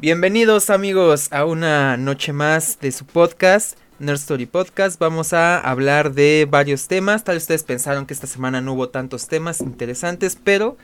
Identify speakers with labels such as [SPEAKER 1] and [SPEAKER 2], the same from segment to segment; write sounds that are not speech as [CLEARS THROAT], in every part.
[SPEAKER 1] Bienvenidos amigos a una noche más de su podcast, Nerd Story Podcast. Vamos a hablar de varios temas. Tal vez ustedes pensaron que esta semana no hubo tantos temas interesantes, pero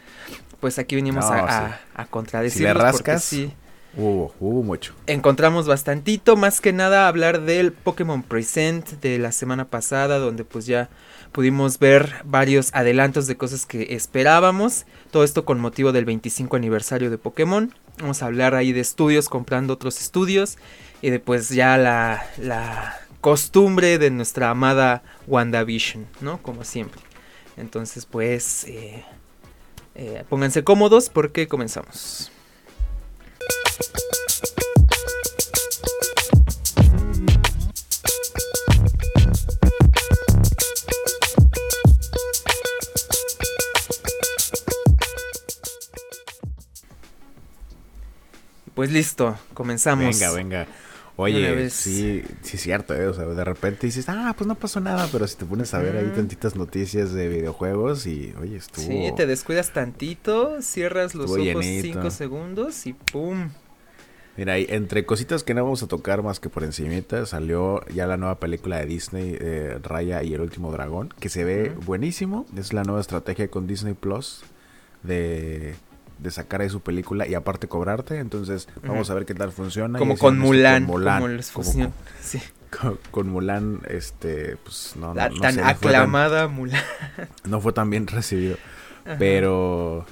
[SPEAKER 1] pues aquí venimos
[SPEAKER 2] No,
[SPEAKER 1] a,
[SPEAKER 2] sí.
[SPEAKER 1] a, a contradecirlos
[SPEAKER 2] Si le
[SPEAKER 1] porque
[SPEAKER 2] rascas,
[SPEAKER 1] sí,
[SPEAKER 2] Hubo, hubo mucho.
[SPEAKER 1] encontramos bastantito, más que nada hablar del Pokémon Present de la semana pasada, donde pues ya pudimos ver varios adelantos de cosas que esperábamos. Todo esto con motivo del 25 aniversario de Pokémon. Vamos a hablar ahí de estudios, comprando otros estudios. Y de pues ya la, la costumbre de nuestra amada WandaVision, ¿no? Como siempre. Entonces pues eh, eh, pónganse cómodos porque comenzamos. Pues listo, comenzamos.
[SPEAKER 2] Venga, venga. Oye, sí, sí es cierto, ¿eh? O sea, de repente dices, ah, pues no pasó nada, pero si te pones a ver ahí tantitas noticias de videojuegos y, oye, estuvo...
[SPEAKER 1] Sí, te descuidas tantito, cierras los
[SPEAKER 2] Estuvo
[SPEAKER 1] ojos
[SPEAKER 2] llenito.
[SPEAKER 1] 5 segundos y ¡pum!
[SPEAKER 2] Mira, entre cositas que no vamos a tocar más que por encimita, salió ya la nueva película de Disney, eh, Raya y el último dragón, que se ve buenísimo. Es la nueva estrategia con Disney Plus de, de sacar ahí su película y aparte cobrarte. Entonces, vamos a ver qué tal funciona.
[SPEAKER 1] Como
[SPEAKER 2] Ya
[SPEAKER 1] con Mulan,
[SPEAKER 2] con Mulan,
[SPEAKER 1] como les
[SPEAKER 2] como
[SPEAKER 1] funciona. Sí,
[SPEAKER 2] con, con Mulan, este, pues no,
[SPEAKER 1] la
[SPEAKER 2] no
[SPEAKER 1] tan
[SPEAKER 2] sé,
[SPEAKER 1] aclamada Mulan.
[SPEAKER 2] no fue tan bien [LAUGHS] recibido.
[SPEAKER 1] Ajá.
[SPEAKER 2] Pero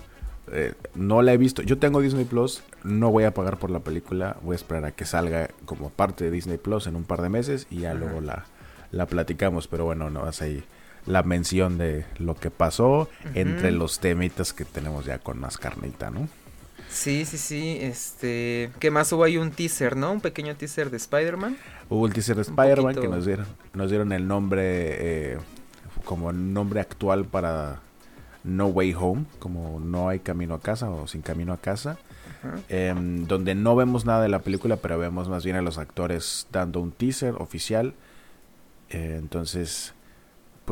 [SPEAKER 2] eh, no la he visto. Yo tengo Disney Plus, no voy a pagar por la película. Voy a esperar a que salga como parte de Disney Plus en un par de meses y ya
[SPEAKER 1] Ajá.
[SPEAKER 2] luego la, la platicamos. Pero bueno, no vas ahí la mención de lo que pasó entre los temitas que tenemos ya con más carnita, ¿no?
[SPEAKER 1] Sí, sí, sí, este... ¿Qué más hubo ahí? Un teaser, ¿no? Un pequeño teaser de Spider-Man.
[SPEAKER 2] Hubo el teaser de Spider-Man que nos dieron, nos dieron el nombre eh, como nombre actual para No Way Home, como No hay camino a casa o Sin camino a casa. Em, donde no vemos nada de la película, pero vemos más bien a los actores dando un teaser oficial. Eh, entonces,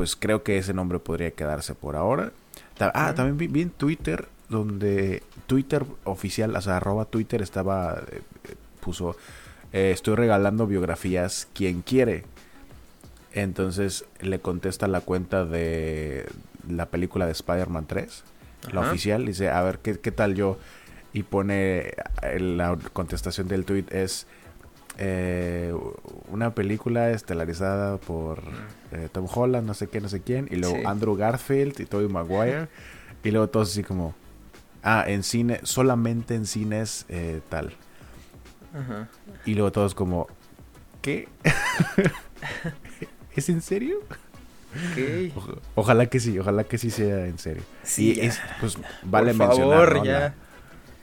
[SPEAKER 2] pues creo que ese nombre podría quedarse por ahora. Ah, también vi, vi en Twitter, donde Twitter oficial, o sea, arroba Twitter estaba, eh, puso, eh, estoy regalando biografías, quien quiere. Entonces le contesta la cuenta de la película de Spider-Man 3 la oficial, dice, a ver, ¿qué, qué tal yo? Y pone, eh, la contestación del tweet es eh, una película estelarizada por eh, Tom Holland, no sé qué, no sé quién, y luego
[SPEAKER 1] Sí.
[SPEAKER 2] Andrew Garfield y Tobey Maguire, y luego todos así como, ah, en cine, solamente en cines eh, tal. Y luego todos como, ¿qué? [LAUGHS] ¿Es en serio? [LAUGHS] Ojalá que sí, ojalá que sí sea en serio.
[SPEAKER 1] Sí,
[SPEAKER 2] y
[SPEAKER 1] ya.
[SPEAKER 2] es, pues vale
[SPEAKER 1] Por
[SPEAKER 2] mencionar,
[SPEAKER 1] favor,
[SPEAKER 2] ¿no?
[SPEAKER 1] ya.
[SPEAKER 2] La-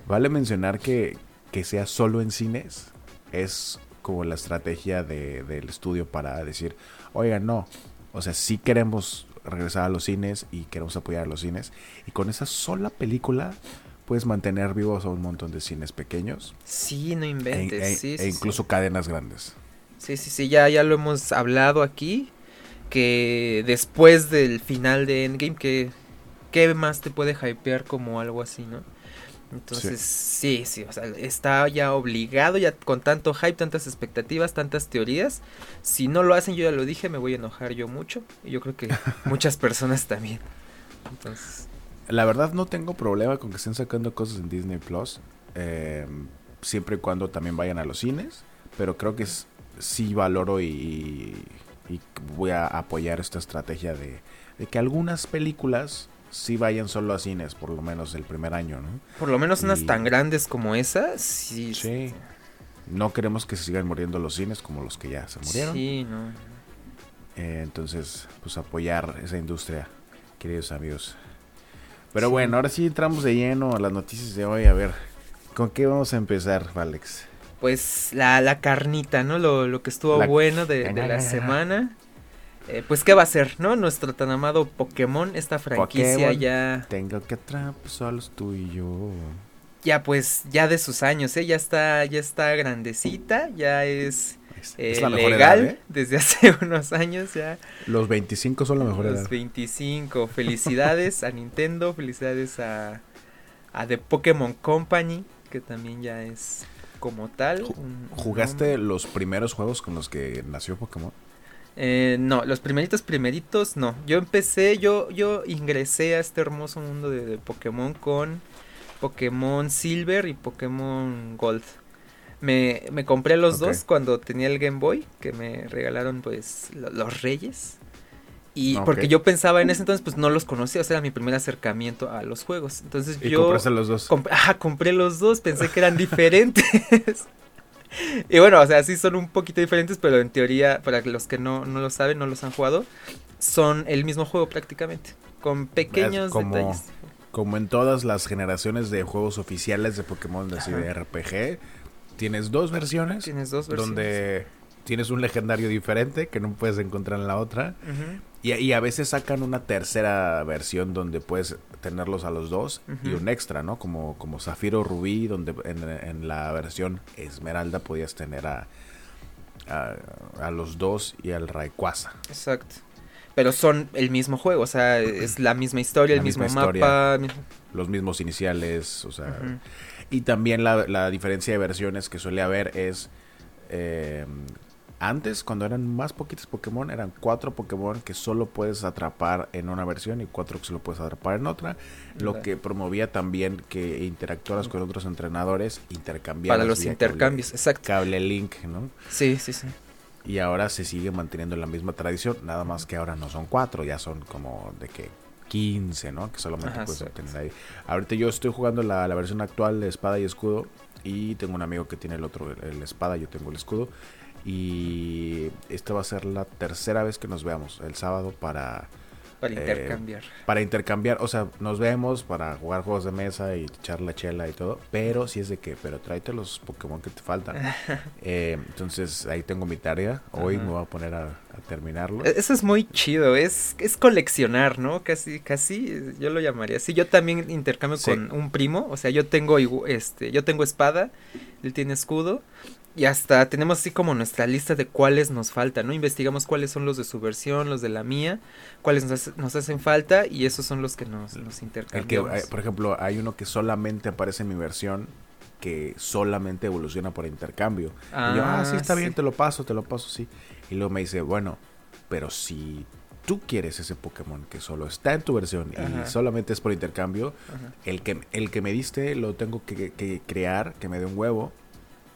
[SPEAKER 2] vale mencionar que, que sea solo en cines es como la estrategia de- del estudio para decir, oigan, no, o sea, sí queremos regresar a los cines y queremos apoyar a los cines y con esa sola película puedes mantener vivos a un montón de cines pequeños
[SPEAKER 1] Sí, no
[SPEAKER 2] e,
[SPEAKER 1] inventes.
[SPEAKER 2] e-
[SPEAKER 1] sí,
[SPEAKER 2] e
[SPEAKER 1] sí,
[SPEAKER 2] incluso
[SPEAKER 1] sí.
[SPEAKER 2] cadenas grandes.
[SPEAKER 1] Sí, sí, sí, ya, ya lo hemos hablado aquí. Que después del final de Endgame, que ¿qué más te puede hypear como algo así, no? Entonces, sí, sí, o sea, está ya obligado, ya con tanto hype, tantas expectativas, tantas teorías. Si no lo hacen, yo ya lo dije, me voy a enojar yo mucho. Y yo creo que [LAUGHS] muchas personas también. Entonces,
[SPEAKER 2] La verdad no tengo problema con que estén sacando cosas en Disney Plus. eh, siempre y cuando también vayan a los cines. Pero creo que es- sí valoro y, y voy a apoyar esta estrategia de, de que algunas películas sí vayan solo a cines, por lo menos el primer año, ¿no?
[SPEAKER 1] por lo menos unas tan grandes como esa, sí.
[SPEAKER 2] Sí. No queremos que se sigan muriendo los cines como los que ya se murieron.
[SPEAKER 1] Sí, no.
[SPEAKER 2] Eh, entonces, pues apoyar esa industria, queridos amigos. Pero
[SPEAKER 1] Sí.
[SPEAKER 2] bueno, ahora sí entramos de lleno a las noticias de hoy. A ver, ¿con qué vamos a empezar, Alex?
[SPEAKER 1] Pues la, la carnita, ¿no? Lo, lo que estuvo
[SPEAKER 2] La-
[SPEAKER 1] bueno de, de la [LAUGHS] semana. Eh, pues, ¿qué va a ser, no? Nuestro tan amado Pokémon, esta franquicia
[SPEAKER 2] Pokémon.
[SPEAKER 1] ya,
[SPEAKER 2] Tengo que atrapar solos tú y yo.
[SPEAKER 1] ya pues, ya de sus años, ¿eh? Ya está, ya está grandecita, ya es,
[SPEAKER 2] Es,
[SPEAKER 1] eh,
[SPEAKER 2] es la mejor
[SPEAKER 1] legal
[SPEAKER 2] edad, ¿eh?
[SPEAKER 1] desde hace [LAUGHS] unos años ya.
[SPEAKER 2] Los 25 son la mejor
[SPEAKER 1] los
[SPEAKER 2] edad.
[SPEAKER 1] 25. Felicidades a Nintendo, felicidades a, a The Pokémon Company, que también ya es como tal. Un-
[SPEAKER 2] ¿Jugaste los primeros juegos con los que nació Pokémon?
[SPEAKER 1] Eh, no, los primeritos, primeritos, no. Yo empecé, yo, yo ingresé a este hermoso mundo de, de Pokémon con Pokémon Silver y Pokémon Gold. Me, me compré los dos cuando tenía el Game Boy, que me regalaron pues lo- los reyes. Y porque yo pensaba en ese entonces, pues no los conocía, o sea, era mi primer acercamiento a los juegos. Entonces
[SPEAKER 2] Y
[SPEAKER 1] yo...
[SPEAKER 2] compraste los dos.
[SPEAKER 1] Comp- ah, compré los dos, pensé que eran [LAUGHS] diferentes. [LAUGHS] y bueno, o sea, sí son un poquito diferentes, pero en teoría, para los que no, no lo saben, no los han jugado, son el mismo juego prácticamente, con pequeños
[SPEAKER 2] como-
[SPEAKER 1] detalles.
[SPEAKER 2] Como en todas las generaciones de juegos oficiales de Pokémon, así de RPG, tienes dos versiones
[SPEAKER 1] Tienes dos versiones.
[SPEAKER 2] donde tienes un legendario diferente que no puedes encontrar en la otra. Y, y a veces sacan una tercera versión donde puedes tenerlos a los dos y un extra, ¿no? Como, como Zafiro Rubí, donde en, en la versión Esmeralda podías tener a, a, a los dos y al Rayquaza.
[SPEAKER 1] Exacto. Pero son el mismo juego, o sea, [CLEARS THROAT] es la misma historia, el mismo
[SPEAKER 2] misma
[SPEAKER 1] mapa.
[SPEAKER 2] Los mismos iniciales, o sea... Y también la, la diferencia de versiones que suele haber es... eh, antes, cuando eran más poquitos Pokémon, eran cuatro Pokémon que solo puedes atrapar en una versión y cuatro que solo puedes atrapar en otra. Lo que promovía también que interactuaras con otros entrenadores, intercambiaras.
[SPEAKER 1] Para los intercambios, exacto.
[SPEAKER 2] Cable, link, ¿no?
[SPEAKER 1] Sí, sí, sí.
[SPEAKER 2] Y ahora se sigue manteniendo la misma tradición, nada más que ahora no son cuatro, ya son como de que 15, ¿no? Que solamente
[SPEAKER 1] Ajá,
[SPEAKER 2] puedes obtener ahí. Ahorita yo estoy jugando la, la versión actual de espada y escudo y tengo un amigo que tiene el otro, el espada, yo tengo el escudo. Y esta va a ser la tercera vez que nos veamos, el sábado para,
[SPEAKER 1] Para
[SPEAKER 2] Eh,
[SPEAKER 1] intercambiar.
[SPEAKER 2] para intercambiar, o sea, nos vemos para jugar juegos de mesa y echar la chela y todo, pero si es de que, pero tráete los Pokémon que te faltan. [LAUGHS] Eh, entonces ahí tengo mi tarea, hoy me voy a poner a, a terminarlo.
[SPEAKER 1] E- Eso es muy chido, es, es coleccionar, ¿no? Casi, casi, yo lo llamaría así. Yo también intercambio
[SPEAKER 2] Sí.
[SPEAKER 1] con un primo, o sea, yo tengo este, yo tengo espada, él tiene escudo, y hasta tenemos así como nuestra lista de cuáles nos faltan, ¿no? Investigamos cuáles son los de su versión, los de la mía, cuáles nos, nos hacen falta, y esos son los que nos, nos
[SPEAKER 2] El que,
[SPEAKER 1] intercambiamos.
[SPEAKER 2] eh, por ejemplo, hay uno que solamente aparece en mi versión que solamente evoluciona por intercambio. y yo, ah, sí, está bien, te lo paso, te lo paso, sí. Y luego me dice, bueno, pero si tú quieres ese Pokémon que solo está en tu versión
[SPEAKER 1] Ajá.
[SPEAKER 2] y solamente es por intercambio,
[SPEAKER 1] Ajá.
[SPEAKER 2] el que, el que me diste lo tengo que, que crear, que me dé un huevo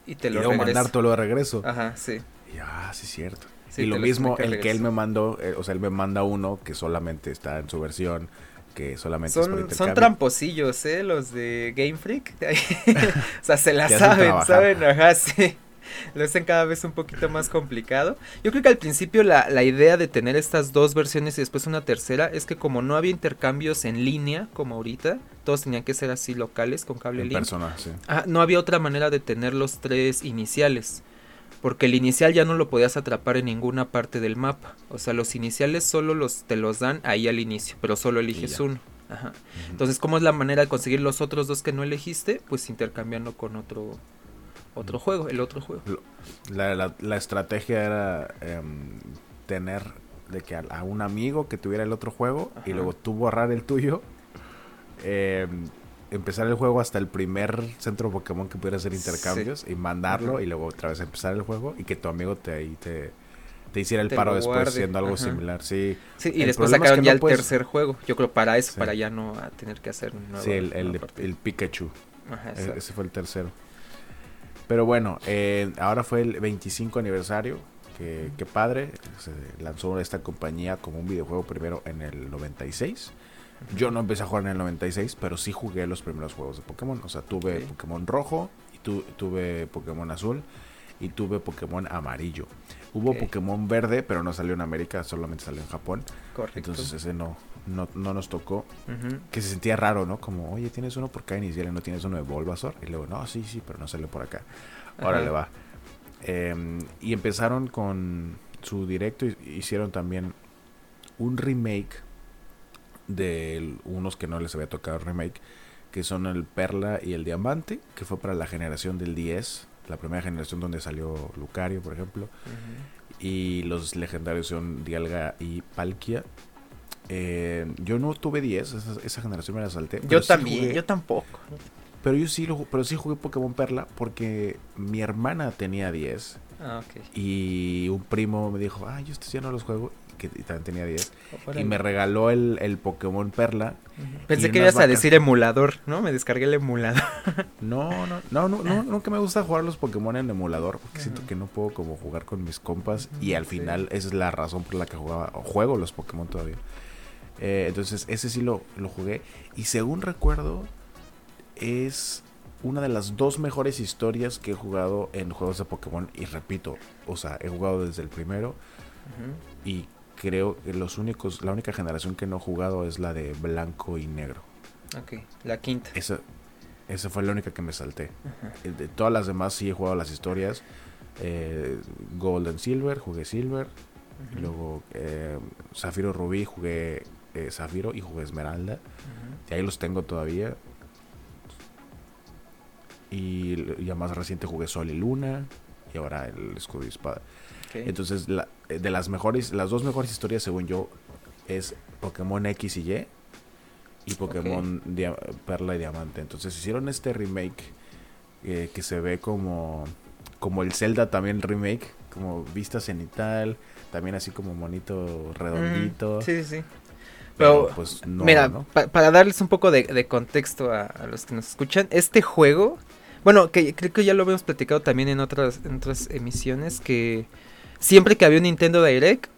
[SPEAKER 1] Y te
[SPEAKER 2] y
[SPEAKER 1] lo
[SPEAKER 2] luego
[SPEAKER 1] regreso.
[SPEAKER 2] mandártelo de regreso.
[SPEAKER 1] Ajá, sí.
[SPEAKER 2] Y ah, sí, es cierto.
[SPEAKER 1] Sí,
[SPEAKER 2] y lo
[SPEAKER 1] lo
[SPEAKER 2] mismo, el que él me mandó, eh, o sea, él me manda uno que solamente está en su versión, que solamente es por
[SPEAKER 1] Son, son tramposillos, ¿eh? Los de Game Freak. [LAUGHS] o sea, se la saben. ¿saben? Ajá, sí. [LAUGHS] Lo hacen cada vez un poquito más complicado. Yo creo que al principio la, la idea de tener estas dos versiones y después una tercera es que como no había intercambios en línea, como ahorita, todos tenían que ser así locales con cable
[SPEAKER 2] en
[SPEAKER 1] link.
[SPEAKER 2] persona, sí.
[SPEAKER 1] Ah, no había otra manera de tener los tres iniciales. Porque el inicial ya no lo podías atrapar en ninguna parte del mapa. O sea, los iniciales solo los te los dan ahí al inicio, pero solo eliges uno. Ajá. Entonces, ¿cómo es la manera de conseguir los otros dos que no elegiste? Pues intercambiando con otro otro juego, el otro juego.
[SPEAKER 2] La, la- la estrategia era em, tener de que a, a un amigo que tuviera el otro juego y luego tú borrar el tuyo, em, empezar el juego hasta el primer centro Pokémon que pudiera hacer
[SPEAKER 1] Sí.
[SPEAKER 2] intercambios y mandarlo
[SPEAKER 1] Ajá.
[SPEAKER 2] y luego otra vez empezar el juego y que tu amigo te ahí te, te hiciera el
[SPEAKER 1] Te
[SPEAKER 2] paro después haciendo algo
[SPEAKER 1] ajá.
[SPEAKER 2] similar. Sí,
[SPEAKER 1] Sí, y
[SPEAKER 2] El
[SPEAKER 1] después
[SPEAKER 2] es
[SPEAKER 1] sacaron
[SPEAKER 2] que
[SPEAKER 1] ya
[SPEAKER 2] no
[SPEAKER 1] el
[SPEAKER 2] puedes-
[SPEAKER 1] tercer juego. Yo creo para eso,
[SPEAKER 2] Sí.
[SPEAKER 1] para ya no tener que hacer nuevo.
[SPEAKER 2] sí el, el, Pikachu.
[SPEAKER 1] Ajá,
[SPEAKER 2] E-. Ese fue el tercero. Pero bueno, eh, ahora fue el 25 aniversario. Que, que padre. Se lanzó esta compañía como un videojuego primero en el 96. Yo no empecé a jugar en el 96, pero sí jugué los primeros juegos de Pokémon. O sea, tuve
[SPEAKER 1] Ok.
[SPEAKER 2] Pokémon rojo, y tu- tuve Pokémon azul y tuve Pokémon amarillo. Hubo
[SPEAKER 1] Ok.
[SPEAKER 2] Pokémon verde, pero no salió en América, solamente salió en Japón.
[SPEAKER 1] Correcto.
[SPEAKER 2] Entonces ese no, no, no nos tocó que se sentía raro, ¿no? Como, oye, tienes uno por cada inicial y no tienes uno de Bulbasaur. Y luego, no, sí, sí, pero no salió por acá. Órale,
[SPEAKER 1] Ajá.
[SPEAKER 2] va. Em, y empezaron con su directo. y Hicieron también un remake de unos que no les había tocado remake, que son el Perla y el Diamante, que fue para la generación del 10, la primera generación donde salió Lucario, por ejemplo. Y los legendarios son Dialga y Palkia. Eh, yo no tuve 10, esa, esa generación me la salté.
[SPEAKER 1] Yo
[SPEAKER 2] sí
[SPEAKER 1] también,
[SPEAKER 2] jugué-
[SPEAKER 1] yo tampoco.
[SPEAKER 2] Pero yo sí, lo, pero sí jugué Pokémon Perla porque mi hermana tenía 10.
[SPEAKER 1] Ah, ok.
[SPEAKER 2] Y un primo me dijo, ah, yo estos ya no los juego. Que también tenía 10. Y me regaló el, el Pokémon Perla.
[SPEAKER 1] Pensé que ibas a decir emulador, ¿no? Me descargué el emulador. [LAUGHS]
[SPEAKER 2] no, no, no, no, no, nunca me gusta jugar los Pokémon en emulador. Porque siento que no puedo como jugar con mis compas. Y al final esa es la razón por la que jugaba, juego los Pokémon todavía. Eh, entonces ese sí lo, lo jugué. Y según recuerdo, es una de las dos mejores historias que he jugado en juegos de Pokémon. Y repito, o sea, he jugado desde el primero. Y creo que los únicos, la única generación que no he jugado es la de blanco y negro.
[SPEAKER 1] Ok, la quinta.
[SPEAKER 2] Esa, esa fue la única que me salté. De todas las demás sí he jugado las historias. Eh, Gold and Silver, jugué Silver. Luego eh, Zafiro Rubí, jugué eh, Zafiro y jugué Esmeralda. Y ahí los tengo todavía. Y ya más reciente jugué Sol y Luna. Y ahora el escudo y espada. Entonces, eh, de las mejores, las dos mejores historias, según yo, es Pokémon X y Y y Pokémon Perla y Diamante. Entonces hicieron este remake eh, que se ve como, como el Zelda también remake, como vista cenital, también así como monito redondito.
[SPEAKER 1] sí, sí. Pero, pues, mira, para darles un poco de, contexto a, a, los que nos escuchan, este juego, bueno, que creo que ya lo habíamos platicado también en otras, en otras emisiones, que siempre que había un Nintendo Direct,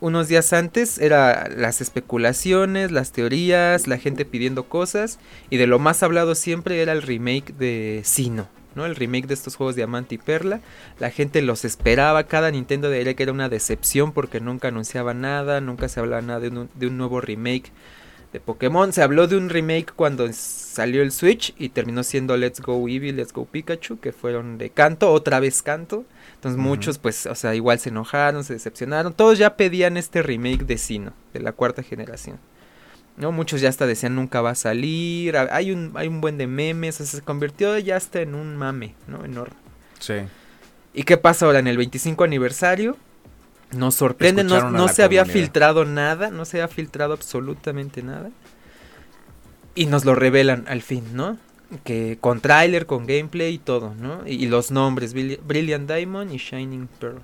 [SPEAKER 1] unos días antes era las especulaciones, las teorías, la gente pidiendo cosas y de lo más hablado siempre era el remake de Sino, ¿no? El remake de estos juegos Diamante y Perla. La gente los esperaba, cada Nintendo Direct era una decepción porque nunca anunciaba nada, nunca se hablaba nada de un, de un nuevo remake de Pokémon. Se habló de un remake cuando salió el Switch y terminó siendo Let's Go Eevee, Let's Go Pikachu, que fueron de canto, otra vez canto. Entonces muchos pues, o sea, igual se enojaron, se decepcionaron. Todos ya pedían este remake de Sino, de la cuarta generación. ¿No? Muchos ya hasta decían nunca va a salir. Hay un, hay un buen de memes. O sea, se convirtió ya hasta en un mame, ¿no? Enorme.
[SPEAKER 2] Sí.
[SPEAKER 1] ¿Y qué pasa ahora? En el 25 aniversario. Nos sorprende, no, no se había filtrado nada, no se había filtrado absolutamente nada. Y nos lo revelan al fin, ¿no? que con tráiler, con gameplay y todo, ¿no? Y, los nombres, Brilliant Diamond y Shining Pearl.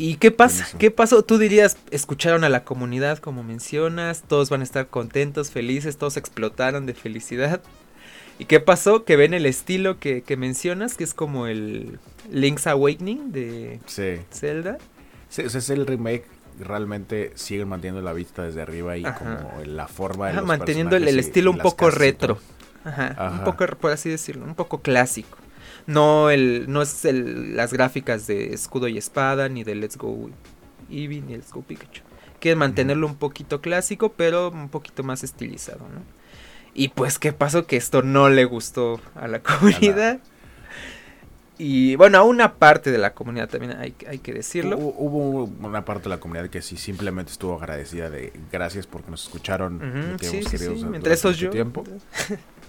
[SPEAKER 1] ¿Y qué pasa? ¿Qué pasó? Tú dirías, escucharon a la comunidad como mencionas, todos van a estar contentos, felices, todos explotaron de felicidad. ¿Y qué pasó? Que ven el estilo que, mencionas, que es como el Link's Awakening de Zelda.
[SPEAKER 2] Sí, ese es el remake realmente siguen manteniendo la vista desde arriba y como la forma de
[SPEAKER 1] manteniendo el, estilo un poco retro. Ajá, un poco, por así decirlo, un poco clásico. No el no es el, las gráficas de escudo y espada, ni de Let's Go Eevee, ni Let's Go Pikachu. Quieren mantenerlo un poquito clásico, pero un poquito más estilizado, ¿no? Y pues, ¿qué pasó? Que esto no le gustó a la [LAUGHS] comunidad. Y bueno, a una parte de la comunidad también hay, hay que decirlo.
[SPEAKER 2] Hubo, una parte de la comunidad que sí simplemente estuvo agradecida de gracias porque nos escucharon.
[SPEAKER 1] sí, sí, sí. Entre esos yo.
[SPEAKER 2] Tiempo. [LAUGHS]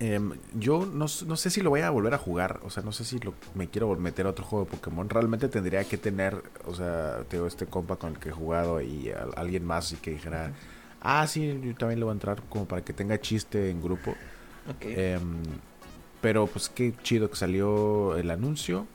[SPEAKER 2] Em, yo no, sé si lo voy a volver a jugar. O sea, no sé si lo, me quiero meter a otro juego de Pokémon. Realmente tendría que tener, o sea, tengo este compa con el que he jugado y alguien más y que dijera, ah, sí, yo también le voy a entrar como para que tenga chiste en grupo. Em, pero pues qué chido que salió el anuncio.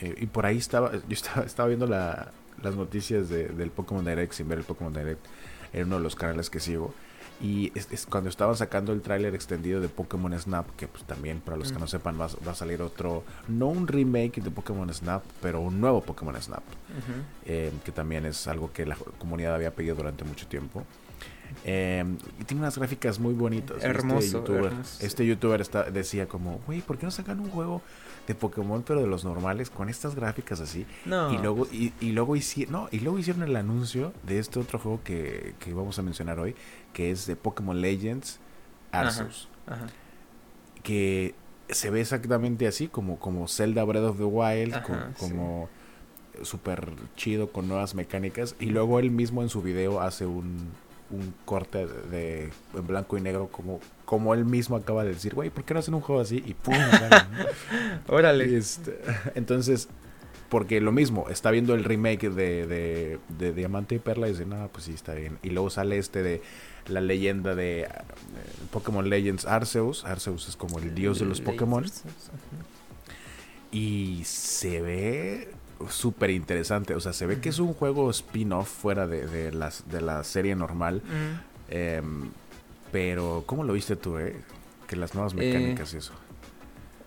[SPEAKER 2] Eh, y por ahí estaba, yo estaba, estaba viendo la, las noticias de, del Pokémon Direct sin ver el Pokémon Direct en uno de los canales que sigo. Y es, cuando estaban sacando el tráiler extendido de Pokémon Snap, que pues también para los que no sepan va, a salir otro, no un remake de Pokémon Snap, pero un nuevo Pokémon Snap, eh, que también es algo que la comunidad había pedido durante mucho tiempo. Eh, y tiene unas gráficas muy bonitas.
[SPEAKER 1] Este hermoso.
[SPEAKER 2] Este youtuber, está, decía como, güey, ¿por qué no sacan un juego de Pokémon pero de los normales con estas gráficas así? Y luego, y, luego, hicieron, no, y luego hicieron el anuncio de este otro juego que, que vamos a mencionar hoy, que es de Pokémon Legends Arceus. Que se ve exactamente así, como, como Zelda Breath of the Wild, como súper chido con nuevas mecánicas. Y luego él mismo en su video hace un, un corte de, en blanco y negro como, como él mismo acaba de decir, güey, ¿por qué no hacen un juego así? Y pum, [LAUGHS]
[SPEAKER 1] Órale.
[SPEAKER 2] Este, entonces, porque lo mismo, está viendo el remake de, de, de Diamante y Perla y dice, no, pues sí, está bien. Y luego sale este de la leyenda de eh, Pokémon Legends Arceus. Arceus es como el dios de los Pokémon. Y se ve súper interesante. O sea, se ve que es un juego spin-off fuera de, de, las, de la serie normal.
[SPEAKER 1] Mm.
[SPEAKER 2] Em, pero, ¿cómo lo viste tú, eh? Que las nuevas mecánicas y eso.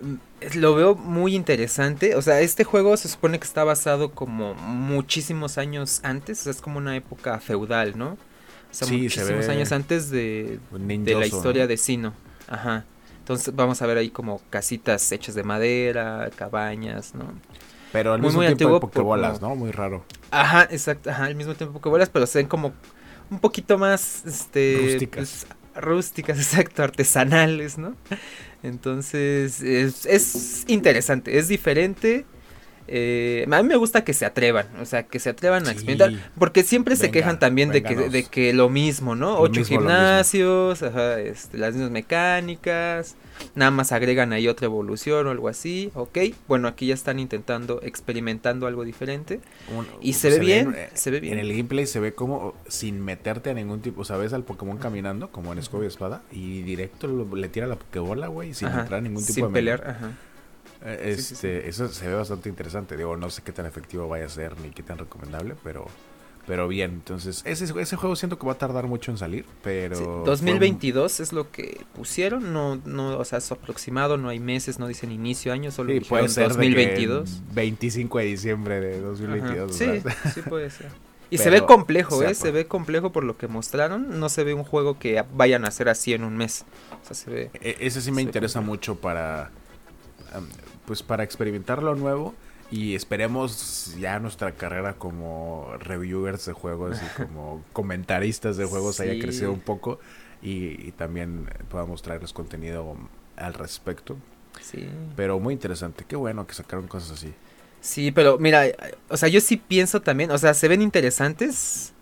[SPEAKER 1] Mm, lo veo muy interesante. O sea, este juego se supone que está basado como muchísimos años antes. O sea, es como una época feudal, ¿no? O sea,
[SPEAKER 2] Sí, se
[SPEAKER 1] muchísimos
[SPEAKER 2] ve
[SPEAKER 1] años antes de, de la historia de Sino. Ajá. Entonces vamos a ver ahí como casitas hechas de madera, cabañas, ¿no?
[SPEAKER 2] Pero al
[SPEAKER 1] muy,
[SPEAKER 2] mismo
[SPEAKER 1] muy
[SPEAKER 2] tiempo
[SPEAKER 1] antiguo,
[SPEAKER 2] pokebolas,
[SPEAKER 1] como-
[SPEAKER 2] ¿no? Muy raro.
[SPEAKER 1] Ajá, exacto, ajá, al mismo tiempo que bolas, pero se ven como un poquito más, este...
[SPEAKER 2] Rústicas.
[SPEAKER 1] pues, rústicas, [LAUGHS] exacto, artesanales, ¿no? Entonces, es, es interesante, es diferente. Eh, a mí me gusta que se atrevan, o sea, que se atrevan a experimentar, porque siempre se quejan también de que, de que lo mismo, ¿no?
[SPEAKER 2] Lo
[SPEAKER 1] Ocho
[SPEAKER 2] mismo,
[SPEAKER 1] gimnasios, ajá, este, las mismas mecánicas, nada más agregan ahí otra evolución o algo así, ok. Bueno, aquí ya están intentando, experimentando algo diferente.
[SPEAKER 2] Un-
[SPEAKER 1] Y se ve bien,
[SPEAKER 2] eh,
[SPEAKER 1] se ve bien.
[SPEAKER 2] En el gameplay se ve como sin meterte a ningún tipo. O sea, ves al Pokémon caminando como en escoba y espada y directo lo- le tira la Pokébola, güey, sin
[SPEAKER 1] Ajá,
[SPEAKER 2] entrar a ningún tipo
[SPEAKER 1] sin
[SPEAKER 2] de
[SPEAKER 1] pelear, ajá.
[SPEAKER 2] Eh,
[SPEAKER 1] Sí, sí,
[SPEAKER 2] Este, Eso se ve bastante interesante. Digo, no sé qué tan efectivo vaya a ser ni qué tan recomendable, pero, pero bien. Entonces, ese, ese juego siento que va a tardar mucho en salir, pero.
[SPEAKER 1] Sí,
[SPEAKER 2] fue un-
[SPEAKER 1] 2022 es lo que pusieron, no, no, o sea, es aproximado, no hay meses, no dicen inicio año, solo
[SPEAKER 2] Sí, puede ser
[SPEAKER 1] 2022.
[SPEAKER 2] de que 25 de diciembre de
[SPEAKER 1] Ajá,
[SPEAKER 2] 2022.
[SPEAKER 1] Sí,
[SPEAKER 2] ¿verdad?
[SPEAKER 1] sí puede ser. Y se
[SPEAKER 2] Pero
[SPEAKER 1] ve complejo,
[SPEAKER 2] se
[SPEAKER 1] ¿eh?
[SPEAKER 2] apa-
[SPEAKER 1] Se ve complejo por lo que mostraron. No se ve un juego que vayan a hacer así en un mes. O sea, se ve.
[SPEAKER 2] E- Ese sí me
[SPEAKER 1] Sí,
[SPEAKER 2] interesa
[SPEAKER 1] complejo.
[SPEAKER 2] mucho para am, pues para experimentar lo nuevo y esperemos ya nuestra carrera como reviewers de juegos y como [LAUGHS] comentaristas de juegos haya crecido un poco y, y también podamos traerles contenido al respecto.
[SPEAKER 1] Sí.
[SPEAKER 2] Pero muy interesante, qué bueno que sacaron cosas así.
[SPEAKER 1] Sí, pero mira, o sea, yo sí pienso también, o sea, se ven interesantes.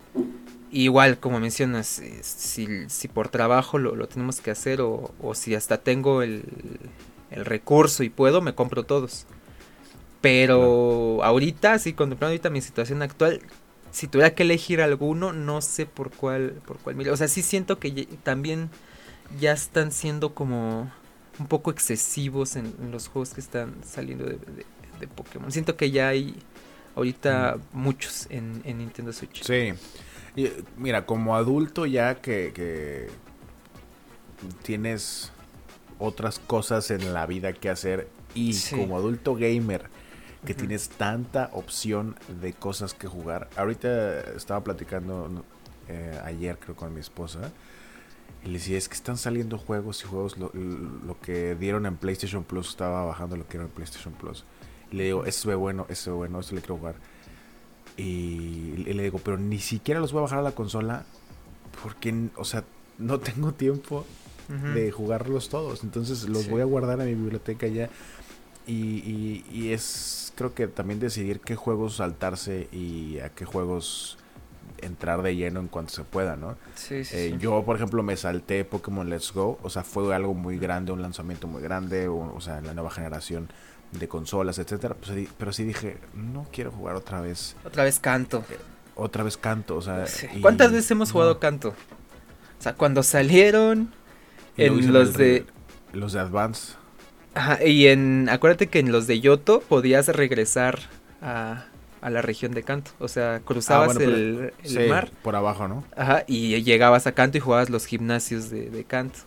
[SPEAKER 1] Igual, como mencionas, eh, si, si por trabajo lo, lo tenemos que hacer o, o si hasta tengo el, el recurso y puedo, me compro todos. Pero ahorita, sí, contemplando ahorita mi situación actual, si tuviera que elegir alguno, no sé por cuál, por cuál. O sea, sí siento que también ya están siendo como un poco excesivos en, en los juegos que están saliendo de, de- de Pokémon. Siento que ya hay ahorita muchos en, en Nintendo Switch.
[SPEAKER 2] Sí. Y, mira, como adulto ya que, que tienes otras cosas en la vida que hacer y
[SPEAKER 1] Sí.
[SPEAKER 2] como adulto gamer que tienes tanta opción de cosas que jugar. Ahorita estaba platicando eh, ayer creo con mi esposa y le decía, es que están saliendo juegos y juegos, lo, lo que dieron en PlayStation Plus, estaba bajando lo que era en PlayStation Plus. Y le digo, eso es bueno, eso es bueno, eso le quiero jugar. Y le digo, pero ni siquiera los voy a bajar a la consola porque, o sea, no tengo tiempo De jugarlos todos. Entonces los
[SPEAKER 1] Sí.
[SPEAKER 2] voy a guardar en mi biblioteca ya. Y, y- y es, creo que también decidir qué juegos saltarse y a qué juegos entrar de lleno en cuanto se pueda, ¿no?
[SPEAKER 1] Sí, sí,
[SPEAKER 2] Eh,
[SPEAKER 1] sí.
[SPEAKER 2] Yo, por ejemplo, me salté Pokémon Let's Go. O sea, fue algo muy grande, un lanzamiento muy grande. O, o sea, en la nueva generación de consolas, etcétera. Pues, pero sí dije, no quiero jugar otra vez.
[SPEAKER 1] Otra vez canto.
[SPEAKER 2] Otra vez canto, o sea.
[SPEAKER 1] Sí.
[SPEAKER 2] y-
[SPEAKER 1] ¿Cuántas veces hemos
[SPEAKER 2] no.
[SPEAKER 1] jugado canto? O sea, cuando salieron
[SPEAKER 2] Y
[SPEAKER 1] en los de...
[SPEAKER 2] Los de Advance.
[SPEAKER 1] Ajá, y en... Acuérdate que en los de Yoto podías regresar a, a la región de canto. O sea, cruzabas
[SPEAKER 2] Ah, bueno, pero-
[SPEAKER 1] el,
[SPEAKER 2] sí,
[SPEAKER 1] mar.
[SPEAKER 2] por abajo, ¿no?
[SPEAKER 1] Ajá, y llegabas a canto y jugabas los gimnasios de, de canto.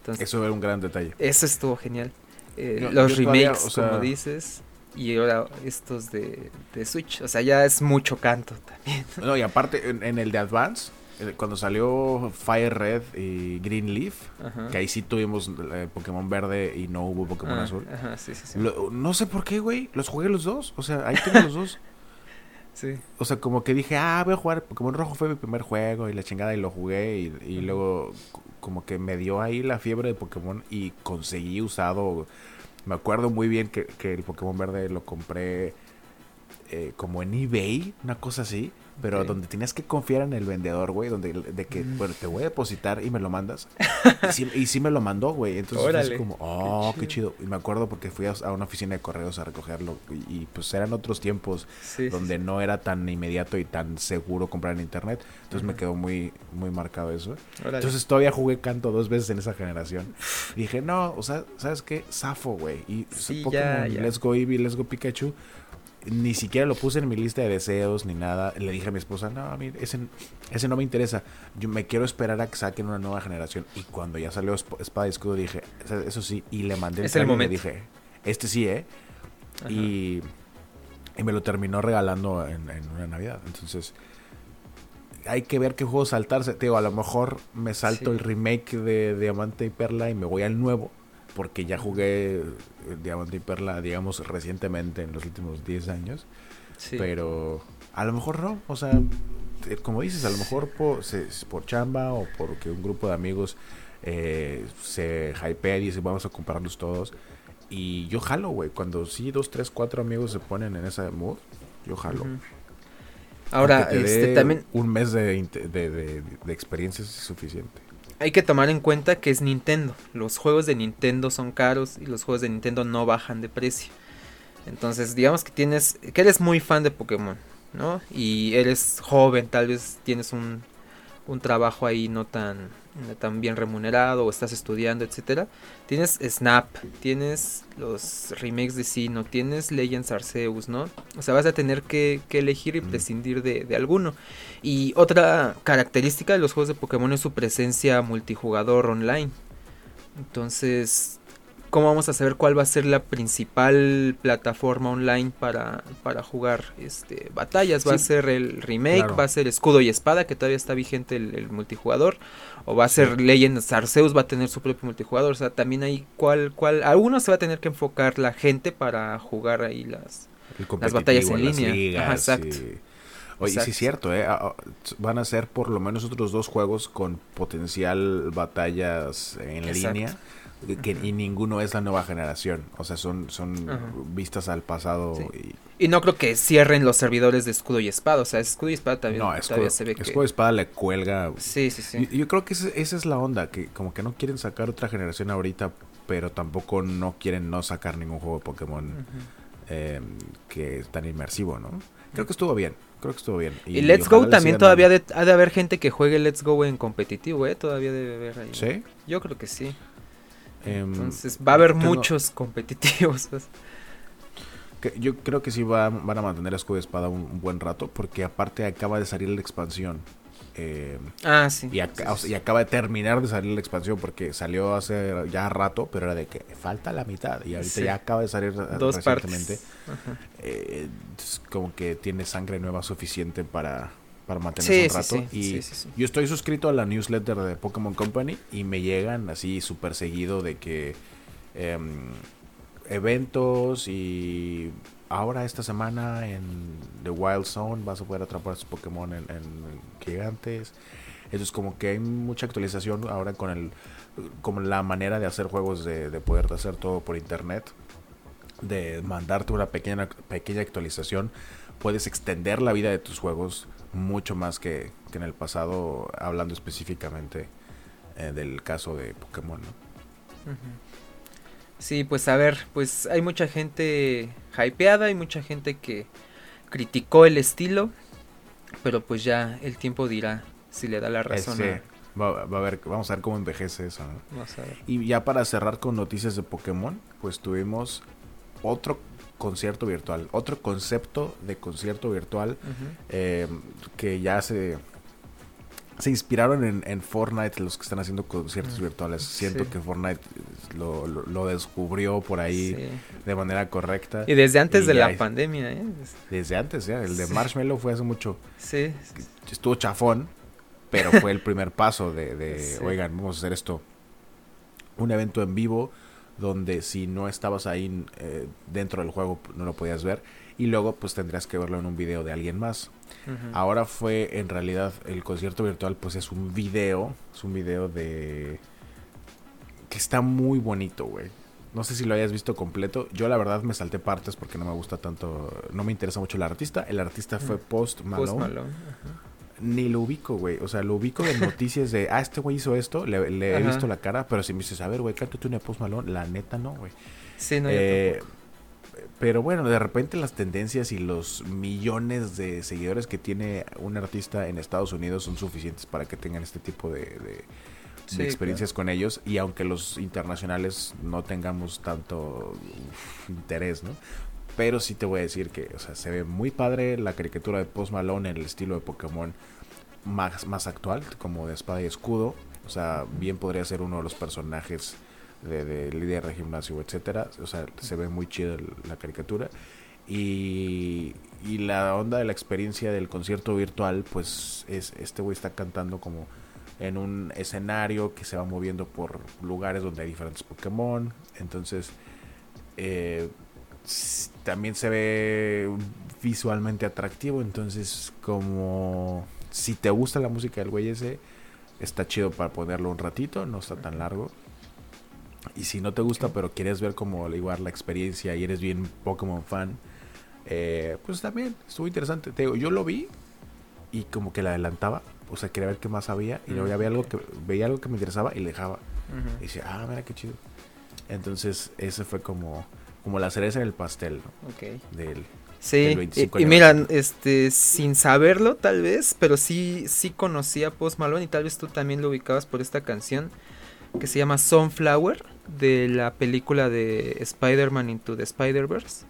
[SPEAKER 1] Entonces,
[SPEAKER 2] Eso era un gran detalle.
[SPEAKER 1] eso estuvo genial. Eh,
[SPEAKER 2] Yo-
[SPEAKER 1] los
[SPEAKER 2] yo todavía,
[SPEAKER 1] remakes,
[SPEAKER 2] o sea-
[SPEAKER 1] como dices. Y ahora estos de, de Switch. O sea, ya es mucho canto también.
[SPEAKER 2] No, y aparte, en, en el de Advance, cuando salió Fire Red y Green Leaf,
[SPEAKER 1] Ajá.
[SPEAKER 2] que ahí sí tuvimos eh, Pokémon verde y no hubo Pokémon
[SPEAKER 1] Ah,
[SPEAKER 2] azul.
[SPEAKER 1] Ajá, sí, sí, sí.
[SPEAKER 2] Lo- no sé por qué, güey. Los jugué los dos. O sea, ahí tengo los dos. [LAUGHS]
[SPEAKER 1] Sí.
[SPEAKER 2] O sea, como que dije, ah, voy a jugar. Pokémon Rojo fue mi primer juego y la chingada y lo jugué. Y, luego, como que me dio ahí la fiebre de Pokémon y conseguí usado. Me acuerdo muy bien que, que el Pokémon verde lo compré eh, como en eBay, una cosa así. Pero donde tenías que confiar en el vendedor, güey, donde de que,
[SPEAKER 1] Mm.
[SPEAKER 2] bueno, te voy a depositar y me lo mandas. [LAUGHS] y, sí, y sí me lo mandó, güey. Entonces es como, oh,
[SPEAKER 1] qué
[SPEAKER 2] qué chido. Y me acuerdo porque fui a, a una oficina de correos a recogerlo y, y, pues eran otros tiempos
[SPEAKER 1] Sí,
[SPEAKER 2] donde no era tan inmediato y tan seguro comprar en internet. Entonces me quedó muy, muy marcado eso.
[SPEAKER 1] Órale.
[SPEAKER 2] Entonces todavía jugué canto dos veces en esa generación. Y dije, no, o sea, ¿sabes qué? Zafo, güey. Y Pokémon
[SPEAKER 1] ya, ya.
[SPEAKER 2] Let's Go Eevee, Let's Go Pikachu. Ni siquiera lo puse en mi lista de deseos ni nada. Le dije a mi esposa, no, a mí ese, ese no me interesa. Yo me quiero esperar a que saquen una nueva generación. Y cuando ya salió Esp- Espada y Escudo dije, "O sea, eso sí. Y le mandé
[SPEAKER 1] Es el
[SPEAKER 2] trailer y le dije, este sí, ¿eh? Y, y me lo terminó regalando en, en una Navidad. Entonces, hay que ver qué juego saltarse. Te digo, a lo mejor me salto
[SPEAKER 1] Sí.
[SPEAKER 2] el remake de Diamante y Perla y me voy al nuevo. Porque ya jugué eh, Diamante y Perla, digamos, recientemente en los últimos 10 años.
[SPEAKER 1] Sí.
[SPEAKER 2] Pero a lo mejor no. O sea, eh, como dices, a lo mejor por, se- por chamba o porque un grupo de amigos eh, se hypea y dice vamos a comprarlos todos. Y yo jalo, güey. Cuando sí, dos, tres, cuatro amigos se ponen en ese mood, yo jalo.
[SPEAKER 1] Ahora, este, también
[SPEAKER 2] Un mes de, de, de- de experiencia es suficiente.
[SPEAKER 1] Hay que tomar en cuenta que es Nintendo. Los juegos de Nintendo son caros y los juegos de Nintendo no bajan de precio. Entonces, digamos que tienes, que eres muy fan de Pokémon, ¿no? Y eres joven, tal vez tienes un, un trabajo ahí no tan, tan bien remunerado o estás estudiando, etcétera. Tienes Snap, tienes los remakes de Sinnoh, tienes Legends Arceus, ¿no? O sea, vas a tener que, que elegir y prescindir de, de alguno. Y otra característica de los juegos de Pokémon es su presencia multijugador online. Entonces, ¿cómo vamos a saber cuál va a ser la principal plataforma online para, para jugar este batallas? ¿Va a ser el remake?
[SPEAKER 2] claro.
[SPEAKER 1] ¿Va a ser escudo y espada, que todavía está vigente el, el multijugador? ¿O va a ser Legends Arceus, va a tener su propio multijugador? O sea, también hay cuál, cuál, a uno se va a tener que enfocar la gente para jugar ahí las... Las batallas en
[SPEAKER 2] las
[SPEAKER 1] línea.
[SPEAKER 2] ligas
[SPEAKER 1] Ajá, exacto.
[SPEAKER 2] y- Oye,
[SPEAKER 1] Exacto.
[SPEAKER 2] sí es cierto, ¿eh? Ah, ah, Van a ser por lo menos otros dos juegos con potencial batallas en
[SPEAKER 1] Exacto.
[SPEAKER 2] línea. que- y ninguno es la nueva generación. O sea, son, son vistas al pasado.
[SPEAKER 1] Sí.
[SPEAKER 2] Y,
[SPEAKER 1] Y no creo que cierren los servidores de escudo y espada. O sea, escudo y espada también,
[SPEAKER 2] no, Escudo,
[SPEAKER 1] se ve que...
[SPEAKER 2] Escudo de Espada le cuelga.
[SPEAKER 1] Sí, sí, sí.
[SPEAKER 2] Yo, yo creo que esa es la onda, que como que no quieren sacar otra generación ahorita, pero tampoco no quieren no sacar ningún juego de Pokémon eh, que es tan inmersivo, ¿no? Creo que estuvo bien, creo que estuvo bien.
[SPEAKER 1] Y, Let's Go también todavía de- ha de haber gente que juegue Let's Go en competitivo, ¿eh? Todavía debe haber ahí.
[SPEAKER 2] ¿Sí?
[SPEAKER 1] Yo creo que sí.
[SPEAKER 2] Em,
[SPEAKER 1] Entonces va a haber
[SPEAKER 2] tengo-
[SPEAKER 1] muchos [LAUGHS] competitivos.
[SPEAKER 2] que- yo creo que sí va- van a mantener Escudo de Espada un, un buen rato, porque aparte acaba de salir la expansión. Eh,
[SPEAKER 1] Ah, sí.
[SPEAKER 2] y,
[SPEAKER 1] sí, sí,
[SPEAKER 2] acaba de terminar de salir la expansión porque salió hace ya rato, pero era de que falta la mitad y ahorita
[SPEAKER 1] Sí.
[SPEAKER 2] ya acaba de salir eh,
[SPEAKER 1] Dos
[SPEAKER 2] recientemente. Eh, como que tiene sangre nueva suficiente para, para mantenerse un rato.
[SPEAKER 1] sí,
[SPEAKER 2] y
[SPEAKER 1] sí, sí, sí.
[SPEAKER 2] yo estoy suscrito a la newsletter de Pokémon Company y me llegan así súper seguido de que em, eventos y ahora esta semana en The Wild Zone vas a poder atrapar a sus Pokémon en, gigantes. Eso es como que hay mucha actualización ahora con el la manera de hacer juegos de, de poder hacer todo por internet de mandarte una pequeña pequeña actualización puedes extender la vida de tus juegos mucho más que, que en el pasado hablando específicamente eh, del caso de Pokémon ¿no?
[SPEAKER 1] Sí, pues a ver, pues hay mucha gente hypeada, hay mucha gente que criticó el estilo, pero pues ya el tiempo dirá si le da la razón. A-
[SPEAKER 2] va, va a ver vamos a ver cómo envejece eso ¿no?
[SPEAKER 1] Vamos a ver.
[SPEAKER 2] Y ya para cerrar con noticias de Pokémon, pues tuvimos otro concierto virtual, otro concepto de concierto virtual eh, que ya se se inspiraron en, en Fortnite los que están haciendo conciertos
[SPEAKER 1] Mm,
[SPEAKER 2] virtuales. Siento
[SPEAKER 1] sí.
[SPEAKER 2] que Fortnite lo, lo- lo descubrió por ahí
[SPEAKER 1] Sí.
[SPEAKER 2] de manera correcta.
[SPEAKER 1] Y desde antes
[SPEAKER 2] Y
[SPEAKER 1] de la pandemia, ¿eh?
[SPEAKER 2] Desde antes, ya. El de
[SPEAKER 1] Sí.
[SPEAKER 2] Marshmallow fue hace mucho.
[SPEAKER 1] Sí,
[SPEAKER 2] Estuvo chafón, pero [LAUGHS] fue el primer paso de, de, oigan, vamos a hacer esto. Un evento en vivo donde si no estabas ahí eh, dentro del juego no lo podías ver. Y luego pues tendrías que verlo en un video de alguien más. Ahora fue en realidad el concierto virtual pues es un video, es un video de que está muy bonito, güey. no sé si lo hayas visto completo. Yo la verdad me salté partes porque no me gusta tanto, no me interesa mucho el artista. El artista fue Post Malone.
[SPEAKER 1] Post Malone. ajá.
[SPEAKER 2] Ni lo ubico, güey. O sea, lo ubico de noticias de, ah, este güey hizo esto, le, le he visto la cara, pero si me dices, a ver, güey, cántate una Post Malone, la neta no, güey.
[SPEAKER 1] Sí, no, yo
[SPEAKER 2] Eh,
[SPEAKER 1] tampoco.
[SPEAKER 2] Pero bueno, de repente las tendencias y los millones de seguidores que tiene un artista en Estados Unidos son suficientes para que tengan este tipo de, de- de
[SPEAKER 1] Sí,
[SPEAKER 2] experiencias con ellos. Y aunque los internacionales no tengamos tanto uf, interés, ¿no? Pero sí te voy a decir que, o sea, se ve muy padre la caricatura de Post Malone en el estilo de Pokémon más, más actual, como de espada y escudo. O sea, bien podría ser uno de los personajes de, de líder de gimnasio, etcétera. O sea, se ve muy chido el- la caricatura. Y, y la onda de la experiencia del concierto virtual, pues es este güey está cantando como en un escenario que se va moviendo por lugares donde hay diferentes Pokémon. Entonces, eh, también se ve visualmente atractivo. Entonces, como si te gusta la música del güey ese, está chido para ponerlo un ratito, no está tan largo. Y si no te gusta, pero quieres ver como igual la experiencia y eres bien Pokémon fan, eh, pues también estuvo interesante. Te digo, yo lo vi y como que le adelantaba, o sea, quería ver qué más había y luego ya
[SPEAKER 1] Mm,
[SPEAKER 2] veía algo que veía algo que me interesaba y le dejaba. Y decía, ah, mira qué chido. Entonces, ese fue como como la cereza en el pastel, ¿no?
[SPEAKER 1] Ok.
[SPEAKER 2] Del
[SPEAKER 1] Sí,
[SPEAKER 2] del
[SPEAKER 1] y,
[SPEAKER 2] 25
[SPEAKER 1] y mira,
[SPEAKER 2] aniversario.
[SPEAKER 1] este, sin saberlo tal vez, pero sí, sí conocía a Post Malone y tal vez tú también lo ubicabas por esta canción que se llama Sunflower de la película de Spider-Man Into the Spider-Verse.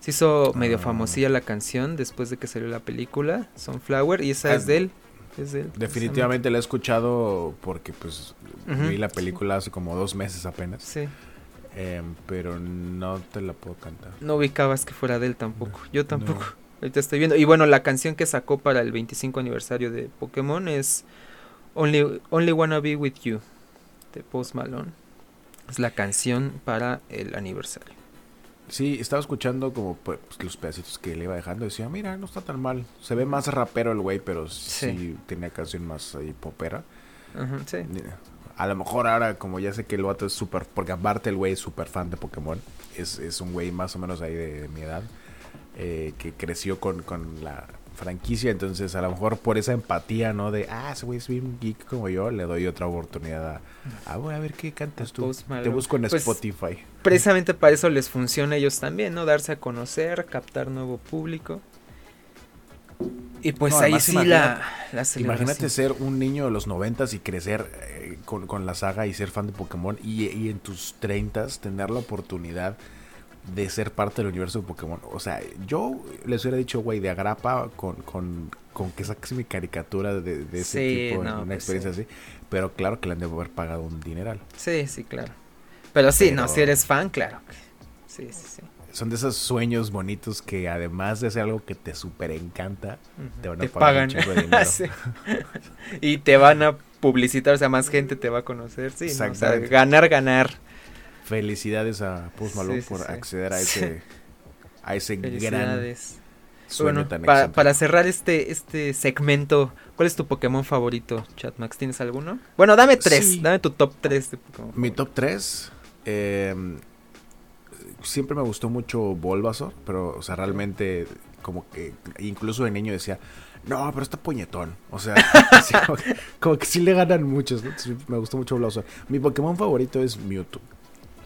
[SPEAKER 1] Se hizo medio
[SPEAKER 2] Ah.
[SPEAKER 1] famosilla la canción después de que salió la película, Sunflower, y esa
[SPEAKER 2] Ah,
[SPEAKER 1] es de él. Es de él,
[SPEAKER 2] Definitivamente la he escuchado porque pues vi la
[SPEAKER 1] sí.
[SPEAKER 2] película hace como dos meses apenas,
[SPEAKER 1] Sí,
[SPEAKER 2] em, pero no te la puedo cantar.
[SPEAKER 1] no ubicabas que fuera de él tampoco. Yo tampoco.
[SPEAKER 2] No.
[SPEAKER 1] Ahorita estoy viendo. Y bueno, la canción que sacó para el 25 aniversario de Pokémon es Only, Only Wanna Be With You de Post Malone. Es la canción para el aniversario.
[SPEAKER 2] Sí, estaba escuchando como pues, los pedacitos que le iba dejando decía, mira, no está tan mal. Se ve más rapero el güey, pero sí,
[SPEAKER 1] Sí.
[SPEAKER 2] tenía canción más ahí popera.
[SPEAKER 1] Sí.
[SPEAKER 2] A lo mejor ahora, como ya sé que el vato es súper, porque aparte el güey es súper fan de Pokémon, es, es un güey más o menos ahí de, de mi edad, eh, que creció con, con la franquicia, entonces a lo mejor por esa empatía, ¿no? De, ah, ese güey es bien geek como yo, le doy otra oportunidad a, ah, voy a ver qué cantas tú. Te busco en
[SPEAKER 1] Pues,
[SPEAKER 2] Spotify.
[SPEAKER 1] Precisamente para eso les funciona a ellos también, ¿no? Darse a conocer, captar nuevo público. Y pues
[SPEAKER 2] No,
[SPEAKER 1] ahí sí la, la.
[SPEAKER 2] Imagínate ser un niño de los noventas y crecer eh, con, con la saga y ser fan de Pokémon y, y en tus treintas tener la oportunidad de ser parte del universo de Pokémon. O sea, yo les hubiera dicho, güey, de agrapa con, con, con que saques mi caricatura de, de ese
[SPEAKER 1] Sí,
[SPEAKER 2] tipo en una
[SPEAKER 1] pues
[SPEAKER 2] experiencia así. Pero claro que le han de haber pagado un dineral.
[SPEAKER 1] Sí, sí, claro. Pero sí, no, si eres fan, claro. Sí, sí, sí.
[SPEAKER 2] Son de esos sueños bonitos que además de ser algo que te súper encanta, te van a
[SPEAKER 1] te
[SPEAKER 2] pagar
[SPEAKER 1] pagan.
[SPEAKER 2] un de [LAUGHS] dinero.
[SPEAKER 1] Sí. [LAUGHS] y te van a publicitar, o sea, más gente te va a conocer. Sí, ¿no? o sea, ganar, ganar.
[SPEAKER 2] Felicidades a Post Malone
[SPEAKER 1] Sí, sí,
[SPEAKER 2] por
[SPEAKER 1] sí.
[SPEAKER 2] acceder a ese, [LAUGHS] a ese gran sueño
[SPEAKER 1] Bueno,
[SPEAKER 2] tan
[SPEAKER 1] pa- para cerrar este, este segmento, ¿cuál es tu Pokémon favorito, Chatmax? ¿Tienes alguno? Bueno, dame tres, dame tu top tres de Pokémon.
[SPEAKER 2] Mi
[SPEAKER 1] favorito.
[SPEAKER 2] top 3. siempre me gustó mucho Bulbasaur, pero, o sea, realmente, como que, incluso de niño decía, no, pero está puñetón. O sea, [LAUGHS] como, que, como que sí le ganan muchos. me gustó mucho Bulbasaur. Mi Pokémon favorito es Mewtwo.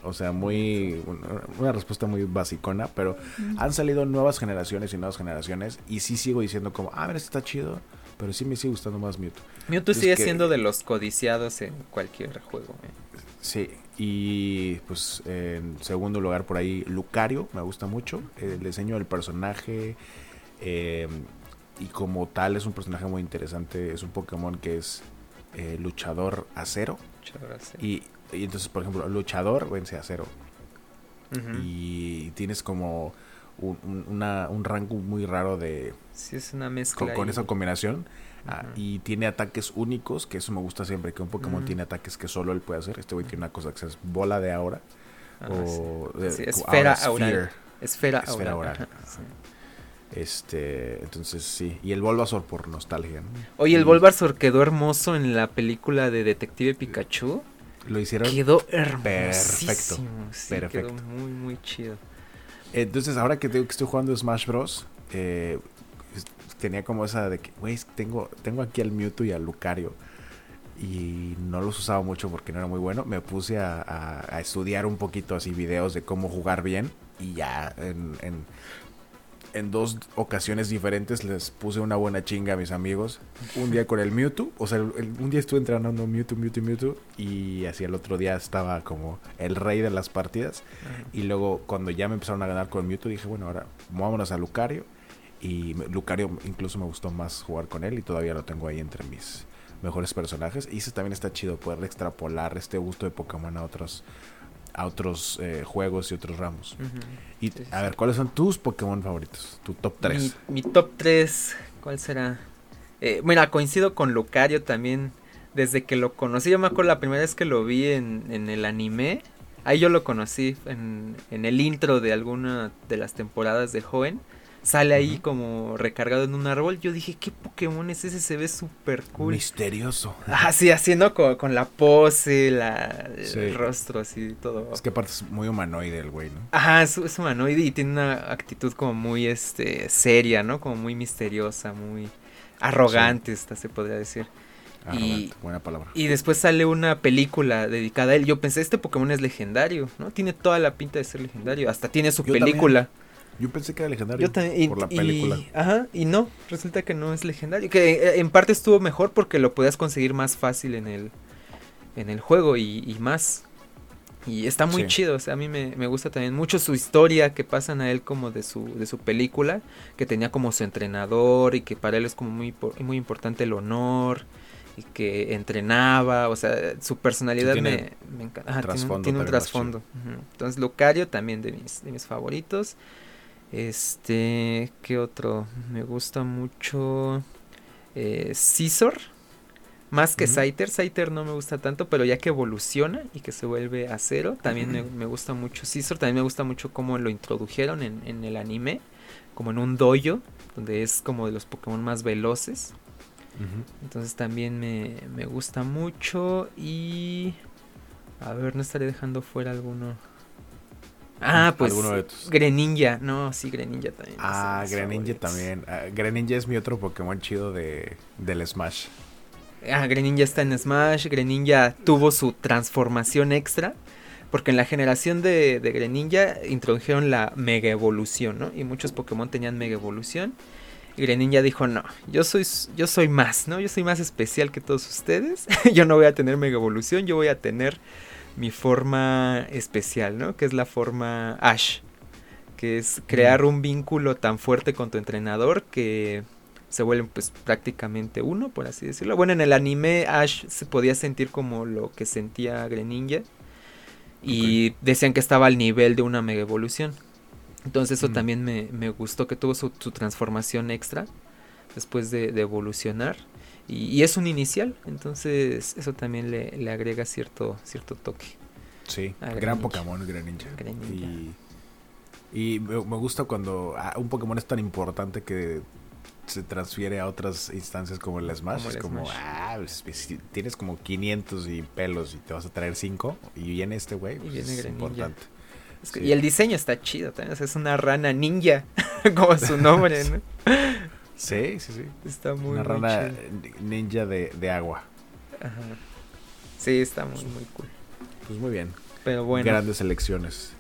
[SPEAKER 2] O sea, muy. Una, una respuesta muy basicona, pero han salido nuevas generaciones y nuevas generaciones. Y sí sigo diciendo, como, ah, mira, este está chido. Pero sí me sigue gustando más Mewtwo.
[SPEAKER 1] Mewtwo sigue
[SPEAKER 2] que-
[SPEAKER 1] siendo de los codiciados en cualquier juego. eh.
[SPEAKER 2] Sí, y pues en segundo lugar por ahí Lucario, me gusta mucho. El diseño del personaje eh, y como tal es un personaje muy interesante. Es un Pokémon que es eh, luchador acero.
[SPEAKER 1] Muchas gracias.
[SPEAKER 2] Y, y entonces, por ejemplo, luchador vence acero.
[SPEAKER 1] Ujú.
[SPEAKER 2] Y tienes como un, un- una- un rango muy raro de
[SPEAKER 1] Sí, es una mezcla.
[SPEAKER 2] con, esa combinación. Ah, y tiene ataques únicos, que eso me gusta siempre, que un Pokémon tiene ataques que solo él puede hacer. Este güey tiene una cosa que se llama bola de aura.
[SPEAKER 1] Ah,
[SPEAKER 2] o
[SPEAKER 1] sí.
[SPEAKER 2] de-
[SPEAKER 1] Sí,
[SPEAKER 2] como
[SPEAKER 1] esfera aural.
[SPEAKER 2] sphere.
[SPEAKER 1] Esfera,
[SPEAKER 2] Esfera
[SPEAKER 1] aural,
[SPEAKER 2] aural.
[SPEAKER 1] ajá, sí.
[SPEAKER 2] Este, entonces sí. Y el Bulbasaur por nostalgia. ¿no?
[SPEAKER 1] Oye, el Bulbasaur quedó hermoso en la película de Detective Pikachu.
[SPEAKER 2] Lo hicieron.
[SPEAKER 1] Quedó Perfecto. Sí, perfecto. Quedó muy, muy chido.
[SPEAKER 2] Entonces, ahora que, que estoy jugando Smash Bros., eh, tenía como esa de que, güey, tengo, tengo aquí al Mewtwo y al Lucario. Y no los usaba mucho porque no era muy bueno. Me puse a, estudiar un poquito así videos de cómo jugar bien. Y ya en, en, dos ocasiones diferentes les puse una buena chinga a mis amigos. Un día con el Mewtwo. O sea, un día estuve entrenando Mewtwo, Mewtwo, Mewtwo. Y así el otro día estaba como el rey de las partidas. Y luego cuando ya me empezaron a ganar con Mewtwo dije, bueno, ahora vámonos a Lucario y Lucario incluso me gustó más jugar con él y todavía lo tengo ahí entre mis mejores personajes. Y eso también está chido, poder extrapolar este gusto de Pokémon a otros a otros eh, juegos y otros ramos. Y a ver, ¿cuáles son tus Pokémon favoritos? Tu top 3.
[SPEAKER 1] Mi, top 3, ¿cuál será? Eh, mira, coincido con Lucario también. Desde que lo conocí, yo me acuerdo la primera vez que lo vi en, en el anime. Ahí yo lo conocí en, en el intro de alguna de las temporadas de Joven sale ahí como recargado en un árbol. Yo dije, ¿qué Pokémon es ese? Se ve súper cool.
[SPEAKER 2] Misterioso. [LAUGHS]
[SPEAKER 1] Ah, sí, haciendo con, la pose, la, el rostro, así, todo.
[SPEAKER 2] Es que aparte es muy humanoide el güey, ¿no?
[SPEAKER 1] Ajá, es, humanoide y tiene una actitud como muy, este, seria, ¿no? Como muy misteriosa, muy arrogante, esta se podría decir.
[SPEAKER 2] y, buena palabra.
[SPEAKER 1] Y después sale una película dedicada a él. Yo pensé, este Pokémon es legendario, ¿no? Tiene toda la pinta de ser legendario. Hasta tiene su película.
[SPEAKER 2] Yo pensé que era legendario por la
[SPEAKER 1] película. ajá, y no, resulta que no es legendario. Que eh, en parte estuvo mejor porque lo podías conseguir más fácil en el, en el juego y, más. Y está muy chido, o sea, a mí me, gusta también mucho su historia que pasan a él como de su, de su película, que tenía como su entrenador y que para él es como muy, muy importante el honor y que entrenaba, o sea, su personalidad me, encanta. tiene, un trasfondo. Entonces, Lucario también de mis, de mis favoritos. Este, ¿qué otro? Me gusta mucho eh. Más que Scyther. Scyther no me gusta tanto, pero ya que evoluciona y que se vuelve a cero, también me, gusta mucho Scizor. También me gusta mucho cómo lo introdujeron en, el anime, como en un dojo, donde es como de los Pokémon más veloces. Entonces también me, me gusta mucho y... A ver, no estaré dejando fuera alguno. Ah, [LAUGHS] pues Greninja, no, sí, Greninja también.
[SPEAKER 2] Ah, Greninja también. Ah, Greninja es mi otro Pokémon chido de, del Smash.
[SPEAKER 1] Ah, Greninja está en Smash, Greninja tuvo su transformación extra, porque en la generación de, de Greninja introdujeron la Mega Evolución, ¿no? Y muchos Pokémon tenían Mega Evolución. Y Greninja dijo, no, yo soy, yo soy más, ¿no? Yo soy más especial que todos ustedes. [LAUGHS] yo no voy a tener Mega Evolución, yo voy a tener mi forma especial, ¿no? Que es la forma Ash. Que es crear un vínculo tan fuerte con tu entrenador que se vuelven pues prácticamente uno, por así decirlo. Bueno, en el anime Ash se podía sentir como lo que sentía Greninja. Y decían que estaba al nivel de una mega evolución. Entonces eso también me, gustó que tuvo su, transformación extra después de evolucionar. Y, es un inicial, entonces eso también le, agrega cierto, cierto toque.
[SPEAKER 2] Sí, gran Pokémon, Gran Ninja. Y, me, gusta cuando ah, un Pokémon es tan importante que se transfiere a otras instancias como el Smash. es como, ah, pues, pues, tienes como 500 y pelos y te vas a traer 5 y viene este güey, pues, es importante.
[SPEAKER 1] Y el diseño está chido también, es una rana ninja, [LAUGHS] como su nombre, [LAUGHS] ¿no?
[SPEAKER 2] Sí, sí, sí.
[SPEAKER 1] Está muy
[SPEAKER 2] Una rana ninja de, agua.
[SPEAKER 1] Ajá. Sí, está muy, muy cool.
[SPEAKER 2] Pues muy bien.
[SPEAKER 1] Pero bueno.
[SPEAKER 2] Grandes elecciones.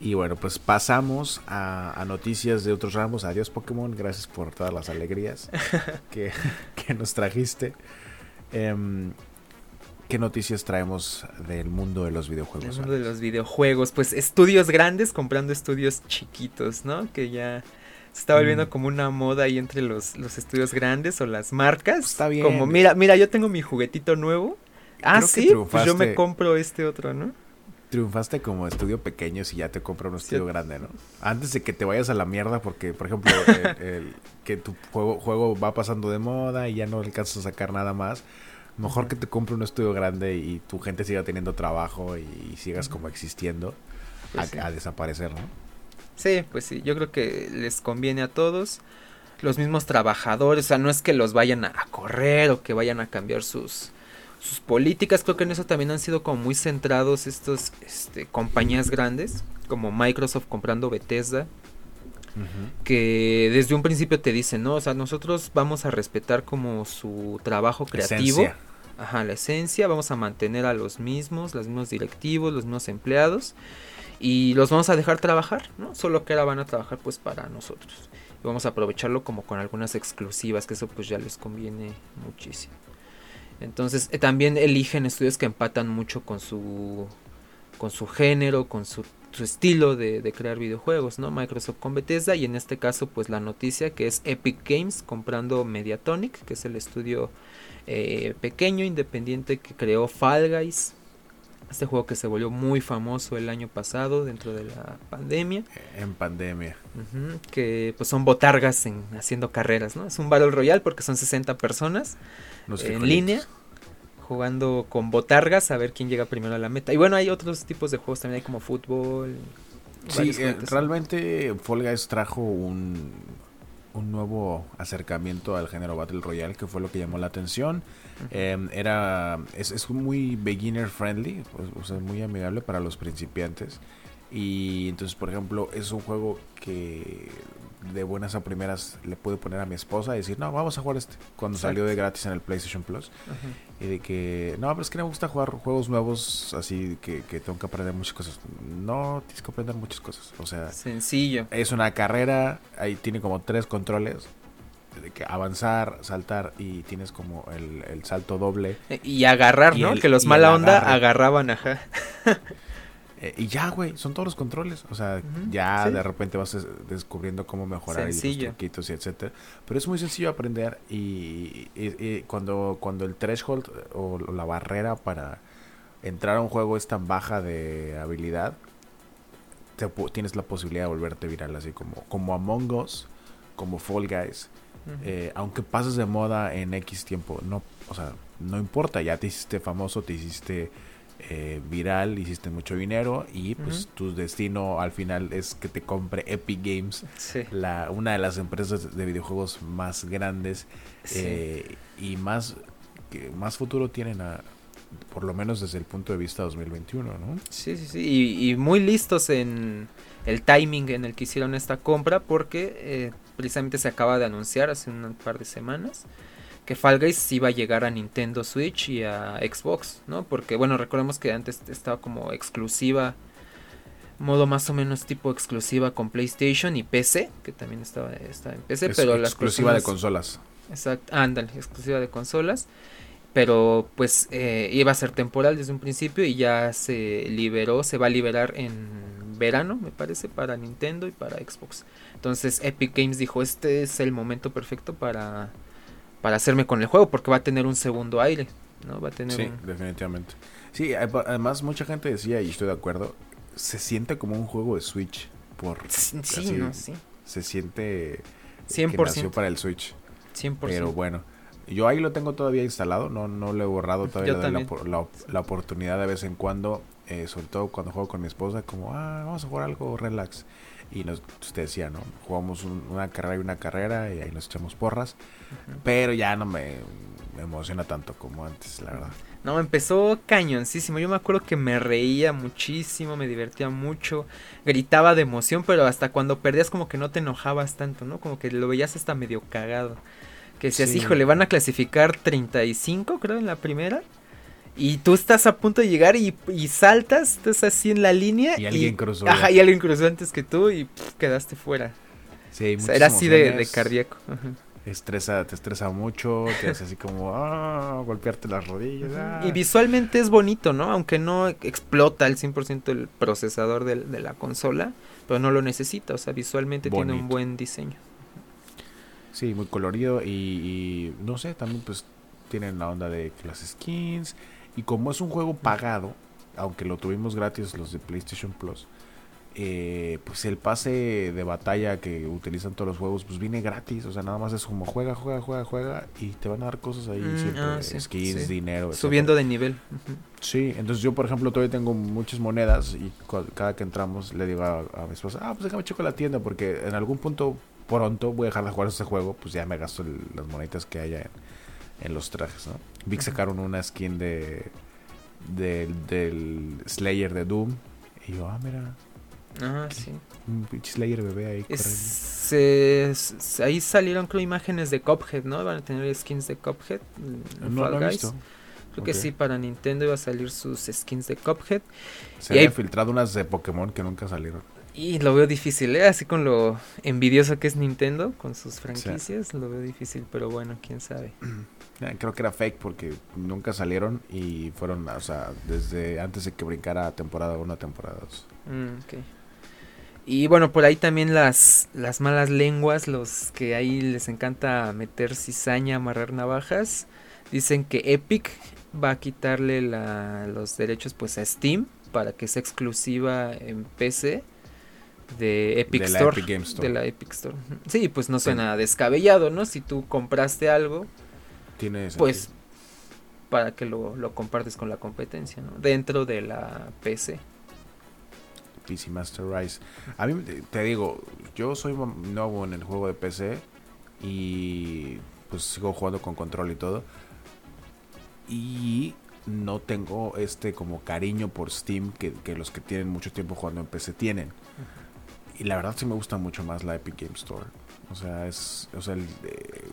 [SPEAKER 2] Y bueno, pues pasamos a, noticias de otros ramos. Adiós Pokémon, gracias por todas las alegrías [LAUGHS] que, nos trajiste. Em, ¿Qué noticias traemos del mundo de los videojuegos?
[SPEAKER 1] Del mundo de los videojuegos, pues estudios grandes comprando estudios chiquitos, ¿no? Que ya se está volviendo mm. como una moda ahí entre los, los estudios grandes o las marcas.
[SPEAKER 2] Está bien.
[SPEAKER 1] Como, mira, mira, yo tengo mi juguetito nuevo. Ah, sí, pues yo me compro este otro, ¿no?
[SPEAKER 2] Triunfaste como estudio pequeño si ya te compras un estudio grande, ¿no? Antes de que te vayas a la mierda porque, por ejemplo, [LAUGHS] el, que tu juego, juego va pasando de moda y ya no alcanzas a sacar nada más. Mejor que te compre un estudio grande y tu gente siga teniendo trabajo y, sigas como existiendo pues a desaparecer, ¿no?
[SPEAKER 1] Sí, pues sí, yo creo que les conviene a todos. Los mismos trabajadores, o sea, no es que los vayan a correr o que vayan a cambiar sus, sus políticas, creo que en eso también han sido como muy centrados estas este, compañías grandes, como Microsoft comprando Bethesda, que desde un principio te dicen, no, o sea, nosotros vamos a respetar como su trabajo creativo. Ajá, la esencia, vamos a mantener a los mismos, los mismos directivos, los mismos empleados y los vamos a dejar trabajar, ¿no? Solo que ahora van a trabajar pues para nosotros. Y vamos a aprovecharlo como con algunas exclusivas, que eso pues ya les conviene muchísimo. Entonces eh, también eligen estudios que empatan mucho con su con su género, con su, estilo de, crear videojuegos, ¿no? Microsoft con Bethesda y en este caso pues la noticia que es Epic Games comprando Mediatonic, que es el estudio eh, pequeño, independiente que creó Fall Guys, este juego que se volvió muy famoso el año pasado dentro de la pandemia.
[SPEAKER 2] En pandemia.
[SPEAKER 1] que pues son botargas en, haciendo carreras, ¿no? Es un Battle Royale porque son 60 personas en línea jugando con botargas a ver quién llega primero a la meta. Y bueno, hay otros tipos de juegos también, hay como fútbol.
[SPEAKER 2] Sí, eh, realmente Fall Guys trajo un, un nuevo acercamiento al género Battle Royale, que fue lo que llamó la atención. Em, era es, es, muy beginner friendly, o sea, muy amigable para los principiantes. Y entonces, por ejemplo, es un juego que de buenas a primeras le pude poner a mi esposa y decir, no, vamos a jugar este. Cuando salió de gratis en el PlayStation Plus. Y de que, no, pero es que me gusta jugar juegos nuevos así que, que tengo que aprender muchas cosas. No, tienes que aprender muchas cosas. O sea,
[SPEAKER 1] sencillo.
[SPEAKER 2] Es una carrera, ahí tiene como tres controles. De que avanzar, saltar y tienes como el, salto doble.
[SPEAKER 1] Y agarrar, ¿no? que los mala onda agarraban, ajá. [LAUGHS]
[SPEAKER 2] Eh, y ya, güey, son todos los controles. O sea, ya de repente vas descubriendo cómo mejorar y los truquitos y etcétera. Pero es muy sencillo aprender y, cuando, cuando el threshold o la barrera para entrar a un juego es tan baja de habilidad, tienes la posibilidad de volverte viral así como, como Among Us, como Fall Guys. Eh, aunque pases de moda en X tiempo, no, o sea, no importa, ya te hiciste famoso, te hiciste eh, viral, hiciste mucho dinero y pues tu destino al final es que te compre Epic Games, la, una de las empresas de videojuegos más grandes eh, y más, que más futuro tienen a, por lo menos desde el punto de vista 2021, ¿no?
[SPEAKER 1] Sí, sí, sí, y, y muy listos en el timing en el que hicieron esta compra porque eh, precisamente se acaba de anunciar hace un par de semanas que Fall Guys iba a llegar a Nintendo Switch y a Xbox, ¿no? Porque bueno, recordemos que antes estaba como exclusiva, modo más o menos tipo exclusiva con PlayStation y PC, que también estaba, estaba en PC, pero
[SPEAKER 2] la exclusiva de consolas.
[SPEAKER 1] Exacto, ándale, exclusiva de consolas. Pero pues eh, iba a ser temporal desde un principio y ya se liberó, se va a liberar en verano, me parece, para Nintendo y para Xbox. Entonces Epic Games dijo, este es el momento perfecto para para hacerme con el juego porque va a tener un segundo aire, ¿no? Va a tener
[SPEAKER 2] Sí, definitivamente. Sí, además mucha gente decía, y estoy de acuerdo, se siente como un juego de Switch por
[SPEAKER 1] sí, no, sí.
[SPEAKER 2] Se siente
[SPEAKER 1] 100%.
[SPEAKER 2] que nació para el Switch.
[SPEAKER 1] 100%.
[SPEAKER 2] Pero bueno, yo ahí lo tengo todavía instalado, no no lo he borrado todavía la, la, la, oportunidad de vez en cuando, eh, sobre todo cuando juego con mi esposa, como, ah, vamos a jugar algo relax. Y nos, usted decía, ¿no? Jugamos una carrera y una carrera y ahí nos echamos porras. Pero ya no me, emociona tanto como antes, la verdad.
[SPEAKER 1] No, empezó cañoncísimo. Yo me acuerdo que me reía muchísimo, me divertía mucho, gritaba de emoción, pero hasta cuando perdías como que no te enojabas tanto, ¿no? Como que lo veías hasta medio cagado. Que decías, sí. híjole, van a clasificar 35, creo, en la primera. Y tú estás a punto de llegar y, saltas, estás así en la línea.
[SPEAKER 2] Y alguien cruzó.
[SPEAKER 1] Ajá, y alguien cruzó antes que tú y quedaste fuera.
[SPEAKER 2] Sí,
[SPEAKER 1] o Era así de, cardíaco.
[SPEAKER 2] Estresa, te estresa mucho, te hace así como [LAUGHS] ah, golpearte las rodillas. Ah.
[SPEAKER 1] Y visualmente es bonito, ¿no? Aunque no explota al 100% el procesador de, de, la consola, pero no lo necesita, o sea, visualmente tiene un buen diseño.
[SPEAKER 2] Sí, muy colorido y, y, no sé, también pues tienen la onda de las skins, y como es un juego pagado, aunque lo tuvimos gratis los de PlayStation Plus, eh, pues el pase de batalla que utilizan todos los juegos, pues viene gratis. O sea, nada más es como juega, juega, juega, juega. Y te van a dar cosas ahí, mm, siempre, ah, skins, dinero.
[SPEAKER 1] Subiendo de nivel.
[SPEAKER 2] Sí, entonces yo, por ejemplo, todavía tengo muchas monedas. Y cada que entramos le digo a, mi esposa, ah, pues déjame checo la tienda. Porque en algún punto pronto voy a dejar de jugar ese juego. Pues ya me gasto las moneditas que haya en, en los trajes, ¿no? Vi que sacaron una skin de del, del Slayer de Doom. Y yo, ah, mira.
[SPEAKER 1] Ah, sí.
[SPEAKER 2] Un pinche Slayer bebé ahí
[SPEAKER 1] Es- se- se- ahí salieron creo imágenes de Cuphead, ¿no? Van a tener skins de Cuphead. en
[SPEAKER 2] No
[SPEAKER 1] Fall
[SPEAKER 2] lo he
[SPEAKER 1] Guys.
[SPEAKER 2] visto.
[SPEAKER 1] Creo que
[SPEAKER 2] Ok.
[SPEAKER 1] sí, para Nintendo iba a salir sus skins de Cuphead.
[SPEAKER 2] Se
[SPEAKER 1] Y hay-
[SPEAKER 2] filtrado unas de Pokémon que nunca salieron.
[SPEAKER 1] Y lo veo difícil, ¿eh? Así con lo envidioso que es Nintendo con sus franquicias, lo veo difícil, pero bueno, quién sabe. [CLEARS THROAT]
[SPEAKER 2] Creo que era fake porque nunca salieron y fueron, o sea, desde antes de que brincara temporada 1 a temporada 2.
[SPEAKER 1] Mm, ok. Y bueno, por ahí también las, las malas lenguas, los que ahí les encanta meter cizaña, amarrar navajas, dicen que Epic va a quitarle la- los derechos pues a Steam para que sea exclusiva en PC de Epic
[SPEAKER 2] De la
[SPEAKER 1] Store.
[SPEAKER 2] Epic Game Store.
[SPEAKER 1] De la Epic Store. Sí, pues no suena descabellado, ¿no? Si tú compraste algo,
[SPEAKER 2] Tiene
[SPEAKER 1] pues
[SPEAKER 2] sentido.
[SPEAKER 1] para que lo, lo compartes con la competencia, ¿no? Dentro de la PC.
[SPEAKER 2] PC Master Race. A mí, te- te digo, yo soy nuevo en el juego de PC y pues sigo jugando con control y todo. Y no tengo este como cariño por Steam que, que los que tienen mucho tiempo jugando en PC tienen. Y la verdad sí me gusta mucho más la Epic Game Store. O sea, es, o sea, el, eh,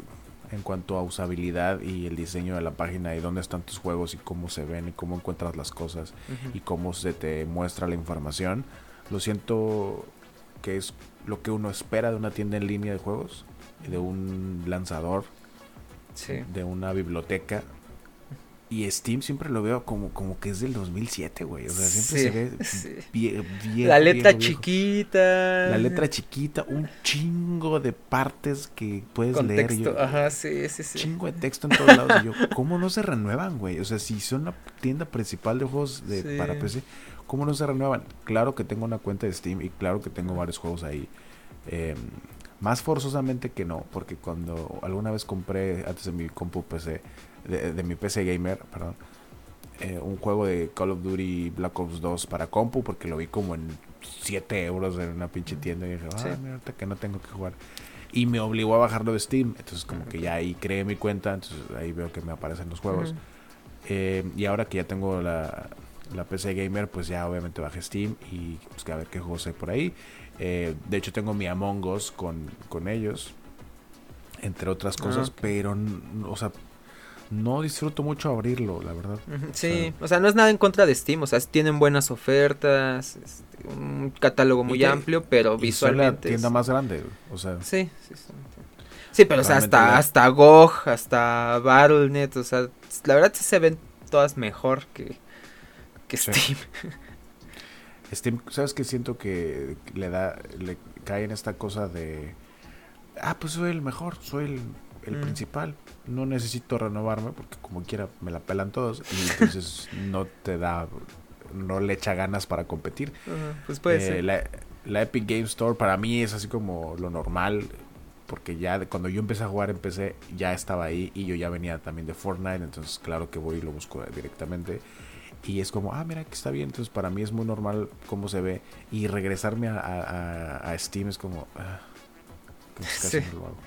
[SPEAKER 2] en cuanto a usabilidad y el diseño de la página y dónde están tus juegos y cómo se ven y cómo encuentras las cosas y cómo se te muestra la información. Lo siento que es lo que uno espera de una tienda en línea de juegos, de un lanzador,
[SPEAKER 1] Sí.
[SPEAKER 2] de una biblioteca. Y Steam siempre lo veo como, como que es del 2007, güey. O sea, siempre
[SPEAKER 1] Sí,
[SPEAKER 2] se ve [LAUGHS]
[SPEAKER 1] sí.
[SPEAKER 2] vie-
[SPEAKER 1] La letra
[SPEAKER 2] viejo, viejo.
[SPEAKER 1] chiquita.
[SPEAKER 2] La letra chiquita, un chingo de partes que puedes leer. yo-
[SPEAKER 1] Ajá, sí, sí, sí.
[SPEAKER 2] Chingo de texto en todos lados. Y yo, ¿cómo no se renuevan, güey? O sea, si son la tienda principal de juegos de,
[SPEAKER 1] Sí.
[SPEAKER 2] para PC, ¿cómo no se renuevan? Claro que tengo una cuenta de Steam y claro que tengo varios juegos ahí. Eh, más forzosamente que no, porque cuando alguna vez compré, antes de mi compu PC, de, de mi PC gamer, perdón, eh, un juego de Call of Duty Black Ops 2 para compu, porque lo vi como en 7 euros en una pinche tienda y dije, ah,
[SPEAKER 1] Sí.
[SPEAKER 2] mira, ahorita que no tengo que jugar. Y me obligó a bajarlo de Steam, entonces como que ya ahí creé mi cuenta, entonces ahí veo que me aparecen los juegos. Eh, y ahora que ya tengo la, la PC Gamer, pues ya obviamente bajé Steam y pues que a ver qué juegos hay por ahí. Eh, de hecho tengo mi Among Us con, con ellos, entre otras
[SPEAKER 1] Ah,
[SPEAKER 2] cosas, pero, o sea, no disfruto mucho abrirlo, la verdad.
[SPEAKER 1] Sí, o sea, no es nada en contra de Steam, o sea, tienen buenas ofertas, este, un catálogo muy amplio, pero
[SPEAKER 2] Y son la
[SPEAKER 1] visualmente.
[SPEAKER 2] tienda
[SPEAKER 1] es-
[SPEAKER 2] más grande, o sea,
[SPEAKER 1] Sí, sí, sí. Sí, pero o sea, hasta, hasta GOG, hasta Battle.net, o sea, la verdad sí se ven todas mejor que, que
[SPEAKER 2] Sí.
[SPEAKER 1] Steam. [LAUGHS]
[SPEAKER 2] Steam, ¿sabes qué? Siento que le da, le cae en esta cosa de, ah, pues soy el mejor, soy el, el
[SPEAKER 1] Mm.
[SPEAKER 2] principal, no necesito renovarme porque como quiera me la pelan todos y entonces [LAUGHS] no te da, no le echa ganas para competir.
[SPEAKER 1] Pues puede
[SPEAKER 2] Eh,
[SPEAKER 1] ser.
[SPEAKER 2] La, la Epic Game Store para mí es así como lo normal. Porque ya de- cuando yo empecé a jugar en PC ya estaba ahí y yo ya venía también de Fortnite, entonces claro que voy y lo busco directamente. Y es como, ah, mira, que está bien. Entonces para mí es muy normal cómo se ve. Y regresarme a, a- a- a Steam es como, ah, pues casi
[SPEAKER 1] Sí.
[SPEAKER 2] no lo hago.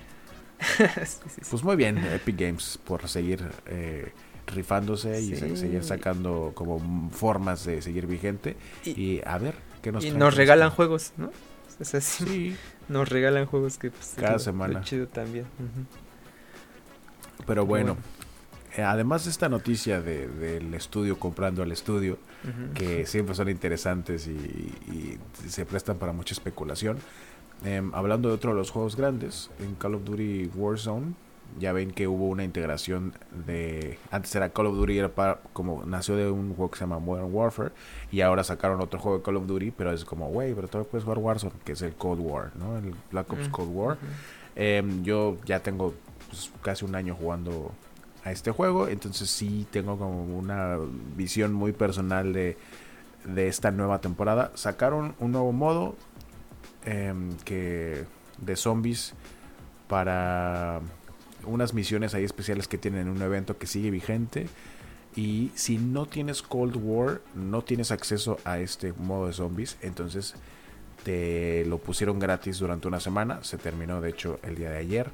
[SPEAKER 2] [LAUGHS]
[SPEAKER 1] Sí, sí, sí.
[SPEAKER 2] Pues muy bien, Epic Games, por seguir eh, rifándose y seguir sacando como formas de seguir vigente.
[SPEAKER 1] Y,
[SPEAKER 2] Y a ver, ¿qué nos
[SPEAKER 1] y nos regalan juegos, ¿no? O sea, sí, [LAUGHS] nos regalan juegos que pues, es
[SPEAKER 2] Cada
[SPEAKER 1] lo- lo
[SPEAKER 2] semana.
[SPEAKER 1] chido también.
[SPEAKER 2] pero bueno.
[SPEAKER 1] bueno.
[SPEAKER 2] eh, además de esta noticia de- del estudio comprando al estudio, que siempre son interesantes y, y se prestan para mucha especulación. Em, hablando de otro de los juegos grandes, en Call of Duty Warzone, ya ven que hubo una integración de... Antes era Call of Duty, era para, como nació de un juego que se llama Modern Warfare, y ahora sacaron otro juego de Call of Duty, pero es como, güey, pero todavía puedes jugar Warzone, que es el Cold War, ¿no? El Black Ops
[SPEAKER 1] Mm,
[SPEAKER 2] Cold War. Em, yo ya tengo pues, casi un año jugando a este juego, entonces sí tengo como una visión muy personal de, de esta nueva temporada. Sacaron un nuevo modo em, que de zombies para unas misiones ahí especiales que tienen en un evento que sigue vigente. Y si no tienes Cold War, no tienes acceso a este modo de zombies. Entonces te lo pusieron gratis durante una semana. Se terminó, de hecho, el día de ayer.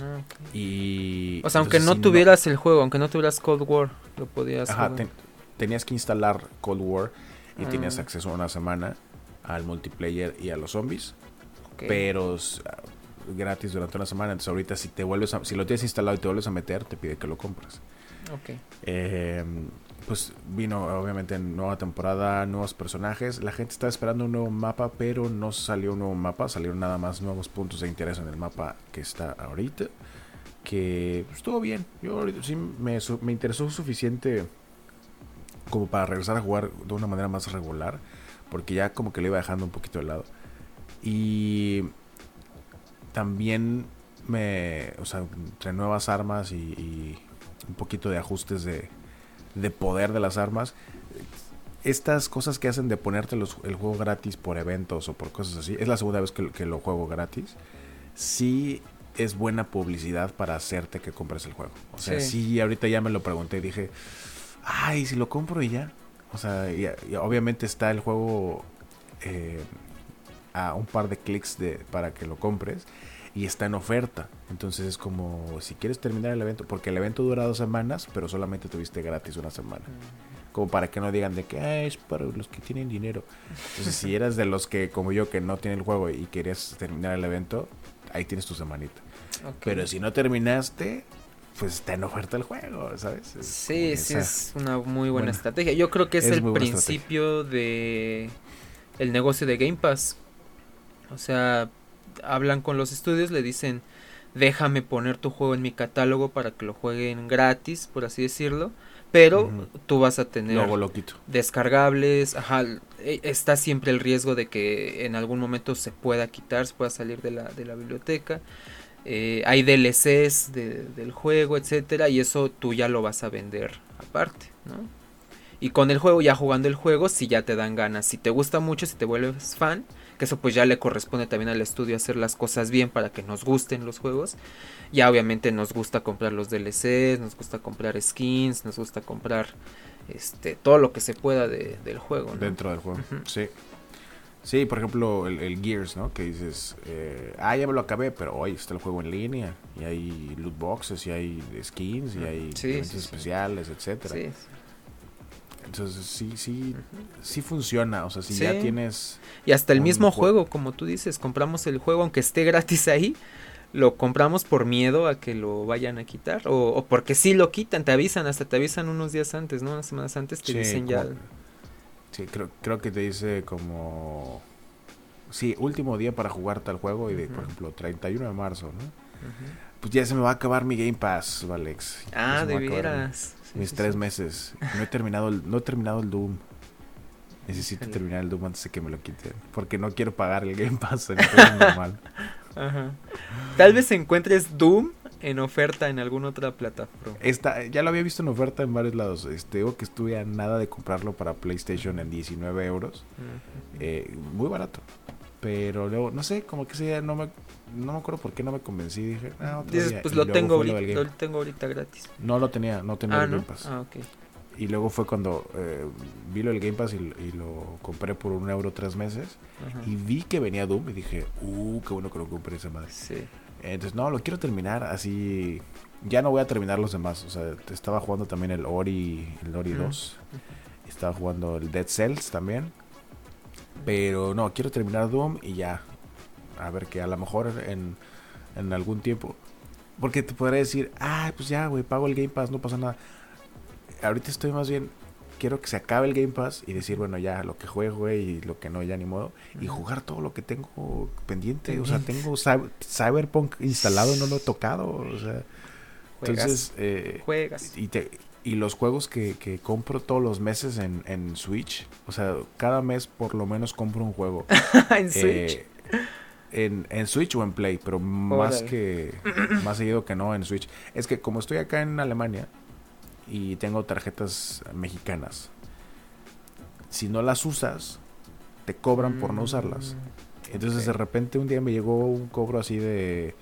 [SPEAKER 1] Ah, ok.
[SPEAKER 2] Y...
[SPEAKER 1] O sea, aunque
[SPEAKER 2] entonces,
[SPEAKER 1] no
[SPEAKER 2] si
[SPEAKER 1] tuvieras el juego, aunque no tuvieras Cold War, lo podías
[SPEAKER 2] Ajá,
[SPEAKER 1] jugar.
[SPEAKER 2] ten- tenías que instalar Cold War y tenías
[SPEAKER 1] Ah.
[SPEAKER 2] acceso una semana al multiplayer y a los zombies, pero s- gratis durante una semana. Entonces ahorita si te vuelves a- si lo tienes instalado y te vuelves a meter, te pide que lo compres.
[SPEAKER 1] Ok.
[SPEAKER 2] Eh, pues vino obviamente nueva temporada, nuevos personajes. La gente está esperando un nuevo mapa, pero no salió un nuevo mapa. Salieron nada más nuevos puntos de interés en el mapa que está ahorita. Que pues, estuvo bien. Yo ahorita sí me interesó suficiente como para regresar a jugar de una manera más regular. Porque ya como que lo iba dejando un poquito de lado. Y también me... O sea, entre nuevas armas y, y un poquito de ajustes de, de poder de las armas. Estas cosas que hacen de ponerte los- el juego gratis por eventos o por cosas así, es la segunda vez que, que lo juego gratis. Sí es buena publicidad para hacerte que compres el juego. O sea,
[SPEAKER 1] Sí.
[SPEAKER 2] sí, ahorita ya me lo pregunté y dije, ay, si lo compro y ya. O sea, y, y obviamente está el juego eh, a un par de clics de, para que lo compres y está en oferta. Entonces es como si quieres terminar el evento, porque el evento dura dos semanas, pero solamente tuviste gratis una semana. Como para que no digan de que "Ah, es para los que tienen dinero. Entonces si eras de los que, como yo, que no tienen el juego y querías terminar el evento, ahí tienes tu semanita. Pero si no terminaste, pues está en oferta el juego, ¿sabes? Es
[SPEAKER 1] Sí, sí,
[SPEAKER 2] esa-
[SPEAKER 1] es una muy buena estrategia. Yo creo que es,
[SPEAKER 2] Es
[SPEAKER 1] el principio de el negocio de Game Pass. O sea, hablan con los estudios, le dicen, déjame poner tu juego en mi catálogo para que lo jueguen gratis, por así decirlo. Pero
[SPEAKER 2] Ujú.
[SPEAKER 1] tú vas a tener
[SPEAKER 2] Luego lo quito.
[SPEAKER 1] descargables, ajá, e- está siempre el riesgo de que en algún momento se pueda quitar, se pueda salir de la, de la biblioteca. Eh, hay DLCs de- del juego, etcétera, y eso tú ya lo vas a vender aparte, ¿no? Y con el juego, ya jugando el juego, si ya te dan ganas, si te gusta mucho, si te vuelves fan, que eso pues ya le corresponde también al estudio hacer las cosas bien para que nos gusten los juegos. Ya obviamente nos gusta comprar los DLCs, nos gusta comprar skins, nos gusta comprar este todo lo que se pueda de- del juego. ¿no?
[SPEAKER 2] Dentro del juego, sí. Sí, por ejemplo, el, el Gears, ¿no? Que dices, eh, ah, ya me lo acabé, pero hoy está el juego en línea. Y hay loot boxes, y hay skins, y hay
[SPEAKER 1] Sí,
[SPEAKER 2] eventos
[SPEAKER 1] sí, sí.
[SPEAKER 2] especiales, etcétera.
[SPEAKER 1] Sí,
[SPEAKER 2] Entonces, sí, sí, sí funciona. O sea, si ya tienes...
[SPEAKER 1] Y hasta el mismo
[SPEAKER 2] juego.
[SPEAKER 1] juego, como tú dices, compramos el juego aunque esté gratis ahí, lo compramos por miedo a que lo vayan a quitar o, o porque sí lo quitan, te avisan, hasta te avisan unos días antes, ¿no? Unas semanas antes te dicen ya.
[SPEAKER 2] Sí, creo, creo que te dice como... Sí, último día para jugar tal juego y de, por
[SPEAKER 1] Ujú.
[SPEAKER 2] ejemplo, 31 de marzo, ¿no?
[SPEAKER 1] Ujú.
[SPEAKER 2] Pues ya se me va a acabar mi Game Pass, Alex.
[SPEAKER 1] Ah, de veras. Sí,
[SPEAKER 2] mis
[SPEAKER 1] sí,
[SPEAKER 2] tres
[SPEAKER 1] sí.
[SPEAKER 2] meses. No he terminado el, no he terminado el Doom. [LAUGHS] Necesito terminar el Doom antes de que me lo quiten. Porque no quiero pagar el Game Pass en el precio normal. [LAUGHS]
[SPEAKER 1] Ajá. Tal vez encuentres Doom en oferta en alguna otra plataforma.
[SPEAKER 2] Esta, ya lo había visto en oferta en varios lados. Este, digo que estuve a nada de comprarlo para PlayStation en 19 euros. Eh, muy barato. Pero luego, no sé, como que ese día no me, no me acuerdo por qué no me convencí. Dije, ah, otro
[SPEAKER 1] Dices,
[SPEAKER 2] día.
[SPEAKER 1] pues
[SPEAKER 2] Y
[SPEAKER 1] lo tengo
[SPEAKER 2] lo
[SPEAKER 1] ahorita, lo tengo ahorita gratis.
[SPEAKER 2] No lo tenía, no tenía
[SPEAKER 1] Ah,
[SPEAKER 2] el
[SPEAKER 1] ¿no?
[SPEAKER 2] Game Pass.
[SPEAKER 1] Ah, ok.
[SPEAKER 2] Y luego fue cuando eh, vi lo del Game Pass y, y lo compré por un euro tres meses. Y vi que venía Doom y dije, uh, qué bueno que lo compré esa madre.
[SPEAKER 1] Sí.
[SPEAKER 2] Entonces, no, lo quiero terminar así. Ya no voy a terminar los demás. O sea, estaba jugando también el Ori, el Ori
[SPEAKER 1] Ujú.
[SPEAKER 2] 2. Estaba jugando el Dead Cells también. Pero no, quiero terminar Doom y ya. A ver que a lo mejor en, en algún tiempo. Porque te podré decir, ah, pues ya, güey, pago el Game Pass, no pasa nada. Ahorita estoy más bien. Quiero que se acabe el Game Pass y decir, bueno, ya lo que juego, y lo que no, ya ni modo. Y jugar todo lo que tengo pendiente. O sea, tengo Cyber- Cyberpunk instalado, no lo he tocado. O sea,
[SPEAKER 1] Juegas.
[SPEAKER 2] entonces, eh,
[SPEAKER 1] Juegas.
[SPEAKER 2] y, te- y los juegos que, que compro todos los meses en, en Switch, o sea, cada mes por lo menos compro un juego. [LAUGHS]
[SPEAKER 1] en Switch.
[SPEAKER 2] Eh, en, en Switch o en Play, pero más que más seguido que no en Switch. Es que como estoy acá en Alemania y tengo tarjetas mexicanas, si no las usas, te cobran por no usarlas.
[SPEAKER 1] Mm,
[SPEAKER 2] Entonces
[SPEAKER 1] ok.
[SPEAKER 2] de repente un día me llegó un cobro así de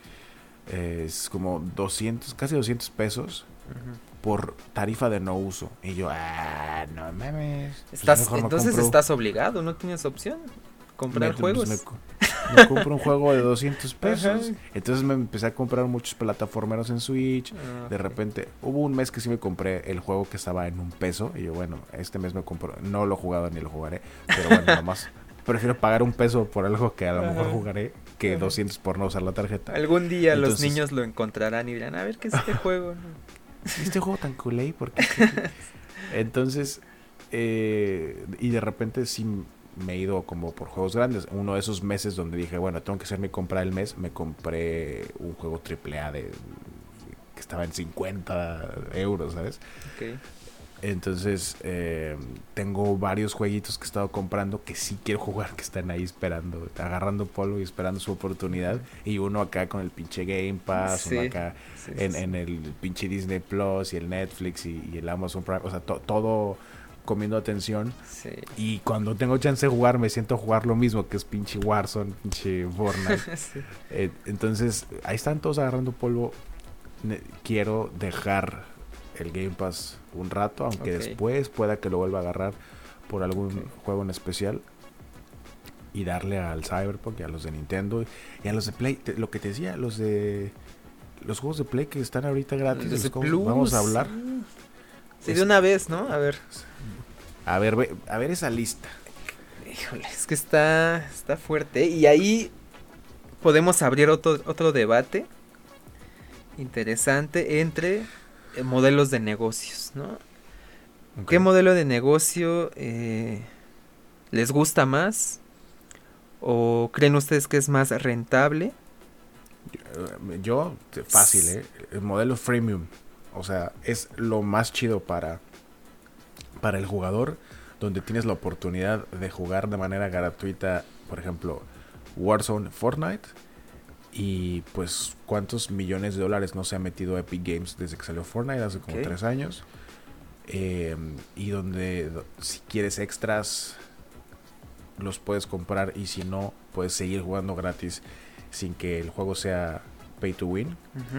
[SPEAKER 2] eh, es como 200, casi 200 pesos por tarifa de no uso. Y yo, ah, no mames. Pues
[SPEAKER 1] Estás, entonces estás obligado, no tienes opción. Comprar
[SPEAKER 2] me- pues
[SPEAKER 1] juegos.
[SPEAKER 2] me me compro un juego de 200 pesos. Entonces me empecé a comprar muchos plataformeros en Switch.
[SPEAKER 1] Ah,
[SPEAKER 2] De repente, hubo un mes que sí me compré el juego que estaba en un peso. Y yo, bueno, este mes me compro. No lo he jugado ni lo jugaré. Pero bueno, [LAUGHS] nada más. Prefiero pagar un peso por algo que a lo mejor jugaré que
[SPEAKER 1] Ajá.
[SPEAKER 2] 200 por no usar la tarjeta.
[SPEAKER 1] Algún día los niños lo encontrarán y dirán, a ver qué es este [LAUGHS] juego.
[SPEAKER 2] este juego tan culé, ¿por qué? [LAUGHS] Entonces, eh, y de repente sí me he ido como por juegos grandes. Uno de esos meses donde dije, bueno, tengo que hacer mi compra del mes, me compré un juego AAA de que estaba en 50 euros, ¿sabes? Entonces, eh, tengo varios jueguitos que he estado comprando que sí quiero jugar, que están ahí esperando, agarrando polvo y esperando su oportunidad. Y uno acá con el pinche Game Pass, uno acá
[SPEAKER 1] sí,
[SPEAKER 2] en,
[SPEAKER 1] sí.
[SPEAKER 2] en el pinche Disney Plus y el Netflix y, y el Amazon Prime, o sea, to- todo comiendo atención.
[SPEAKER 1] Sí.
[SPEAKER 2] Y cuando tengo chance de jugar, me siento a jugar lo mismo, que es pinche Warzone, pinche Fortnite. [LAUGHS]
[SPEAKER 1] Sí.
[SPEAKER 2] Eh, entonces, ahí están todos agarrando polvo. Ne- quiero dejar el Game Pass un rato, aunque después pueda que lo vuelva a agarrar por algún juego en especial. Y darle al Cyberpunk y a los de Nintendo y a los de Play. Te- lo que te decía, los de. Los juegos de Play que están ahorita gratis.
[SPEAKER 1] Los de
[SPEAKER 2] los juegos-
[SPEAKER 1] Plus,
[SPEAKER 2] vamos a hablar.
[SPEAKER 1] sí. Sí, de una vez, ¿no? A ver.
[SPEAKER 2] A ver, ve- a ver esa lista.
[SPEAKER 1] Híjole, es que está, está fuerte. Y ahí podemos abrir otro, otro debate interesante entre eh, modelos de negocios, ¿no? ¿Qué modelo de negocio eh, les gusta más? ¿O creen ustedes que es más rentable?
[SPEAKER 2] Yo, fácil, ¿eh? El modelo freemium. O sea, es lo más chido para, para el jugador, donde tienes la oportunidad de jugar de manera gratuita, por ejemplo, Warzone, Fortnite. Y pues, ¿cuántos millones de dólares no se ha metido Epic Games desde que salió Fortnite hace como tres años? Eh, y donde do- si quieres extras, los puedes comprar y si no, puedes seguir jugando gratis sin que el juego sea pay to win.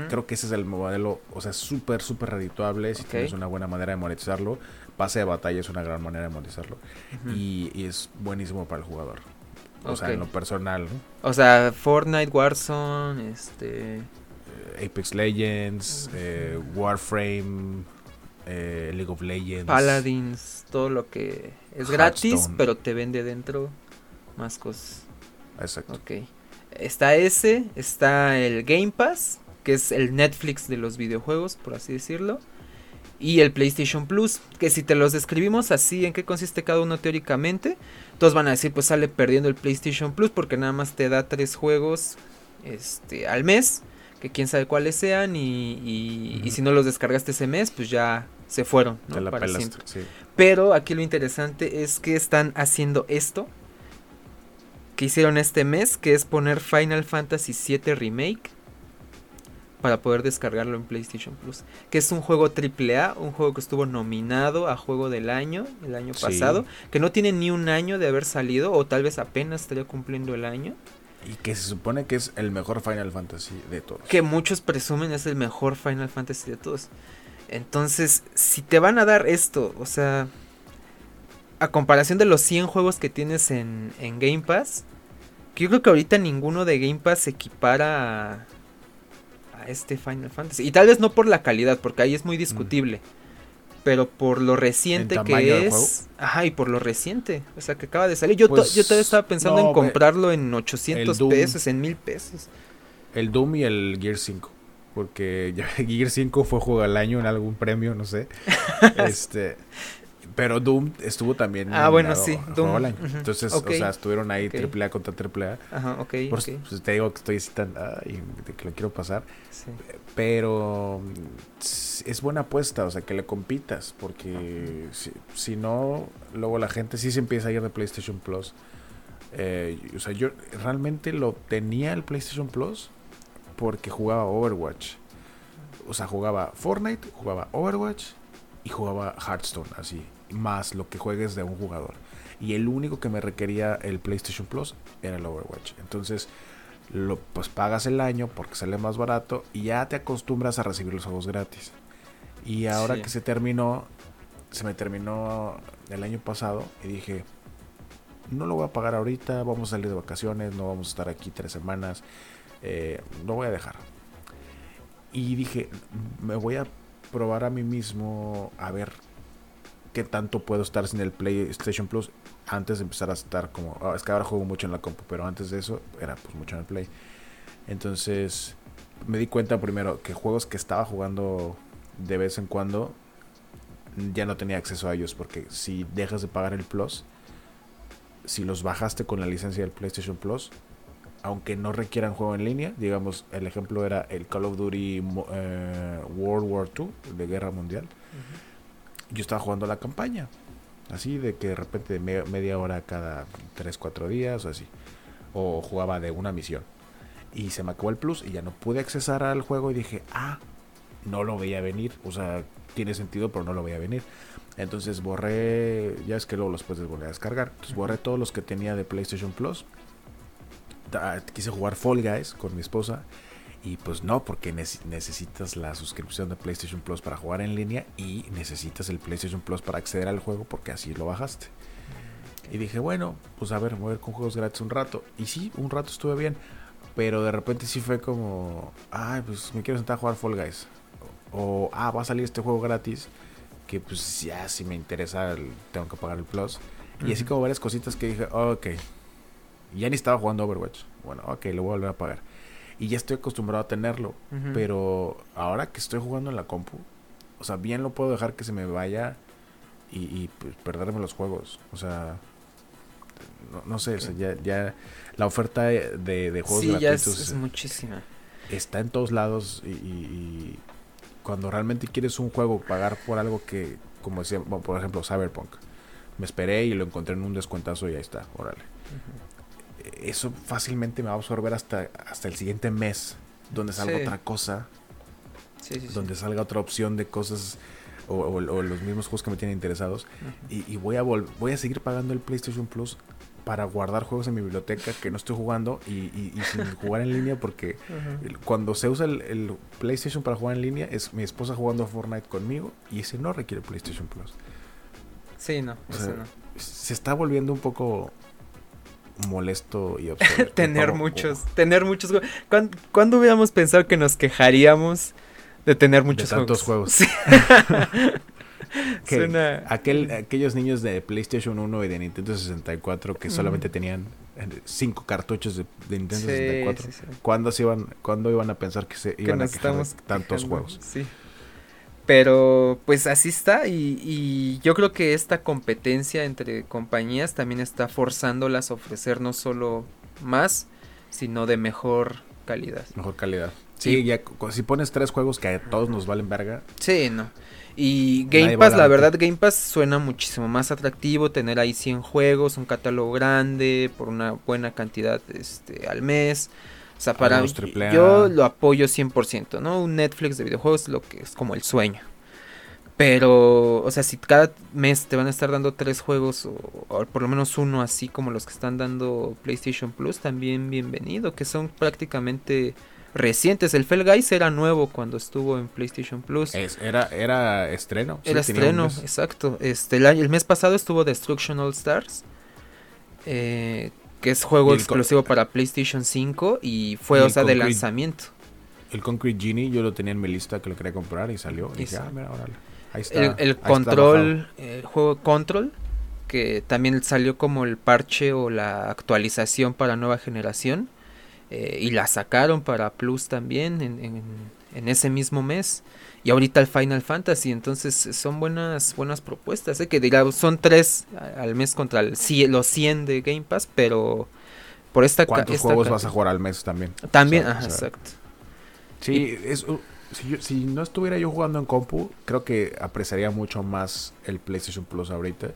[SPEAKER 2] Creo que ese es el modelo, o sea, súper, súper redituable si tienes una buena manera de monetizarlo. Pase de batalla es una gran manera de monetizarlo. Y, y es buenísimo para el jugador. O sea, en lo personal, ¿no?
[SPEAKER 1] O sea, Fortnite, Warzone, este...
[SPEAKER 2] Eh, Apex Legends, eh, Warframe, eh, League of Legends.
[SPEAKER 1] Paladins, todo lo que es gratis, pero te vende dentro más cosas.
[SPEAKER 2] Exacto.
[SPEAKER 1] Ok. Está ese, está el Game Pass, que es el Netflix de los videojuegos, por así decirlo. Y el PlayStation Plus, que si te los describimos así, en qué consiste cada uno teóricamente, todos van a decir, pues sale perdiendo el PlayStation Plus porque nada más te da tres juegos este, al mes, que quién sabe cuáles sean, y, y- y
[SPEAKER 2] Ujú.
[SPEAKER 1] si no los descargaste ese mes, pues ya se fueron, ¿no?
[SPEAKER 2] Te la
[SPEAKER 1] Para
[SPEAKER 2] pelaste,
[SPEAKER 1] siempre.
[SPEAKER 2] sí.
[SPEAKER 1] Pero aquí lo interesante es que están haciendo esto que hicieron este mes, que es poner Final Fantasy VII Remake para poder descargarlo en PlayStation Plus, que es un juego AAA, un juego que estuvo nominado a juego del año el año
[SPEAKER 2] Sí.
[SPEAKER 1] pasado, que no tiene ni un año de haber salido o tal vez apenas estaría cumpliendo el año,
[SPEAKER 2] Y que se supone que es el mejor Final Fantasy de todos.
[SPEAKER 1] que muchos presumen es el mejor Final Fantasy de todos. Entonces, si te van a dar esto, o sea, a comparación de los 100 juegos que tienes en, en Game Pass, que yo creo que ahorita ninguno de Game Pass se equipara a, a este Final Fantasy. Y tal vez no por la calidad, porque ahí es muy discutible. Pero por lo reciente que es. Ajá, y por lo reciente. O sea, que acaba de salir. Yo, to-
[SPEAKER 2] Pues,
[SPEAKER 1] yo todavía estaba pensando
[SPEAKER 2] no,
[SPEAKER 1] en comprarlo en 800
[SPEAKER 2] Doom.
[SPEAKER 1] pesos, en 1000 pesos.
[SPEAKER 2] El Doom y el Gear 5. Porque ya [LAUGHS] Gear 5 fue juego del año en algún premio, no sé. [LAUGHS] este. Pero Doom estuvo también.
[SPEAKER 1] Ah, bueno, sí, Doom,
[SPEAKER 2] del año.
[SPEAKER 1] ujú.
[SPEAKER 2] Entonces, o sea, estuvieron ahí
[SPEAKER 1] Ok.
[SPEAKER 2] AAA contra AAA.
[SPEAKER 1] Ajá, ok.
[SPEAKER 2] Por
[SPEAKER 1] ok,
[SPEAKER 2] pues te digo que estoy así tan. Ay, que lo quiero pasar.
[SPEAKER 1] sí.
[SPEAKER 2] Pero mm, es buena apuesta, o sea, que le compitas, porque si, si no, luego la gente sí se empieza a ir de PlayStation Plus. Eh, o sea, yo realmente lo tenía el PlayStation Plus porque jugaba Overwatch. O sea, jugaba Fortnite, jugaba Overwatch y jugaba Hearthstone, así, más lo que juegues de un jugador. Y el único que me requería el PlayStation Plus era el Overwatch. Entonces, lo, pues pagas el año porque sale más barato y ya te acostumbras a recibir los juegos gratis. Y ahora
[SPEAKER 1] Sí.
[SPEAKER 2] que se terminó, se me terminó el año pasado y dije, no lo voy a pagar ahorita, vamos a salir de vacaciones, no vamos a estar aquí tres semanas, eh, lo voy a dejar. Y dije, me voy a probar a mí mismo a ver qué tanto puedo estar sin el PlayStation Plus antes de empezar a estar como... Ah, es que ahora juego mucho en la compu, pero antes de eso era pues mucho en el Play. Entonces me di cuenta primero que juegos que estaba jugando de vez en cuando ya no tenía acceso a ellos porque si dejas de pagar el Plus, si los bajaste con la licencia del PlayStation Plus, aunque no requieran juego en línea, digamos, el ejemplo era el Call of Duty eh, World War II, de Guerra Mundial, yo estaba jugando la campaña, así de que de repente media hora cada 3, 4 días o así, o jugaba de una misión. Y se me acabó el plus y ya no pude accesar al juego y dije, ah, no lo veía venir, o sea, tiene sentido, pero no lo veía venir. Entonces borré, ya es que luego los puedes volver a descargar. Entonces borré todos los que tenía de PlayStation Plus. Quise jugar Fall Guys con mi esposa. Y pues no, porque necesitas la suscripción de PlayStation Plus para jugar en línea y necesitas el PlayStation Plus para acceder al juego porque así lo bajaste. Y dije, bueno, pues a ver, voy a ver con juegos gratis un rato. Y sí, un rato estuve bien. Pero de repente sí fue como, ay, pues me quiero sentar a jugar Fall Guys. O, ah, va a salir este juego gratis que pues ya si me interesa tengo que pagar el plus. Y así como varias cositas que dije, ok, ya ni estaba jugando Overwatch. Bueno, ok, lo voy a volver a pagar. Y ya estoy acostumbrado a tenerlo. Pero ahora que estoy jugando en la compu, o sea, bien lo puedo dejar que se me vaya y, pues, perderme los juegos. O sea, no, sé, ya, ya la oferta de, de juegos
[SPEAKER 1] sí, Ya es, muchísima.
[SPEAKER 2] Está en todos lados y cuando realmente quieres un juego, pagar por algo que, como decía, por ejemplo, Cyberpunk. Me esperé y lo encontré en un descuentazo y ahí está, órale. Eso fácilmente me va a absorber hasta, hasta el siguiente mes, donde salga otra cosa, donde salga otra opción de cosas o, los mismos juegos que me tienen interesados. y, y, voy, a voy a seguir pagando el PlayStation Plus para guardar juegos en mi biblioteca que no estoy jugando y, sin [LAUGHS] jugar en línea porque cuando se usa el, PlayStation para jugar en línea es mi esposa jugando a Fortnite conmigo y ese no requiere PlayStation Plus.
[SPEAKER 1] Sí, no,
[SPEAKER 2] Se está volviendo un poco molesto y [LAUGHS]
[SPEAKER 1] tener muchos, tener muchos juegos. ¿Cuándo, hubiéramos pensado que nos quejaríamos de tener muchos
[SPEAKER 2] de tantos juegos? [LAUGHS] [LAUGHS] aquel, aquellos niños de PlayStation 1 y de Nintendo 64 que solamente tenían cinco cartuchos de, Nintendo 64, ¿cuándo, se iban, ¿cuándo iban a pensar que se iban a quejar tantos juegos?
[SPEAKER 1] Sí. Pero pues así está y, y, yo creo que esta competencia entre compañías también está forzándolas a ofrecer no solo más, sino de mejor calidad.
[SPEAKER 2] Mejor calidad. Sí, ya si pones tres juegos que a todos nos valen verga.
[SPEAKER 1] Sí, no. Y Game Pass, la verdad, Game Pass suena muchísimo más atractivo tener ahí 100 juegos, un catálogo grande, por una buena cantidad este, al mes. O sea, para yo lo apoyo 100%, ¿no? Un Netflix de videojuegos lo que es como el sueño. Pero, o sea, si cada mes te van a estar dando tres juegos, o, o, por lo menos uno así como los que están dando PlayStation Plus, también bienvenido, que son prácticamente recientes. El Fell Guys era nuevo cuando estuvo en PlayStation Plus.
[SPEAKER 2] era, era estreno.
[SPEAKER 1] Era estreno, exacto. Este, el, mes pasado estuvo Destruction All Stars. Eh, que es juego exclusivo para PlayStation 5 y fue, o sea, de lanzamiento.
[SPEAKER 2] El Concrete Genie yo lo tenía en mi lista que lo quería comprar y salió. Y dije, ah, mira,
[SPEAKER 1] Ahí está, el, Control, el juego Control, que también salió como el parche o la actualización para nueva generación. Eh, y la sacaron para Plus también en, en, ese mismo mes. Y ahorita el Final Fantasy, entonces son buenas buenas propuestas, ¿eh? que digamos son tres al mes contra el, los 100 de Game Pass, pero por esta
[SPEAKER 2] ¿Cuántos juegos vas a jugar al mes también?
[SPEAKER 1] También, ajá, exacto.
[SPEAKER 2] Sí, es, si, si, no estuviera yo jugando en compu, creo que apreciaría mucho más el PlayStation Plus ahorita,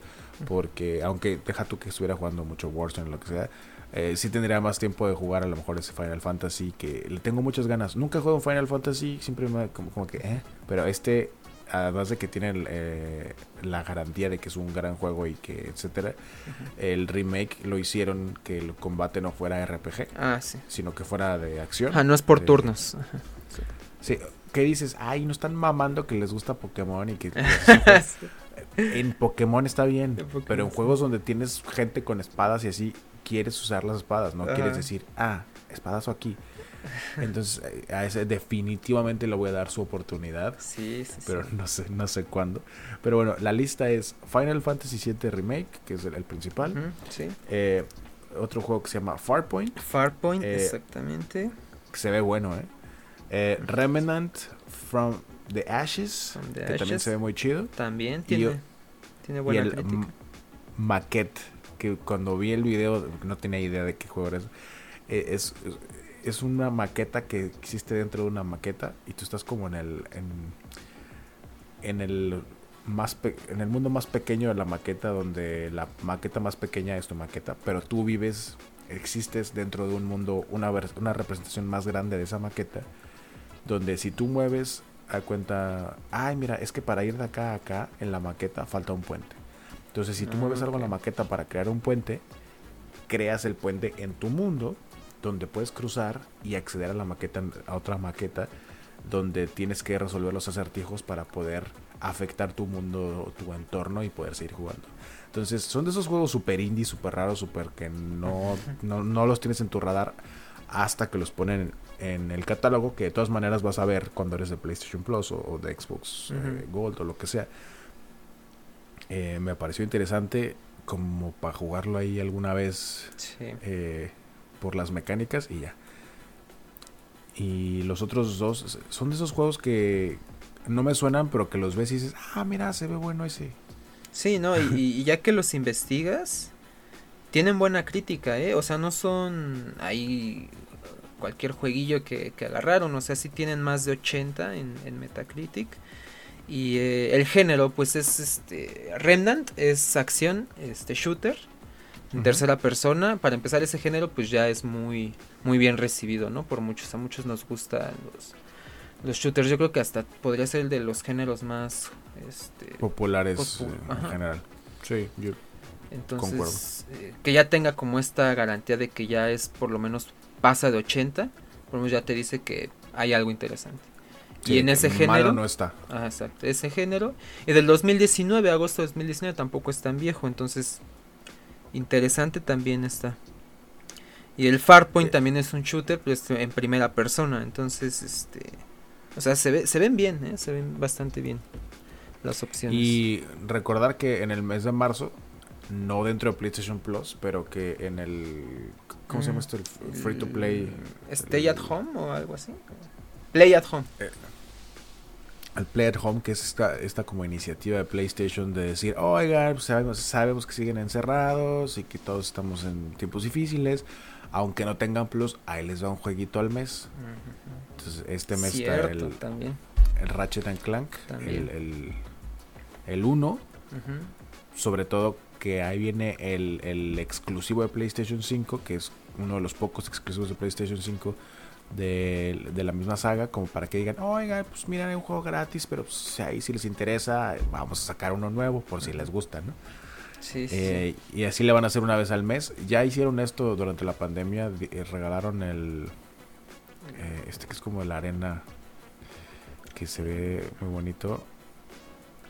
[SPEAKER 2] porque aunque deja tú que estuviera jugando mucho Warzone lo que sea, eh, sí tendría más tiempo de jugar a lo mejor ese Final Fantasy que le tengo muchas ganas. Nunca jugado un Final Fantasy, siempre me como, como que, eh, pero este además de que tiene eh, la garantía de que es un gran juego y que etcétera, el remake lo hicieron que el combate no fuera RPG,
[SPEAKER 1] ah, sí.
[SPEAKER 2] sino que fuera de acción.
[SPEAKER 1] Ah, no es por turnos.
[SPEAKER 2] Sí. ¿Qué dices? Ay, no están mamando que les gusta Pokémon y que [LAUGHS] En Pokémon está bien,
[SPEAKER 1] Pokémon,
[SPEAKER 2] pero en juegos donde tienes gente con espadas y así, quieres usar las espadas, no
[SPEAKER 1] Ajá.
[SPEAKER 2] quieres decir, ah, espadazo aquí. Entonces, eh, a ese definitivamente le voy a dar su oportunidad,
[SPEAKER 1] Sí, sí, sí.
[SPEAKER 2] pero no sé, no sé cuándo. Pero bueno, la lista es Final Fantasy VII Remake, que es el, el principal.
[SPEAKER 1] Sí.
[SPEAKER 2] Eh, otro juego que se llama Farpoint,
[SPEAKER 1] Farpoint,
[SPEAKER 2] Eh,
[SPEAKER 1] exactamente.
[SPEAKER 2] que se ve bueno, ¿eh? Eh, Remnant from the Ashes,
[SPEAKER 1] From the
[SPEAKER 2] que también se ve muy chido.
[SPEAKER 1] También
[SPEAKER 2] y
[SPEAKER 1] tiene, tiene
[SPEAKER 2] y
[SPEAKER 1] buena
[SPEAKER 2] el
[SPEAKER 1] crítica.
[SPEAKER 2] m- maquette que cuando vi el video no tenía idea de qué juego era. Eh, es, es- una maqueta que existe dentro de una maqueta y tú estás como en el en, el más pe- en el mundo más pequeño de la maqueta donde la maqueta más pequeña es tu maqueta pero tú vives existes dentro de un mundo una una representación más grande de esa maqueta donde si tú mueves a cuenta ay mira es que para ir de acá a acá en la maqueta falta un puente entonces si tú
[SPEAKER 1] Ah,
[SPEAKER 2] mueves algo en la maqueta para crear un puente creas el puente en tu mundo donde puedes cruzar y acceder a la maqueta a otra maqueta donde tienes que resolver los acertijos para poder afectar tu mundo tu entorno y poder seguir jugando. Entonces son de esos juegos super indie super raros super que no, no, no los tienes en tu radar hasta que los ponen en el catálogo que de todas maneras vas a ver cuando eres de PlayStation Plus o, o de Xbox eh. Gold o lo que sea Eh, me pareció interesante como para jugarlo ahí alguna vez
[SPEAKER 1] Sí.
[SPEAKER 2] eh, por las mecánicas y ya. Y los otros dos son de esos juegos que no me suenan, pero que los ves y dices, ah, mira, se ve bueno ese.
[SPEAKER 1] Sí, no, y, y ya que los investigas, tienen buena crítica, ¿eh? O sea, no son ahí cualquier jueguillo que, que agarraron, o sea, sí tienen más de 80 en, en Metacritic. Y eh, el género, pues es este. Remnant es acción, este shooter, en tercera persona. Para empezar, ese género, pues ya es muy, muy bien recibido, ¿no? Por muchos, a muchos nos gustan los, los shooters. Yo creo que hasta podría ser el de los géneros más. Este,
[SPEAKER 2] Populares
[SPEAKER 1] Popu-
[SPEAKER 2] eh, en
[SPEAKER 1] ajá.
[SPEAKER 2] general. Sí, yo
[SPEAKER 1] Entonces, eh, que ya tenga como esta garantía de que ya es por lo menos pasa de 80, por lo menos ya te dice que hay algo interesante.
[SPEAKER 2] Sí,
[SPEAKER 1] y en ese
[SPEAKER 2] malo
[SPEAKER 1] género,
[SPEAKER 2] no está.
[SPEAKER 1] ah, exacto, ese género, y del 2019, agosto de 2019 tampoco es tan viejo, entonces interesante también está. Y el Farpoint
[SPEAKER 2] Eh.
[SPEAKER 1] también es un shooter, pero es en primera persona, entonces, este, o sea, se, ve, se ven bien, ¿eh? se ven bastante bien las opciones.
[SPEAKER 2] Y recordar que en el mes de marzo, no dentro de PlayStation Plus, pero que en el... ¿Cómo se llama
[SPEAKER 1] Mm,
[SPEAKER 2] esto? El free to play.
[SPEAKER 1] el- Stay at home o algo así. Play at home.
[SPEAKER 2] al Play at Home, que es esta, esta como iniciativa de PlayStation de decir, oigan, pues sabemos, sabemos que siguen encerrados y que todos estamos en tiempos difíciles, aunque no tengan plus, ahí les va un jueguito al mes. Entonces, este mes
[SPEAKER 1] Cierto,
[SPEAKER 2] está el,
[SPEAKER 1] también.
[SPEAKER 2] el Ratchet and Clank,
[SPEAKER 1] También.
[SPEAKER 2] el, el, el 1,
[SPEAKER 1] Ujú.
[SPEAKER 2] sobre todo que ahí viene el, el exclusivo de PlayStation 5, que es uno de los pocos exclusivos de PlayStation 5 de, de la misma saga, como para que digan, oiga, pues mira, hay un juego gratis, pero pues, ahí si les interesa, vamos a sacar uno nuevo por si les gusta, ¿no?
[SPEAKER 1] Sí, sí.
[SPEAKER 2] Eh, y así le van a hacer una vez al mes. Ya hicieron esto durante la pandemia, eh, regalaron el, eh, este que es como la arena, que se ve muy bonito.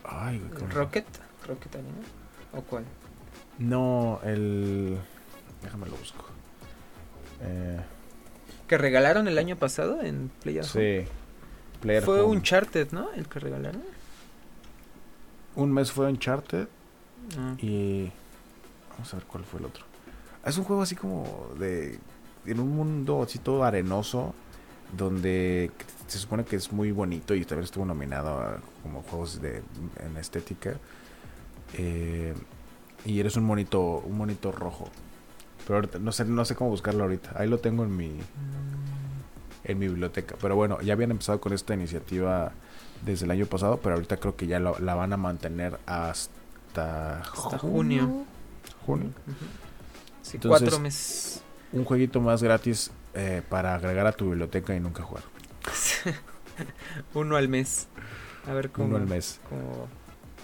[SPEAKER 2] Ay. ¿cómo
[SPEAKER 1] Rocket, Rocket Arena. ¿O cuál?
[SPEAKER 2] No, el... Déjame lo busco. Eh,
[SPEAKER 1] Que regalaron el año pasado en Play at Home.
[SPEAKER 2] sí. Player
[SPEAKER 1] Fue
[SPEAKER 2] Home.
[SPEAKER 1] Uncharted, ¿no? El que regalaron.
[SPEAKER 2] Un mes fue Uncharted
[SPEAKER 1] Ah.
[SPEAKER 2] y... Vamos a ver cuál fue el otro. Es un juego así como de... En un mundo así todo arenoso, donde se supone que es muy bonito y también estuvo nominado a como juegos de en estética. Eh, y eres un monito, un monito rojo. Pero ahorita- no sé, no sé cómo buscarlo ahorita. Ahí lo tengo en mi, en mi biblioteca. Pero bueno, ya habían empezado con esta iniciativa desde el año pasado, pero ahorita creo que ya lo- la van a mantener hasta,
[SPEAKER 1] Hasta junio.
[SPEAKER 2] junio.
[SPEAKER 1] Sí,
[SPEAKER 2] Entonces-
[SPEAKER 1] cuatro meses.
[SPEAKER 2] Un jueguito más gratis eh, para agregar a tu biblioteca y nunca jugar. [LAUGHS]
[SPEAKER 1] Uno al mes. A ver cómo,
[SPEAKER 2] Uno al mes.
[SPEAKER 1] cómo,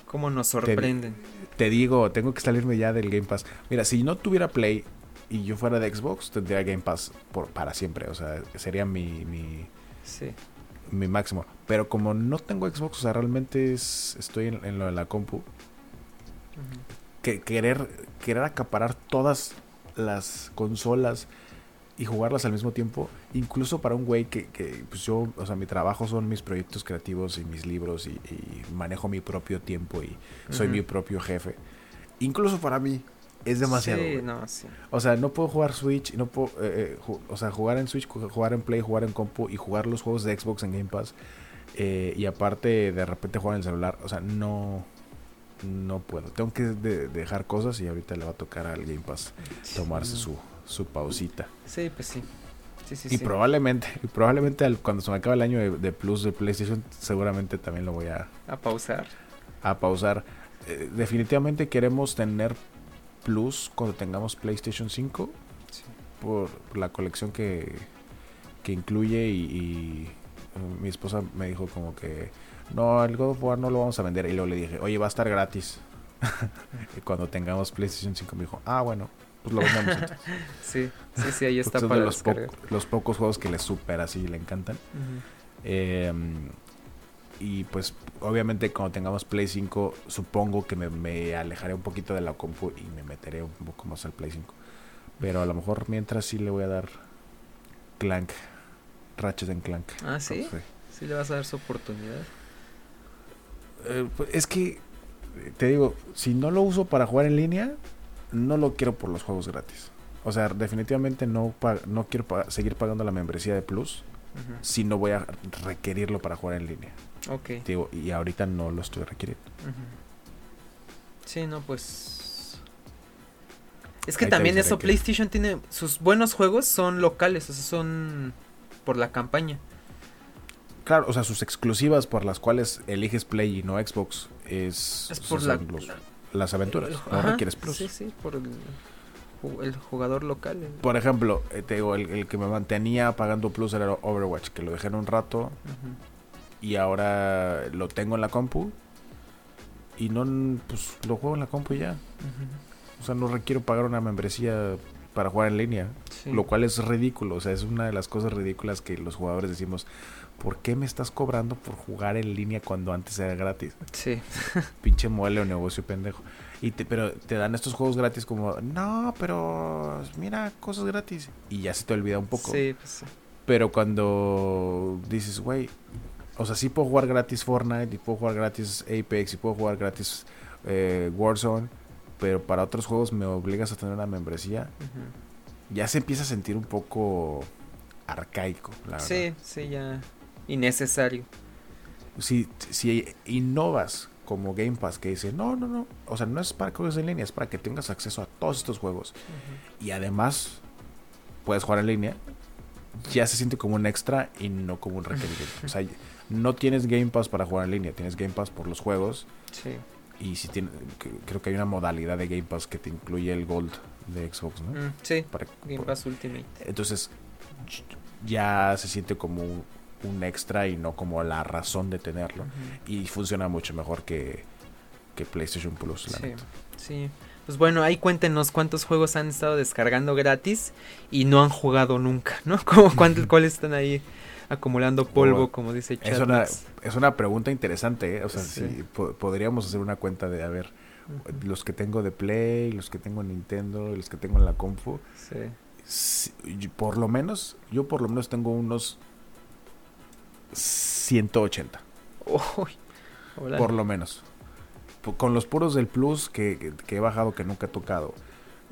[SPEAKER 1] cómo nos sorprenden.
[SPEAKER 2] Te digo, tengo que salirme ya del Game Pass. Mira, si no tuviera Play y yo fuera de Xbox, tendría Game Pass por, para siempre. O sea, sería mi, mi,
[SPEAKER 1] Sí.
[SPEAKER 2] mi máximo. Pero como no tengo Xbox, o sea, realmente es, estoy en, en lo de la compu. que querer, querer acaparar todas las consolas y jugarlas al mismo tiempo, incluso para un güey que, que pues yo, o sea, mi trabajo son mis proyectos creativos y mis libros y, y manejo mi propio tiempo y soy mi propio jefe. Incluso para mí es demasiado.
[SPEAKER 1] Sí, no, sí.
[SPEAKER 2] O sea, no puedo jugar Switch, no puedo, eh, eh, o sea, jugar en Switch, ju- jugar en Play, jugar en compu y jugar los juegos de Xbox en Game Pass. eh, y aparte de repente jugar en el celular, o sea, no, no puedo. Tengo que de- dejar cosas y ahorita le va a tocar al Game Pass tomarse su, su pausita.
[SPEAKER 1] Sí, pues sí. Sí, sí,
[SPEAKER 2] y
[SPEAKER 1] sí.
[SPEAKER 2] probablemente, y probablemente al- cuando se me acabe el año de, de Plus de PlayStation, seguramente también lo voy a,
[SPEAKER 1] A pausar.
[SPEAKER 2] a pausar. Eh, definitivamente queremos tener Plus cuando tengamos PlayStation 5
[SPEAKER 1] Sí.
[SPEAKER 2] por, por la colección que, que incluye y, y, eh, mi esposa me dijo como que no, el God of War no lo vamos a vender y luego le dije, oye, va a estar gratis. [LAUGHS] y cuando tengamos PlayStation 5 me dijo, ah, bueno, pues lo vendemos entonces. [LAUGHS]
[SPEAKER 1] Sí, sí, sí, ahí está para
[SPEAKER 2] de los, po-
[SPEAKER 1] descargar.
[SPEAKER 2] los pocos juegos que le super así le encantan. Eh, y pues obviamente cuando tengamos Play 5 supongo que me, me alejaré un poquito de la compu y me meteré un poco más al Play 5. Pero a lo mejor mientras sí le voy a dar Clank, Ratchet and Clank.
[SPEAKER 1] Ah, ¿sí? Sí le vas a dar su oportunidad.
[SPEAKER 2] Eh, pues, es que, te digo, si no lo uso para jugar en línea, no lo quiero por los juegos gratis. O sea, definitivamente no, no quiero pa- seguir pagando la membresía de Plus si no voy a requerirlo para jugar en línea.
[SPEAKER 1] Ok.
[SPEAKER 2] Digo, y ahorita no lo estoy requiriendo.
[SPEAKER 1] Ujú. Sí, no, pues. Es que
[SPEAKER 2] Ahí
[SPEAKER 1] también eso,
[SPEAKER 2] que-
[SPEAKER 1] PlayStation tiene. Sus buenos juegos son locales, o sea, son por la campaña.
[SPEAKER 2] Claro, o sea, sus exclusivas por las cuales eliges Play y no Xbox es,
[SPEAKER 1] Es por la.
[SPEAKER 2] los-
[SPEAKER 1] la-
[SPEAKER 2] las aventuras.
[SPEAKER 1] el-
[SPEAKER 2] No
[SPEAKER 1] ajá,
[SPEAKER 2] requieres Plus.
[SPEAKER 1] Sí, sí, por el, el jugador local. el-
[SPEAKER 2] Por ejemplo, eh, te digo, el, que me mantenía pagando Plus era Overwatch, que lo dejé en un rato
[SPEAKER 1] Ujú.
[SPEAKER 2] Y ahora lo tengo en la compu y no, pues lo juego en la compu y ya. O sea, no requiero pagar una membresía para jugar en línea,
[SPEAKER 1] Sí.
[SPEAKER 2] lo cual es ridículo. O sea, es una de las cosas ridículas que los jugadores decimos, ¿por qué me estás cobrando por jugar en línea cuando antes era gratis?
[SPEAKER 1] Sí. [LAUGHS]
[SPEAKER 2] pinche muele o negocio pendejo. Y te, pero te dan estos juegos gratis como, no, pero mira, cosas gratis. Y ya se te olvida un poco.
[SPEAKER 1] Sí, pues sí.
[SPEAKER 2] Pero cuando dices, güey, o sea, sí puedo jugar gratis Fortnite, y puedo jugar gratis Apex, y puedo jugar gratis eh, Warzone, pero para otros juegos me obligas a tener una membresía, ya se empieza a sentir un poco arcaico, la verdad.
[SPEAKER 1] Sí, sí, ya. Innecesario.
[SPEAKER 2] si, si innovas como Game Pass que dice, no, no, no, o sea, no es para juegos en línea, es para que tengas acceso a todos estos juegos y además puedes jugar en línea, ya se siente como un extra y no como un requerimiento. O sea, no tienes Game Pass para jugar en línea, tienes Game Pass por los juegos
[SPEAKER 1] Sí.
[SPEAKER 2] y si tiene, creo que hay una modalidad de Game Pass que te incluye el Gold de Xbox, ¿no?
[SPEAKER 1] Mm, sí.
[SPEAKER 2] Para-
[SPEAKER 1] Game
[SPEAKER 2] por-
[SPEAKER 1] Pass Ultimate.
[SPEAKER 2] entonces ya se siente como un, un extra y no como la razón de tenerlo. Y funciona mucho mejor que, que PlayStation Plus. la
[SPEAKER 1] Sí,
[SPEAKER 2] neta.
[SPEAKER 1] sí. Pues bueno, ahí cuéntenos cuántos juegos han estado descargando gratis y no han jugado nunca, ¿no? [LAUGHS] Como cuántos, cuáles están ahí acumulando polvo,
[SPEAKER 2] Oh,
[SPEAKER 1] como dice
[SPEAKER 2] Es una, es una pregunta interesante, ¿eh? O sea,
[SPEAKER 1] Sí.
[SPEAKER 2] si po- podríamos hacer una cuenta de, a ver, los que tengo de Play, los que tengo en Nintendo, los que tengo en la compu.
[SPEAKER 1] Sí.
[SPEAKER 2] si- y por lo menos, yo por lo menos tengo unos 180,
[SPEAKER 1] Uy, hola.
[SPEAKER 2] por lo menos. Con los puros del Plus que- que he bajado, que nunca he tocado.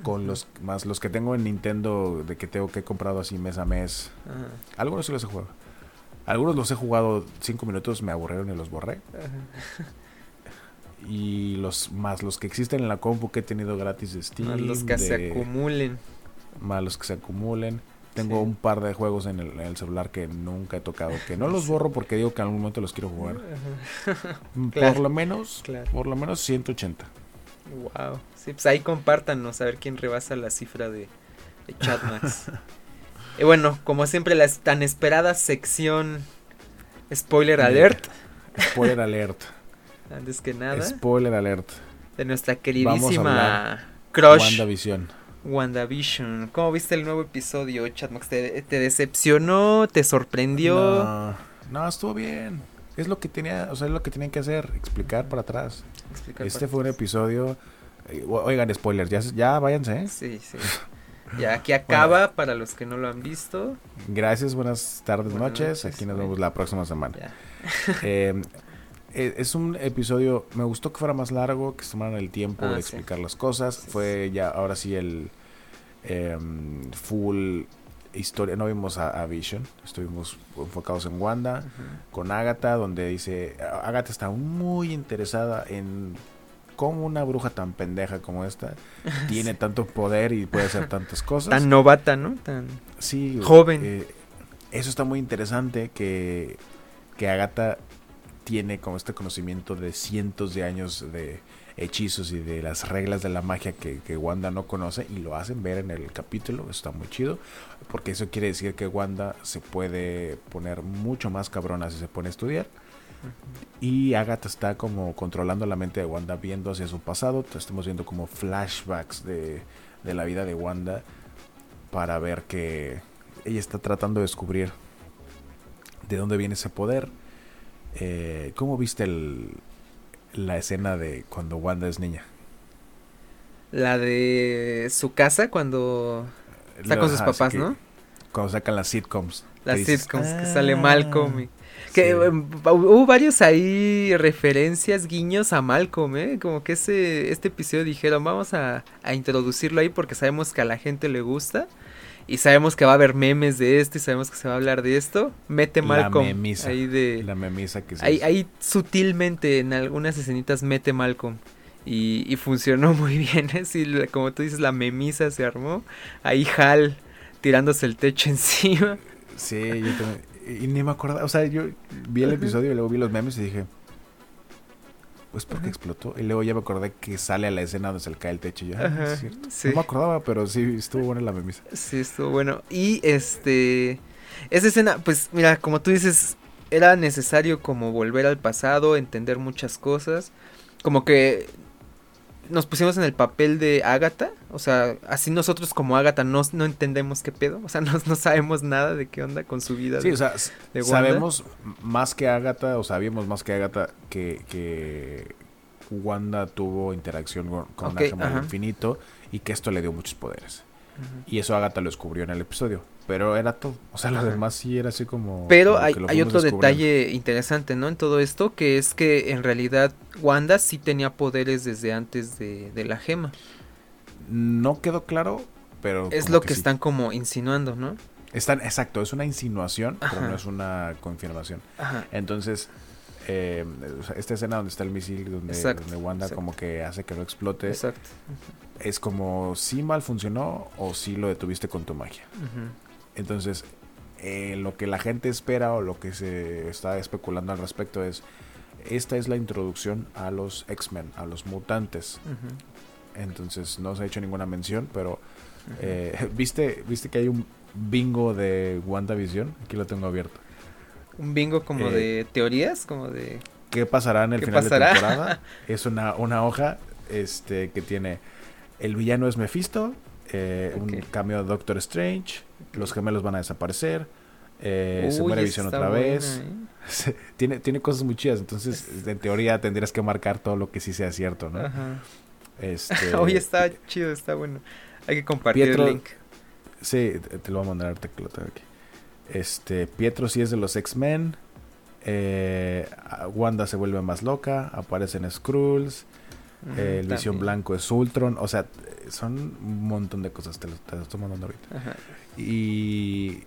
[SPEAKER 2] Con los más los que tengo en Nintendo, de que tengo que he comprado así mes a mes.
[SPEAKER 1] Ajá,
[SPEAKER 2] Algunos sí los he jugado. Algunos los he jugado cinco minutos, me aburrieron y los borré.
[SPEAKER 1] ajá. [LAUGHS]
[SPEAKER 2] Y los más los que existen en la compu que he tenido gratis de Steam.
[SPEAKER 1] Más los que se acumulen.
[SPEAKER 2] más los que se acumulen. Tengo
[SPEAKER 1] Sí.
[SPEAKER 2] un par de juegos en el, en el celular que nunca he tocado. Que no los borro porque digo que en algún momento los quiero jugar.
[SPEAKER 1] Ajá.
[SPEAKER 2] Mm, [LAUGHS]
[SPEAKER 1] Claro,
[SPEAKER 2] Por lo menos,
[SPEAKER 1] claro.
[SPEAKER 2] por lo menos 180.
[SPEAKER 1] Wow. Sí, pues ahí compártanos a ver quién rebasa la cifra de, de Chatmax. [LAUGHS] y bueno, como siempre, la tan esperada sección Spoiler Alert.
[SPEAKER 2] Spoiler alert. [LAUGHS]
[SPEAKER 1] Antes que nada,
[SPEAKER 2] Spoiler alert.
[SPEAKER 1] de nuestra queridísima Crush
[SPEAKER 2] WandaVision.
[SPEAKER 1] WandaVision. ¿Cómo viste el nuevo episodio, Chatmax? ¿Te, te decepcionó? ¿Te sorprendió?
[SPEAKER 2] No, no, estuvo bien. es lo que tenía, o sea, es lo que tenían que hacer, explicar para atrás.
[SPEAKER 1] Explicar
[SPEAKER 2] Este fue un episodio. eh, Oigan, spoilers, ya, ya váyanse, ¿eh?
[SPEAKER 1] Sí, sí. [LAUGHS] Ya aquí acaba para los que no lo han visto.
[SPEAKER 2] Gracias, buenas tardes,
[SPEAKER 1] Buenas
[SPEAKER 2] noches.
[SPEAKER 1] noches,
[SPEAKER 2] Aquí nos vemos la próxima semana.
[SPEAKER 1] Ya. [LAUGHS]
[SPEAKER 2] Eh, eh, es un episodio, me gustó que fuera más largo, que se tomaran el tiempo
[SPEAKER 1] Ah,
[SPEAKER 2] de
[SPEAKER 1] sí.
[SPEAKER 2] explicar las cosas.
[SPEAKER 1] Sí,
[SPEAKER 2] Fue ya, ahora sí, el em, full historia. No vimos a, a Vision, estuvimos enfocados en Wanda, con Agatha, donde dice, Agatha está muy interesada en cómo una bruja tan pendeja como esta [LAUGHS] tiene tanto poder y puede hacer tantas cosas.
[SPEAKER 1] Tan novata, ¿no? Tan...
[SPEAKER 2] Sí,
[SPEAKER 1] Joven.
[SPEAKER 2] eh, eso está muy interesante que, que Agatha tiene como este conocimiento de cientos de años de hechizos y de las reglas de la magia que, que Wanda no conoce y lo hacen ver en el capítulo, está muy chido, porque eso quiere decir que Wanda se puede poner mucho más cabrona si se pone a estudiar. Y Agatha está como controlando la mente de Wanda, viendo hacia su pasado. Estamos viendo como flashbacks de, de la vida de Wanda para ver que ella está tratando de descubrir de dónde viene ese poder. Eh, ¿Cómo viste el, la escena de cuando Wanda es niña?
[SPEAKER 1] La de su casa cuando está con sus
[SPEAKER 2] Ajá,
[SPEAKER 1] papás, ¿no?
[SPEAKER 2] Cuando sacan las sitcoms.
[SPEAKER 1] Las
[SPEAKER 2] dices,
[SPEAKER 1] sitcoms, que
[SPEAKER 2] "Ah".
[SPEAKER 1] sale Malcolm. y- Que
[SPEAKER 2] Sí.
[SPEAKER 1] em, hubo varios ahí referencias, guiños a Malcolm, ¿eh? Como que ese, este episodio dijeron, vamos a, a introducirlo ahí porque sabemos que a la gente le gusta. Y sabemos que va a haber memes de esto y sabemos que se va a hablar de esto. Mete
[SPEAKER 2] La
[SPEAKER 1] Malcolm
[SPEAKER 2] memisa.
[SPEAKER 1] ahí de...
[SPEAKER 2] La memisa que se
[SPEAKER 1] Ahí, sutilmente en algunas escenitas mete Malcolm. Y, y funcionó [LAUGHS] muy bien, ¿eh? Sí, la- como tú dices, la memisa se armó. Ahí Hal tirándose el techo [LAUGHS] encima.
[SPEAKER 2] Sí, yo también. Y ni me acordaba. O sea, yo vi el episodio y luego vi los memes y dije. Pues porque
[SPEAKER 1] Ajá.
[SPEAKER 2] explotó. Y luego ya me acordé que sale a la escena donde se le cae el techo. Y yo, ah,
[SPEAKER 1] Ajá,
[SPEAKER 2] es cierto.
[SPEAKER 1] sí.
[SPEAKER 2] No me acordaba, pero sí estuvo buena la memisa.
[SPEAKER 1] Sí, estuvo bueno. Y este. Esa escena, pues mira, como tú dices, era necesario como volver al pasado, entender muchas cosas. Como que nos pusimos en el papel de Agatha. O sea, así nosotros como Agatha no, no entendemos qué pedo. O sea, no, no sabemos nada de qué onda con su vida.
[SPEAKER 2] Sí,
[SPEAKER 1] de-
[SPEAKER 2] o sea,
[SPEAKER 1] de
[SPEAKER 2] sabemos más que Agatha, o sabíamos más que Agatha que, que Wanda tuvo interacción con, con
[SPEAKER 1] Ok,
[SPEAKER 2] una gema del
[SPEAKER 1] ajá.
[SPEAKER 2] infinito y que esto le dio muchos poderes. Y eso Agatha lo descubrió en el episodio. Pero era todo. O sea, lo demás sí era así como.
[SPEAKER 1] Pero
[SPEAKER 2] como
[SPEAKER 1] hay,
[SPEAKER 2] lo
[SPEAKER 1] otro detalle interesante, ¿no? En todo esto, que es que en realidad Wanda sí tenía poderes desde antes de, de la gema.
[SPEAKER 2] No quedó claro, pero.
[SPEAKER 1] Es lo que,
[SPEAKER 2] sí.
[SPEAKER 1] están como insinuando, ¿no?
[SPEAKER 2] Están, exacto, es una insinuación, pero no es una confirmación.
[SPEAKER 1] Ajá.
[SPEAKER 2] Entonces, eh, esta escena donde está el misil, donde,
[SPEAKER 1] Exacto,
[SPEAKER 2] donde Wanda
[SPEAKER 1] exacto.
[SPEAKER 2] como que hace que no explote,
[SPEAKER 1] Exacto.
[SPEAKER 2] Es como si mal funcionó o si lo detuviste con tu magia. Entonces, eh, lo que la gente espera o lo que se está especulando al respecto es, esta es la introducción a los X-Men, a los mutantes. Entonces, no se ha hecho ninguna mención, pero eh, [LAUGHS] ¿viste, ¿viste que hay un bingo de WandaVision? Aquí lo tengo abierto.
[SPEAKER 1] Un bingo como
[SPEAKER 2] eh,
[SPEAKER 1] de teorías, como de...
[SPEAKER 2] ¿Qué pasará en el
[SPEAKER 1] ¿Qué
[SPEAKER 2] final
[SPEAKER 1] pasará?
[SPEAKER 2] de temporada? [LAUGHS] Es una, una hoja este, que tiene el villano es Mephisto, eh, un
[SPEAKER 1] Ok.
[SPEAKER 2] cambio de Doctor Strange, los gemelos van a desaparecer, eh, se muere Visión otra
[SPEAKER 1] buena,
[SPEAKER 2] vez.
[SPEAKER 1] ¿eh? [LAUGHS]
[SPEAKER 2] tiene, tiene cosas muy chidas, entonces en teoría tendrías que marcar todo lo que sí sea cierto, ¿no?
[SPEAKER 1] Ajá.
[SPEAKER 2] Este, [LAUGHS]
[SPEAKER 1] Oye, está chido, está bueno. Hay que compartir
[SPEAKER 2] Pietro-
[SPEAKER 1] el link.
[SPEAKER 2] Sí, te te lo voy a mandar ahorita que lo tengo aquí. Este, Pietro sí es de los X-Men. eh, Wanda se vuelve más loca. Aparecen Skrulls. Eh, el Visión. Blanco es Ultron. O sea, son un montón de cosas. Te lo, te lo estoy mandando ahorita.
[SPEAKER 1] Ajá.
[SPEAKER 2] Y,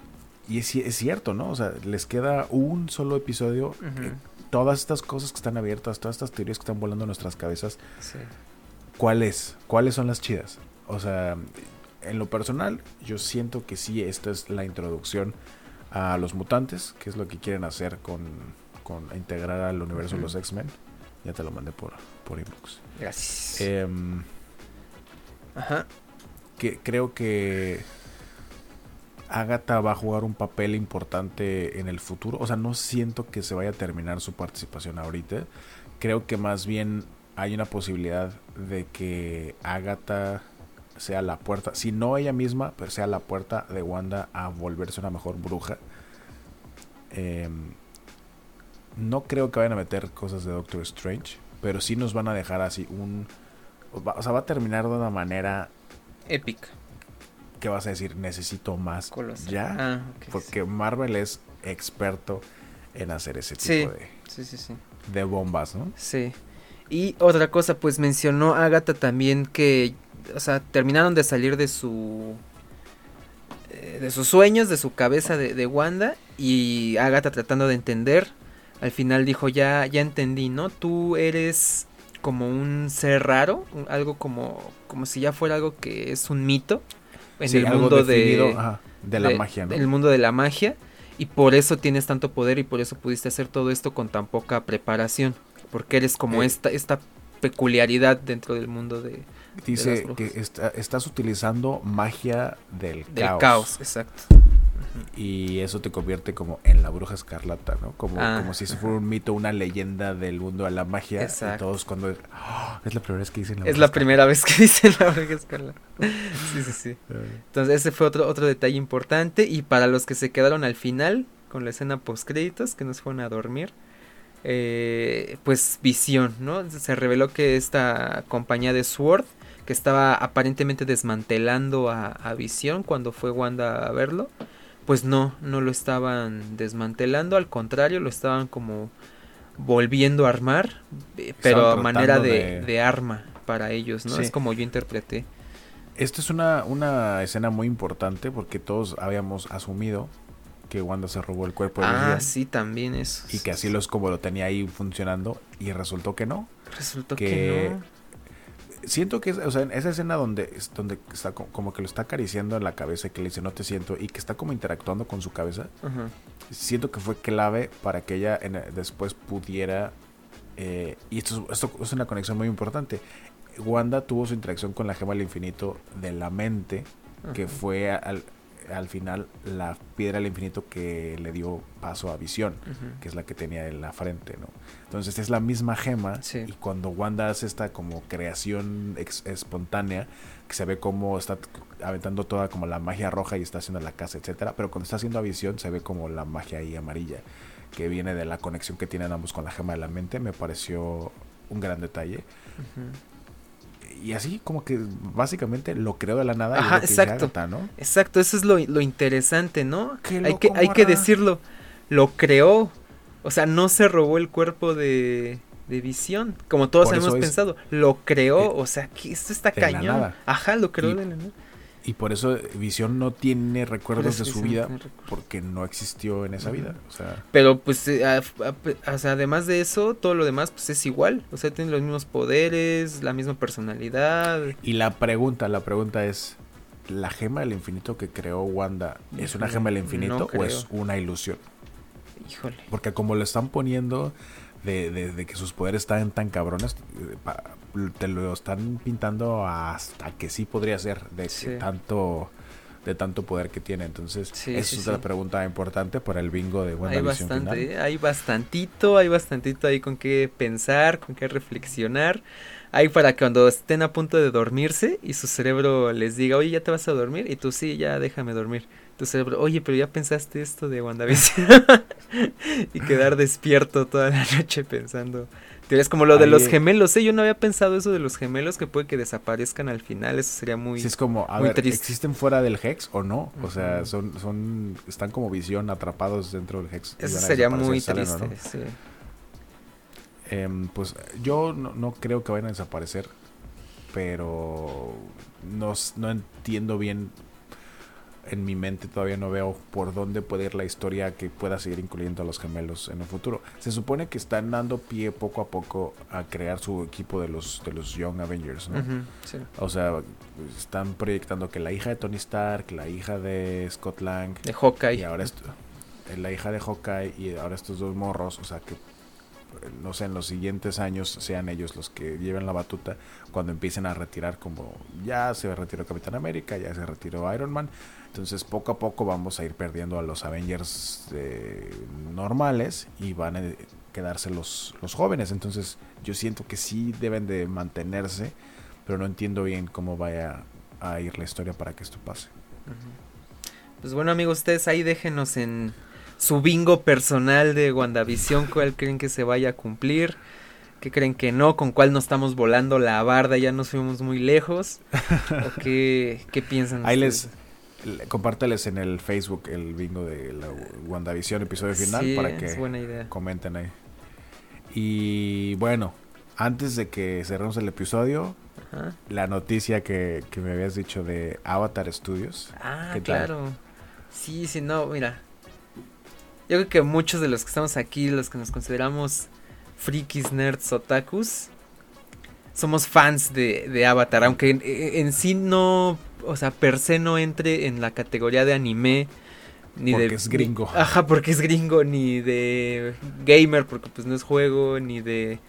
[SPEAKER 2] y es, es cierto, ¿no? O sea, les queda un solo episodio. Eh, todas estas cosas que están abiertas, todas estas teorías que están volando en nuestras cabezas,
[SPEAKER 1] Sí.
[SPEAKER 2] ¿cuáles? ¿Cuáles son las chidas? O sea, en lo personal, yo siento que sí, esta es la introducción a los mutantes, que es lo que quieren hacer con, con integrar al universo de los. X-Men. Ya te lo mandé por, por inbox.
[SPEAKER 1] Gracias.
[SPEAKER 2] Em,
[SPEAKER 1] Ajá.
[SPEAKER 2] que creo que Agatha va a jugar un papel importante en el futuro. O sea, no siento que se vaya a terminar su participación ahorita. Creo que más bien hay una posibilidad de que Agatha sea la puerta, si no ella misma, pero sea la puerta de Wanda a volverse una mejor bruja. Em, no creo que vayan a meter cosas de Doctor Strange, pero sí nos van a dejar así un... O sea, va a terminar de una manera...
[SPEAKER 1] Épica.
[SPEAKER 2] ¿Qué vas a decir? Necesito más.
[SPEAKER 1] Colosal.
[SPEAKER 2] Ya.
[SPEAKER 1] Ah,
[SPEAKER 2] porque Marvel es experto en hacer ese tipo de,
[SPEAKER 1] Sí, sí, sí.
[SPEAKER 2] de bombas, ¿no?
[SPEAKER 1] Sí. Y otra cosa, pues mencionó Agatha también que, o sea, terminaron de salir de su... eh, de sus sueños, de su cabeza de, de Wanda y Agatha tratando de entender, al final dijo, ya, ya entendí, ¿no? Tú eres como un ser raro, algo como, como si ya fuera algo que es un mito en
[SPEAKER 2] Sí,
[SPEAKER 1] el mundo
[SPEAKER 2] definido,
[SPEAKER 1] de,
[SPEAKER 2] ajá, de la magia, ¿no?
[SPEAKER 1] El mundo de la magia. Y por eso tienes tanto poder y por eso pudiste hacer todo esto con tan poca preparación. Porque eres como
[SPEAKER 2] Eh.
[SPEAKER 1] esta, esta peculiaridad dentro del mundo de,
[SPEAKER 2] Dice que está- estás utilizando magia del,
[SPEAKER 1] del
[SPEAKER 2] caos,
[SPEAKER 1] caos. Exacto.
[SPEAKER 2] Y eso te convierte como en la bruja escarlata, ¿no? Como,
[SPEAKER 1] Ah,
[SPEAKER 2] como si eso fuera un mito, una leyenda del mundo de la magia.
[SPEAKER 1] Exacto.
[SPEAKER 2] Y todos cuando... ¡Ah! es la primera vez que dicen la
[SPEAKER 1] Es
[SPEAKER 2] bruja
[SPEAKER 1] la primera vez que [LAUGHS] dicen la bruja escarlata. [LAUGHS] Sí, sí, sí.
[SPEAKER 2] escarlata.
[SPEAKER 1] Entonces ese fue otro, otro detalle importante. Y para los que se quedaron al final, con la escena post créditos, que nos fueron a dormir, eh, pues visión, ¿no? Se reveló que esta compañía de Sword, que estaba aparentemente desmantelando a, a Visión cuando fue Wanda a verlo, pues no, no lo estaban desmantelando, al contrario, lo estaban como volviendo a armar, eh, pero a manera de,
[SPEAKER 2] de-
[SPEAKER 1] de arma para ellos, ¿no?
[SPEAKER 2] Sí.
[SPEAKER 1] Es como yo interpreté.
[SPEAKER 2] Esta es una, una escena muy importante porque todos habíamos asumido que Wanda se robó el cuerpo de
[SPEAKER 1] Ah, sí, también eso.
[SPEAKER 2] y que así lo es como lo tenía ahí funcionando y resultó que no.
[SPEAKER 1] Resultó
[SPEAKER 2] que-
[SPEAKER 1] que no.
[SPEAKER 2] Siento que, es- o sea, en esa escena donde, donde está co- como que lo está acariciando en la cabeza y que le dice no te siento y que está como interactuando con su cabeza, siento que fue clave para que ella en- después pudiera, eh, y esto, es- esto es una conexión muy importante, Wanda tuvo su interacción con la gema del infinito de la mente, que fue al, al final la piedra del infinito que le dio paso a visión que es la que tenía en la frente, ¿no? Entonces es la misma gema
[SPEAKER 1] Sí.
[SPEAKER 2] y cuando Wanda hace esta como creación espontánea, que se ve como está aventando toda como la magia roja y está haciendo la casa, etcétera, pero cuando está haciendo a visión se ve como la magia ahí amarilla, que viene de la conexión que tienen ambos con la gema de la mente, me pareció un gran detalle.
[SPEAKER 1] Ujú.
[SPEAKER 2] Y así como que básicamente lo creó de la nada. y
[SPEAKER 1] Ajá,
[SPEAKER 2] que dice
[SPEAKER 1] exacto.
[SPEAKER 2] ¿no?
[SPEAKER 1] Exacto, eso es lo, lo interesante, ¿no?
[SPEAKER 2] Qué
[SPEAKER 1] Hay que, hay que decirlo. Lo creó. O sea, no se robó el cuerpo de, de visión. Como todos
[SPEAKER 2] Por
[SPEAKER 1] hemos pensado. Lo creó.
[SPEAKER 2] de-
[SPEAKER 1] o sea, que esto está cañón. Ajá, lo creó
[SPEAKER 2] Y-
[SPEAKER 1] de la nada.
[SPEAKER 2] Y por eso Visión no tiene recuerdos de su vida porque no existió en esa vida. O sea,
[SPEAKER 1] Pero pues, eh, a- a- o sea, además de eso, todo lo demás pues es igual. O sea, tiene los mismos poderes, la misma personalidad.
[SPEAKER 2] Y la pregunta, la pregunta es, ¿la gema del infinito que creó Wanda es una gema del infinito
[SPEAKER 1] no
[SPEAKER 2] o es una ilusión?
[SPEAKER 1] Híjole.
[SPEAKER 2] Porque como lo están poniendo de, de- de que sus poderes están tan cabrones, eh, te lo están pintando hasta que sí podría ser de
[SPEAKER 1] Sí.
[SPEAKER 2] tanto de tanto poder que tiene. Entonces,
[SPEAKER 1] Sí,
[SPEAKER 2] esa
[SPEAKER 1] sí,
[SPEAKER 2] es otra
[SPEAKER 1] sí.
[SPEAKER 2] pregunta importante para el bingo de
[SPEAKER 1] Hay
[SPEAKER 2] WandaVision final.
[SPEAKER 1] bastante, hay bastantito, hay bastantito ahí con qué pensar, con qué reflexionar. Hay para que cuando estén a punto de dormirse y su cerebro les diga, oye, ya te vas a dormir, y tú sí, ya déjame dormir. Tu cerebro, oye, pero ya pensaste esto de WandaVision. [LAUGHS] y quedar despierto toda la noche pensando. Es como lo de
[SPEAKER 2] Ahí,
[SPEAKER 1] los gemelos, ¿eh? Yo no había pensado eso de los gemelos, que puede que desaparezcan al final, eso sería muy...
[SPEAKER 2] Sí, es como, a
[SPEAKER 1] muy
[SPEAKER 2] ver,
[SPEAKER 1] triste.
[SPEAKER 2] ¿existen fuera del Hex o no? O sea, son, son, están como visión atrapados dentro del Hex.
[SPEAKER 1] Eso sería muy
[SPEAKER 2] salen
[SPEAKER 1] triste,
[SPEAKER 2] no.
[SPEAKER 1] sí.
[SPEAKER 2] Em, pues yo no, no creo que vayan a desaparecer, pero no, no entiendo bien. En mi mente todavía no veo por dónde puede ir la historia que pueda seguir incluyendo a los gemelos en el futuro. Se supone que están dando pie poco a poco a crear su equipo de los, de los Young Avengers, ¿no?
[SPEAKER 1] Sí.
[SPEAKER 2] O sea, están proyectando que la hija de Tony Stark, la hija de Scott Lang,
[SPEAKER 1] De Hawkeye.
[SPEAKER 2] y ahora esto, eh, la hija de Hawkeye y ahora estos dos morros, o sea que no sé, en los siguientes años sean ellos los que lleven la batuta cuando empiecen a retirar como ya se retiró Capitán América, ya se retiró Iron Man. Entonces poco a poco vamos a ir perdiendo a los Avengers eh, normales y van a quedarse los, los jóvenes. Entonces yo siento que sí deben de mantenerse, pero no entiendo bien cómo vaya a ir la historia para que esto pase.
[SPEAKER 1] Pues bueno amigos, ustedes ahí déjenos en su bingo personal de WandaVision, cuál creen que se vaya a cumplir, qué creen que no, con cuál nos estamos volando la barda, ya nos fuimos muy lejos, o qué, qué piensan.
[SPEAKER 2] Ahí les, compárteles en el Facebook el bingo de la WandaVision episodio final para que comenten ahí. Y bueno, antes de que cerremos el episodio, la noticia que, que, me habías dicho de Avatar Studios.
[SPEAKER 1] Ah, claro. Sí, sí, no, mira. Yo creo que muchos de los que estamos aquí, los que nos consideramos frikis, nerds, otakus, somos fans de, de Avatar, aunque en, sí no, o sea, per se no entre en la categoría de anime.
[SPEAKER 2] Ni porque es gringo.
[SPEAKER 1] ajá, porque es gringo, ni de gamer, porque pues no es juego, ni de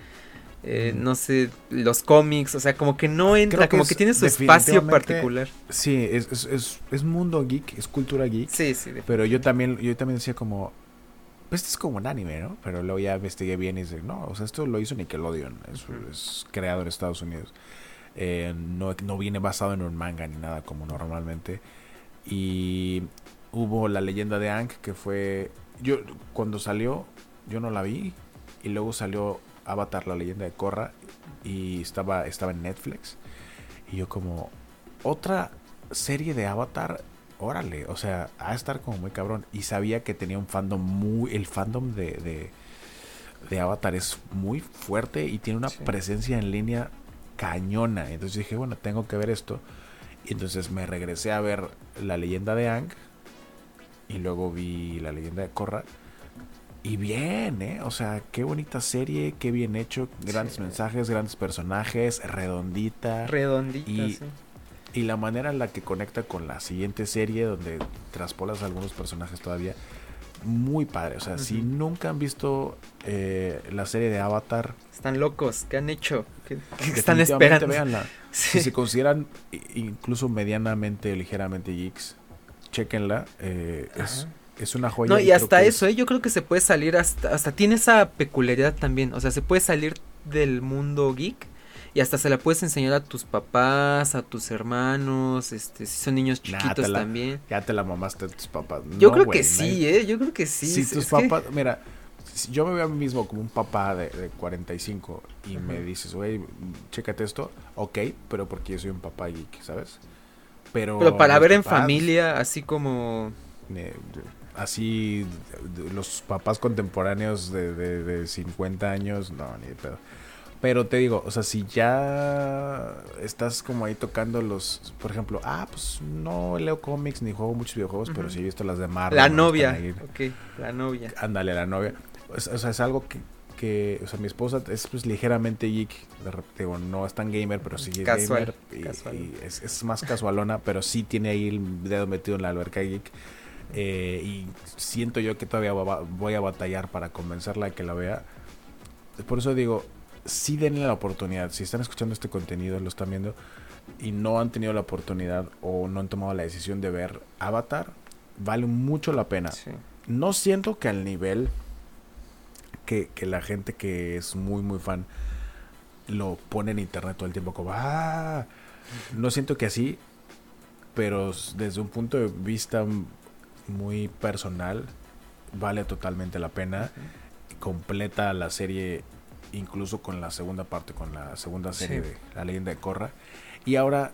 [SPEAKER 1] eh, no sé, los cómics, o sea, como que no entra, como que tiene su espacio particular.
[SPEAKER 2] Sí, es, es, es, mundo geek, es cultura geek.
[SPEAKER 1] Sí, sí.
[SPEAKER 2] Pero yo también, yo también decía como, pues esto es como un anime, ¿no? Pero luego ya investigué bien y dije, no, o sea, esto lo hizo Nickelodeon, es, es creado en Estados Unidos. Eh, no, no viene basado en un manga ni nada como normalmente. Y hubo la leyenda de Aang que fue, yo cuando salió, yo no la vi. Y luego salió Avatar, la leyenda de Korra, y estaba, estaba en Netflix. Y yo como, otra serie de Avatar, órale, o sea, a estar como muy cabrón. Y sabía que tenía un fandom muy, el fandom de, de, Avatar es muy fuerte y tiene una presencia en línea cañona. Entonces dije, bueno, tengo que ver esto. Y entonces me regresé a ver la leyenda de Ang. Y luego vi la leyenda de Korra. Y bien, ¿eh? O sea, qué bonita serie, qué bien hecho, grandes mensajes, grandes personajes, redondita.
[SPEAKER 1] Redondita,
[SPEAKER 2] y,
[SPEAKER 1] sí.
[SPEAKER 2] Y la manera en la que conecta con la siguiente serie, donde traspolas algunos personajes todavía, muy padre. O sea, si nunca han visto eh, la serie de Avatar...
[SPEAKER 1] Están locos, ¿qué han hecho? ¿Qué, están esperando? [LAUGHS]
[SPEAKER 2] Si se consideran incluso medianamente, ligeramente geeks, chequenla. Eh, es es una joya.
[SPEAKER 1] No, y, hasta eso, ¿eh? yo creo que se puede salir hasta, hasta tiene esa peculiaridad también, o sea, se puede salir del mundo geek y hasta se la puedes enseñar a tus papás, a tus hermanos, este, si son niños chiquitos también.
[SPEAKER 2] Ya te la mamaste a tus papás.
[SPEAKER 1] Yo creo que sí, eh, yo creo que sí.
[SPEAKER 2] Si tus papás, mira, yo me veo a mí mismo como un papá de, de 45 y me dices, güey, chécate esto, ok, pero porque yo soy un papá geek, ¿sabes?
[SPEAKER 1] Pero, pero para ver en familia, así como
[SPEAKER 2] así los papás contemporáneos de, de, 50 años, no, ni de pedo. Pero te digo, o sea, si ya estás como ahí tocando los, por ejemplo, ah, pues no leo cómics ni juego muchos videojuegos, pero sí he visto las de Marvel.
[SPEAKER 1] La novia, ok, la novia.
[SPEAKER 2] Ándale, la novia. O sea, es algo que, que, o sea, mi esposa es pues ligeramente geek, digo, no es tan gamer, pero sí es gamer. Y, es, es, más casualona, pero sí tiene ahí el dedo metido en la alberca geek. Eh, y siento yo que todavía voy a batallar para convencerla de que la vea. Por eso digo, sí denle la oportunidad. Si están escuchando este contenido, lo están viendo y no han tenido la oportunidad o no han tomado la decisión de ver Avatar, vale mucho la pena. No siento que al nivel que, que, la gente que es muy, muy fan lo pone en internet todo el tiempo como, ah, no siento que así, pero desde un punto de vista muy personal, vale totalmente la pena. Completa la serie incluso con la segunda parte, con la segunda serie de La leyenda de Korra. Y ahora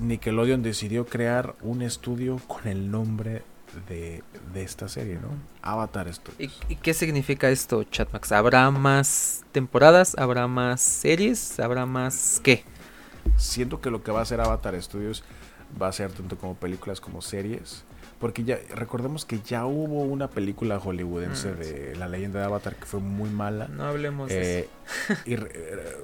[SPEAKER 2] Nickelodeon decidió crear un estudio con el nombre de, esta serie, ¿no? Avatar Studios.
[SPEAKER 1] ¿Y, qué significa esto, Chatmax? ¿Habrá más temporadas? ¿Habrá más series? ¿Habrá más qué?
[SPEAKER 2] Siento que lo que va a hacer Avatar Studios va a ser tanto como películas como series. Porque ya recordemos que ya hubo una película hollywoodense mm, de La leyenda de Avatar que fue muy mala.
[SPEAKER 1] No hablemos de
[SPEAKER 2] eh, eso. y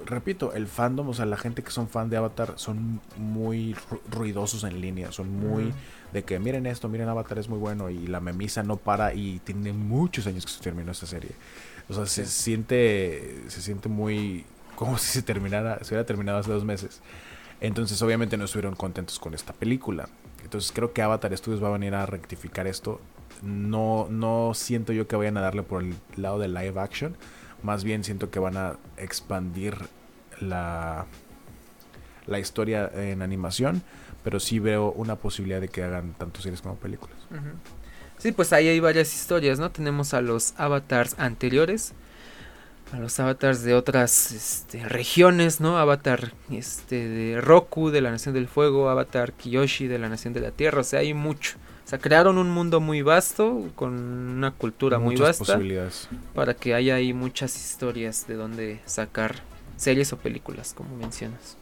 [SPEAKER 2] repito, el fandom, o sea, la gente que son fan de Avatar son muy ruidosos en línea, son muy de que miren esto, miren Avatar es muy bueno y la memisa no para y tiene muchos años que se terminó esta serie. O sea, se siente se siente muy como [LAUGHS] si se terminara, se hubiera terminado hace dos meses. Entonces, obviamente no estuvieron contentos con esta película. Entonces creo que Avatar Studios va a venir a rectificar esto. No, no siento yo que vayan a darle por el lado de live action. Más bien siento que van a expandir la, la historia en animación. Pero sí veo una posibilidad de que hagan tanto series como películas.
[SPEAKER 1] Sí, pues ahí hay varias historias, ¿no? Tenemos a los avatars anteriores, a los avatars de otras este, regiones, ¿no? Avatar este, de Roku, de la Nación del Fuego, Avatar Kiyoshi, de la Nación de la Tierra, o sea, hay mucho. O sea, crearon un mundo muy vasto, con una cultura muy vasta, para que haya ahí muchas historias de donde sacar series o películas, como mencionas.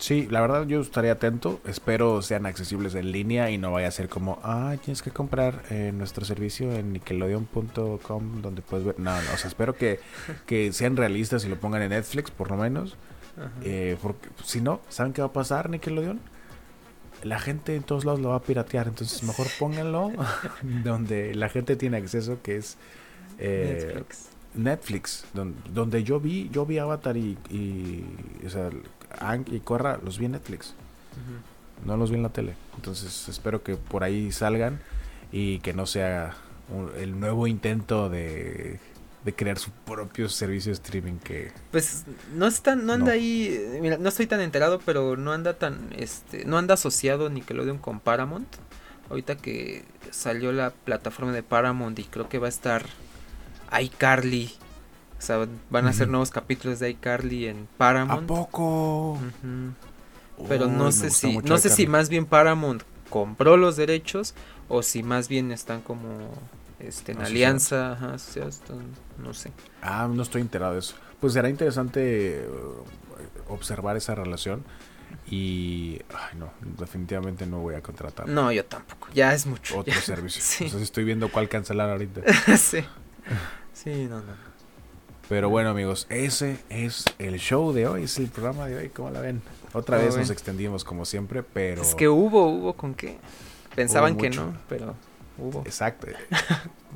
[SPEAKER 2] Sí, la verdad yo estaría atento. Espero sean accesibles en línea y no vaya a ser como, ah, tienes que comprar eh, nuestro servicio en nickelodeon.com donde puedes ver. No, no, o sea, espero que, [LAUGHS] que sean realistas y lo pongan en Netflix por lo menos. Eh, porque si no, ¿saben qué va a pasar, Nickelodeon? La gente en todos lados lo va a piratear, entonces mejor [LAUGHS] pónganlo [LAUGHS] donde la gente tiene acceso, que es eh, Netflix. Netflix, donde, yo vi, yo vi Avatar y, y o sea, y Corra los vi en Netflix. No los vi en la tele. Entonces espero que por ahí salgan y que no sea el nuevo intento de, de crear su propio servicio de streaming que
[SPEAKER 1] pues no está no anda ahí mira no estoy tan enterado pero no anda tan este no anda asociado Nickelodeon con Paramount ahorita que salió la plataforma de Paramount y creo que va a estar iCarly o sea, van a hacer nuevos capítulos de iCarly en Paramount.
[SPEAKER 2] ¿A poco?
[SPEAKER 1] Pero no sé si, no sé si más bien Paramount compró los derechos o si más bien están como este, en alianza, ajá, no sé.
[SPEAKER 2] Ah, no estoy enterado de eso. Pues será interesante uh, observar esa relación y ay no, definitivamente no voy a contratar.
[SPEAKER 1] No, yo tampoco. Ya es mucho.
[SPEAKER 2] Otro servicio. [LAUGHS] sí. Entonces estoy viendo cuál cancelar ahorita. [LAUGHS]
[SPEAKER 1] sí. Sí, no, no.
[SPEAKER 2] Pero bueno, amigos, ese es el show de hoy, es el programa de hoy, ¿cómo la ven? Otra vez nos extendimos como siempre, pero...
[SPEAKER 1] Es que hubo, hubo con qué. Pensaban que no, pero hubo.
[SPEAKER 2] Exacto.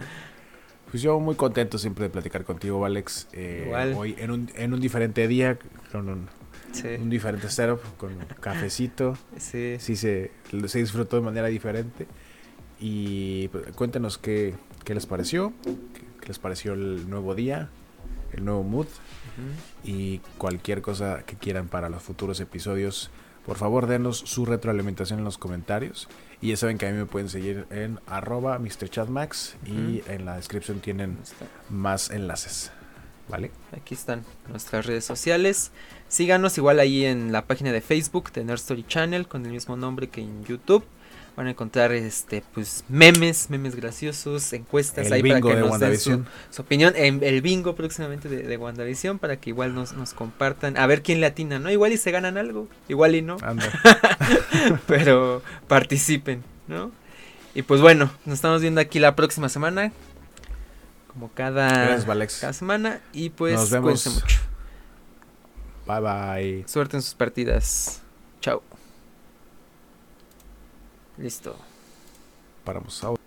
[SPEAKER 2] [LAUGHS] pues yo muy contento siempre de platicar contigo, Alex. Eh, hoy en un, en un diferente día, con un, un diferente setup, con cafecito. Sí. Sí, se, se disfrutó de manera diferente. Y pues, cuéntenos qué, qué les pareció, qué les pareció el nuevo día, el nuevo mood. Y cualquier cosa que quieran para los futuros episodios, por favor denos su retroalimentación en los comentarios. Y ya saben que a mí me pueden seguir en arroba MrChatMax y en la descripción tienen más enlaces. ¿Vale?
[SPEAKER 1] Aquí están nuestras redes sociales. Síganos igual ahí en la página de Facebook de Nerd Story Channel con el mismo nombre que en YouTube van a encontrar este pues memes, memes graciosos, encuestas ahí para que nos den su, opinión. En el bingo próximamente de, de WandaVision para que igual nos, nos compartan. A ver quién le atina, ¿no? Igual y se ganan algo, igual y no. [LAUGHS] Pero participen, ¿no? Y pues bueno, nos estamos viendo aquí la próxima semana. Como cada, cada semana. Y pues nos vemos. mucho.
[SPEAKER 2] Bye bye.
[SPEAKER 1] Suerte en sus partidas. Chao. Listo.
[SPEAKER 2] Paramos ahora.